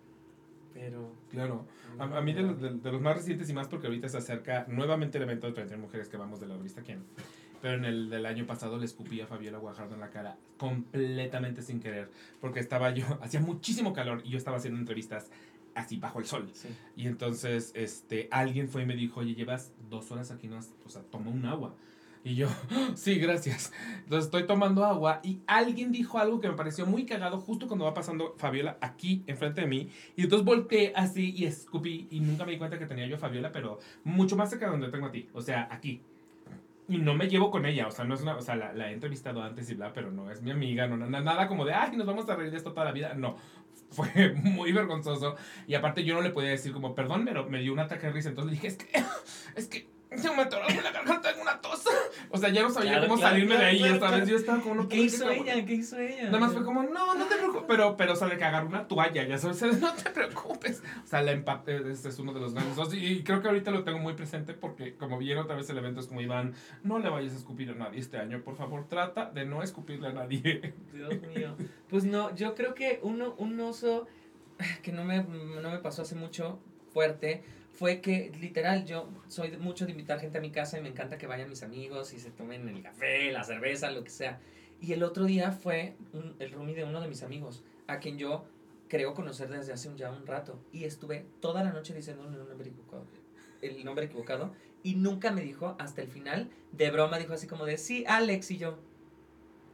Pero. Claro. A, a mí de, los- de- de los más recientes y más porque ahorita se acerca nuevamente el evento de 31 mujeres que vamos de la revista Quién. Pero en el del año pasado le escupí a Fabiola Guajardo en la cara completamente sin querer. Porque estaba yo, <laughs> hacía muchísimo calor y yo estaba haciendo entrevistas así bajo el sol. Sí. Y entonces este, alguien fue y me dijo, oye, llevas dos horas aquí, no has- o sea, toma un agua. Y yo, <laughs> sí, gracias. Entonces estoy tomando agua y alguien dijo algo que me pareció muy cagado justo cuando va pasando Fabiola aquí enfrente de mí. Y entonces volteé así y escupí y nunca me di cuenta que tenía yo a Fabiola, pero mucho más cerca de donde tengo a ti, o sea, aquí. Y no me llevo con ella, o sea, no es una, o sea, la, la he entrevistado antes y bla, pero no es mi amiga, no, na- nada como de, ay, nos vamos a reír de esto toda la vida, no. Fue muy vergonzoso. Y aparte yo no le podía decir como, perdón, pero me dio un ataque de risa. Entonces le dije, es que, es que se me atoró en la garganta, tengo una tos. <laughs> O sea, ya no sabía Claro, cómo claro, salirme claro, de ahí, esta vez yo estaba como, no ¿Y ¿Qué hizo ella? ¿Qué hizo ella? Nada más fue como, no, no te preocupes. Pero, pero, o sea, de que agarró una toalla, ya sabes, <laughs> no te preocupes. O sea, la empate, este es uno de los grandes. osos, Y creo que ahorita lo tengo muy presente porque, como vieron otra vez el evento, es como Iván, no le vayas a escupir a nadie este año, por favor, trata de no escupirle a nadie. <laughs> Dios mío. Pues no, yo creo que uno, un oso que no me, no me pasó hace mucho fuerte fue que literal yo soy mucho de invitar gente a mi casa y me encanta que vayan mis amigos y se tomen el café, la cerveza, lo que sea. Y el otro día fue un- el roomie de uno de mis amigos, a quien yo creo conocer desde hace un, ya un rato. Y estuve toda la noche diciendo el nombre equivocado. El nombre equivocado. Y nunca me dijo hasta el final, de broma, dijo así como de, sí, Alex. Y yo,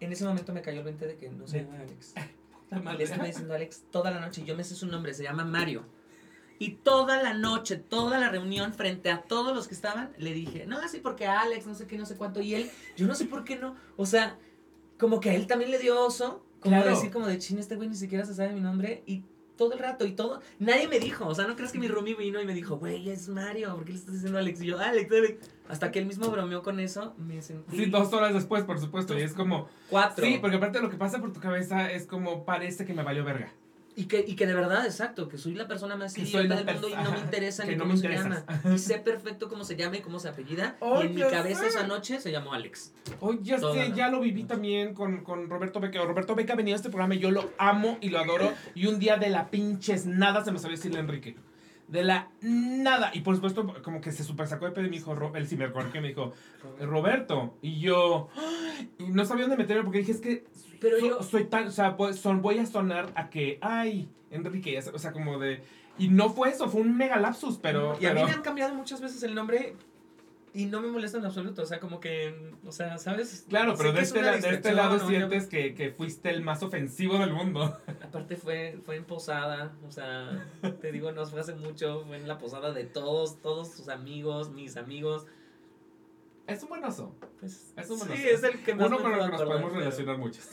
en ese momento me cayó el 20 de que no llama Alex. <laughs> Le estuve diciendo Alex toda la noche y yo me sé su nombre, se llama Mario. Y toda la noche, toda la reunión, frente a todos los que estaban, le dije, no, así porque Alex, no sé qué, no sé cuánto. Y él, yo no sé por qué no. O sea, como que a él también le dio oso. Como Claro. decir, como de chin, este güey ni siquiera se sabe mi nombre. Y todo el rato, y todo. Nadie me dijo. O sea, no crees que mi roomie vino y me dijo, güey, es Mario, ¿por qué le estás diciendo Alex? Y yo, Alex, Alex. Hasta que él mismo bromeó con eso, me sentí. Sí, dos horas después, por supuesto. Y es como, Cuatro. sí, porque aparte lo que pasa por tu cabeza es como, parece que me valió verga. Y que, y que de verdad, exacto, que soy la persona más idiota del mundo y no me interesa ni no cómo se llama. Y sé perfecto cómo se llama y cómo se apellida. <laughs> Oh, y en mi cabeza sé. esa noche se llamó Alex. Oye, ya Toda sé, ya lo viví también con, con Roberto Beca. Roberto Beca ha venido a este programa y yo lo amo y lo adoro. Y un día de la pinches nada se me salió decirle a Enrique. De la nada. Y por supuesto, como que se super sacó de pedo y me dijo, el cibercor que me dijo, Roberto. Y yo, y no sabía dónde meterme porque dije, es que Pero so- yo- soy tan, o sea, pues, son, voy a sonar a que, ay, Enrique, ya sé", o sea, como de... Y no fue eso, fue un mega lapsus, pero... y a mí me han cambiado muchas veces el nombre y no me molesta en absoluto. O sea, como que, o sea, ¿sabes? Claro, pero Sé de este, la- de este lado ¿no? Yo- sientes que, que fuiste el más ofensivo del mundo. <laughs> Aparte fue, fue en posada, o sea, te digo, no fue hace mucho, fue en la posada de todos, todos sus amigos, mis amigos. Es un buen oso. Pues, Es un sí, buen oso. es el que más Uno me con el que nos podemos relacionar muchos.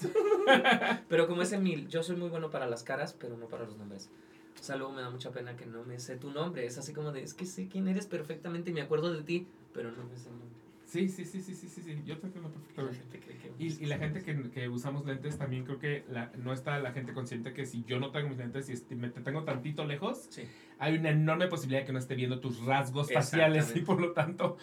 <laughs> Pero como es Emil, yo soy muy bueno para las caras, pero no para los nombres. O sea, luego me da mucha pena que no me sé tu nombre. Es así como de, es que sé quién eres perfectamente y me acuerdo de ti, pero no me sé el nombre. Sí, sí, sí, sí, sí, sí, sí. Yo te entiendo perfectamente. que... Y, y la gente que, que usamos lentes también creo que la- no está la gente consciente que si yo no traigo mis lentes y esti- me te tengo tantito lejos, Sí. hay una enorme posibilidad de que no esté viendo tus rasgos faciales y por lo tanto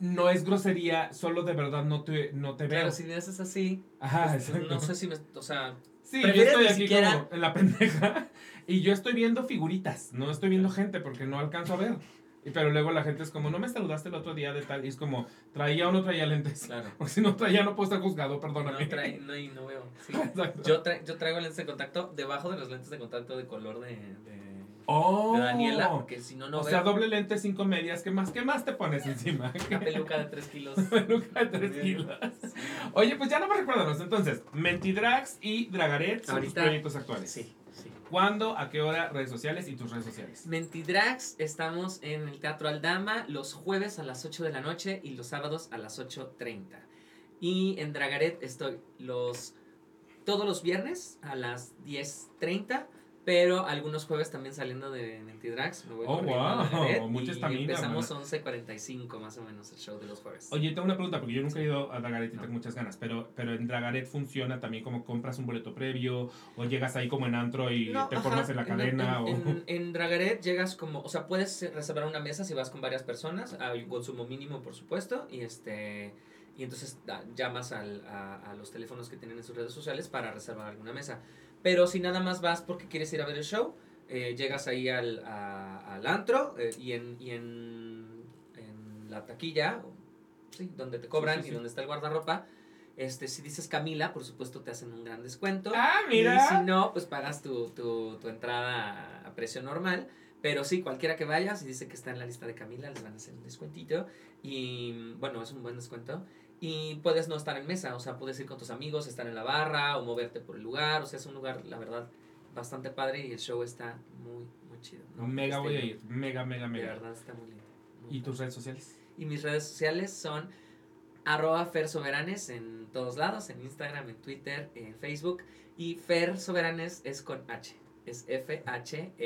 no es grosería, solo de verdad no te, no te veo. Claro, si me haces así, Ajá, pues, no sé si me... O sea, Sí, yo ¿Prefieres estoy aquí siquiera- como en la <laughs> pendeja y yo estoy viendo figuritas, no estoy viendo gente porque no alcanzo a ver. Y, pero luego la gente es como, no me saludaste el otro día de tal, y es como, traía o no traía lentes. claro. <laughs> Porque si no traía no puedo estar juzgado, perdóname. No, trae, no, y no veo. Sí. <laughs> Yo, tra- yo traigo lentes de contacto debajo de los lentes de contacto de color de, de, oh, de Daniela, porque si no, no o veo sea, doble lente, cinco medias, ¿qué más, qué más te pones encima? <laughs> una peluca de 3 kilos. Peluca de tres kilos. Oye, pues ya no me recuérdanos. Entonces, Mentidrags y Dragaret son tus Ahorita- proyectos actuales. Sí. ¿Cuándo, a qué hora, redes sociales y tus redes sociales? Mentidrags, estamos en el Teatro Aldama los jueves a las 8 de la noche y los sábados a las 8.30. Y en Dragaret estoy los todos los viernes a las 10.30, pero algunos jueves también saliendo de Mentidrags. Me voy Oh, wow, <laughs> mucha estamina, empezamos 11.45 más o menos el show de los jueves. Oye, tengo una pregunta, porque yo nunca he ido a Dragaret y tengo muchas ganas, pero, pero en Dragaret funciona también como compras un boleto previo o llegas ahí como en antro y No, te ajá, formas en la cadena en, o... en- <laughs> en Dragaret llegas como, o sea, puedes reservar una mesa si vas con varias personas, hay un consumo mínimo, por supuesto, y este y entonces da- llamas al- a, a los teléfonos que tienen en sus redes sociales para reservar alguna mesa. Pero si nada más vas porque quieres ir a ver el show, eh, llegas ahí al, a- al antro eh, y, en, y en, en la taquilla, sí, donde te cobran Sí, sí, y donde está el guardarropa, este, si dices Camila, por supuesto te hacen un gran descuento. ¡Ah, Y si mira! no, pues pagas tu, tu, tu entrada a, a precio normal. Pero sí, cualquiera que vaya, si dice que está en la lista de Camila, les van a hacer un descuentito. Y bueno, es un buen descuento. Y puedes no estar en mesa, o sea, puedes ir con tus amigos, estar en la barra o moverte por el lugar. O sea, es un lugar, la verdad, bastante padre y el show está muy, muy chido. ¿no? Mega voy a ir, mega, mega, De mega. verdad, está muy lindo. muy ¿Y tus redes sociales? Y mis redes sociales son arroba Fer Soberanes en todos lados, en Instagram, en Twitter, en Facebook. Y Fer Soberanes es con H. Es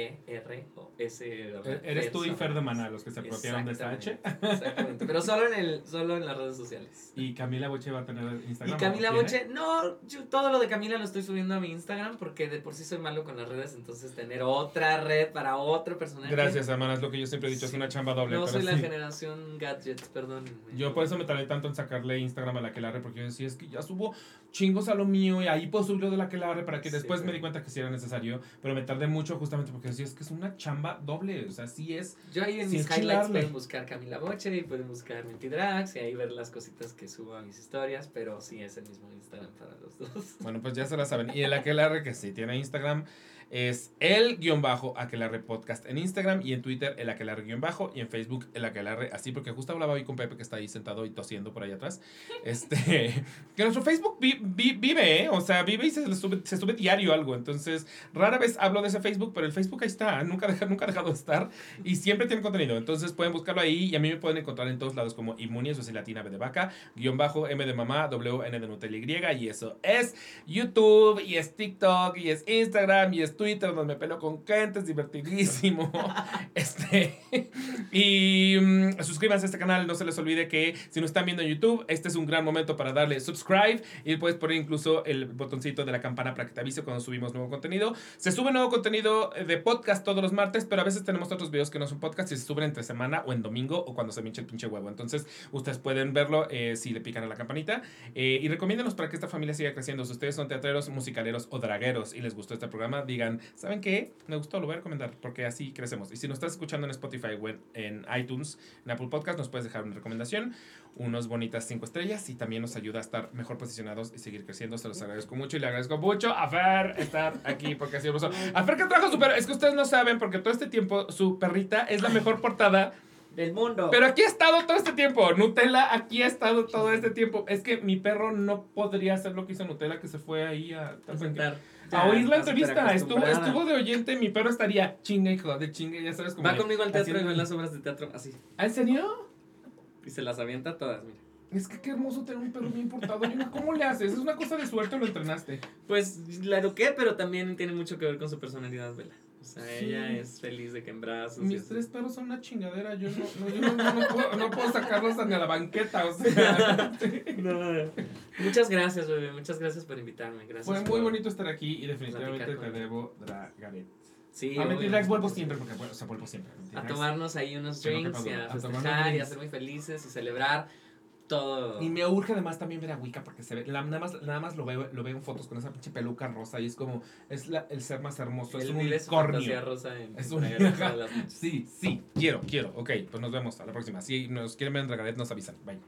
F-H-E-R-O-S. E- Eres tú y Fer de Maná, los que se apropiaron de esa H. Exactamente. <laughs> Pero solo en, el, solo en las redes sociales. Y Camila Boche va a tener Y Instagram. Camila ¿o tiene? Boche, no, yo todo lo de Camila lo estoy subiendo a mi Instagram porque de por sí soy malo con las redes, entonces tener otra red para otro personaje. Gracias, hermana, es lo que yo siempre he dicho, es una chamba doble. No soy la sí. generación gadgets, perdón. Yo por eso me tardé tanto en sacarle Instagram a la Quelarre, porque yo decía, es que ya subo chingos a lo mío y ahí puedo subirlo de la Quelarre para que Sí, después me di cuenta que sí era necesario, pero me tardé mucho justamente porque decía, es que es una chamba doble, o sea, sí es... Yo ahí en Sí, mis highlights chilarle. pueden buscar Camila Boche y pueden buscar Mentidrags y ahí ver las cositas que subo a mis historias, pero sí es el mismo Instagram para los dos. Bueno, pues ya se la saben. Y el Aquelarre, que sí tiene Instagram, es el guion bajo Aquelarre Podcast en Instagram y en Twitter el Aquelarre guion bajo y en Facebook el Aquelarre, así porque justo hablaba hoy con Pepe que está ahí sentado y tosiendo por ahí atrás. Este, <laughs> que nuestro Facebook vi- vi- vive, ¿eh? O sea, vive y se, le sube, se sube diario algo. Entonces, rara vez hablo de ese Facebook, pero el Facebook ahí está, nunca, deja, nunca ha dejado de estar y siempre tiene contenido. Entonces pueden buscarlo ahí y a mí me pueden encontrar en todos lados como Inmuni, eso es latina B de vaca, guion bajo M de mamá, W N de Nutella Y y eso es YouTube y es TikTok y es Instagram y es Twitter donde me pelo con gente, es divertidísimo. <laughs> <laughs> este, y mm, suscríbanse a este canal, no se les olvide que si nos están viendo en YouTube, este es un gran momento para darle subscribe y puedes poner incluso el botoncito de la campana para que te avise cuando subimos nuevo contenido. Se sube nuevo contenido eh, de podcast todos los martes, pero a veces tenemos otros videos que no son podcast y se suben entre semana o en domingo o cuando se me hinche el pinche huevo. Entonces, ustedes pueden verlo eh, si le pican a la campanita. Eh, y recomiéndenos para que esta familia siga creciendo. Si ustedes son teatreros, musicaleros o dragueros y les gustó este programa, digan, ¿saben qué? Me gustó, lo voy a recomendar porque así crecemos. Y si nos estás escuchando en Spotify o en, en iTunes, en Apple Podcast, nos puedes dejar una recomendación, unos bonitas cinco estrellas y también nos ayuda a estar mejor posicionados y seguir creciendo. Se los agradezco mucho y le agradezco mucho a Fer estar aquí porque ha sido hermoso. A Fer que trajo su perro. Es que ustedes no saben porque todo este tiempo su perrita es la mejor portada. Del mundo. Pero aquí ha estado todo este tiempo. Nutella aquí ha estado todo este tiempo. Es que mi perro no podría hacer lo que hizo Nutella, que se fue ahí a, A sentar. A oír la entrevista. Estuvo, estuvo de oyente. Mi perro estaría chinga, hijo de chinga. Ya sabes cómo. Va conmigo al teatro y ve las obras de teatro así. ¿Ah, ¿En serio? Y se las avienta todas, mira. Es que qué hermoso tener un perro bien portado. ¿Cómo le haces? ¿Es una cosa de suerte o lo entrenaste? Pues la eduqué, pero también tiene mucho que ver con su personalidad, Vela. O sea, Sí. ella es feliz de que en brazos. Mis así. tres perros son una chingadera. Yo no, no, yo no, no- puedo, puedo sacarlos ni a la banqueta. O sea, <laughs> No. Muchas gracias, bebé. Muchas gracias por invitarme. Gracias. fue muy bonito estar aquí y definitivamente te debo Dragaret. Sí, a obvio. Mentirax vuelvo siempre porque bueno, o sea, vuelvo siempre. a Mentirax. tomarnos ahí unos drinks y a A festejar y a ser muy felices y celebrar todo. Y me urge además también ver a Wicca porque se ve, la- nada más, nada más lo veo, lo veo en fotos con esa pinche peluca rosa y es como, es la- el ser más hermoso, es un unicornio. rosa en Es un-. <laughs> Sí, sí, quiero, quiero. Ok, pues nos vemos a la próxima. Si nos quieren ver en Dragaret, nos avisan. Bye.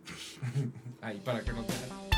<laughs> Ay, para que nos vean.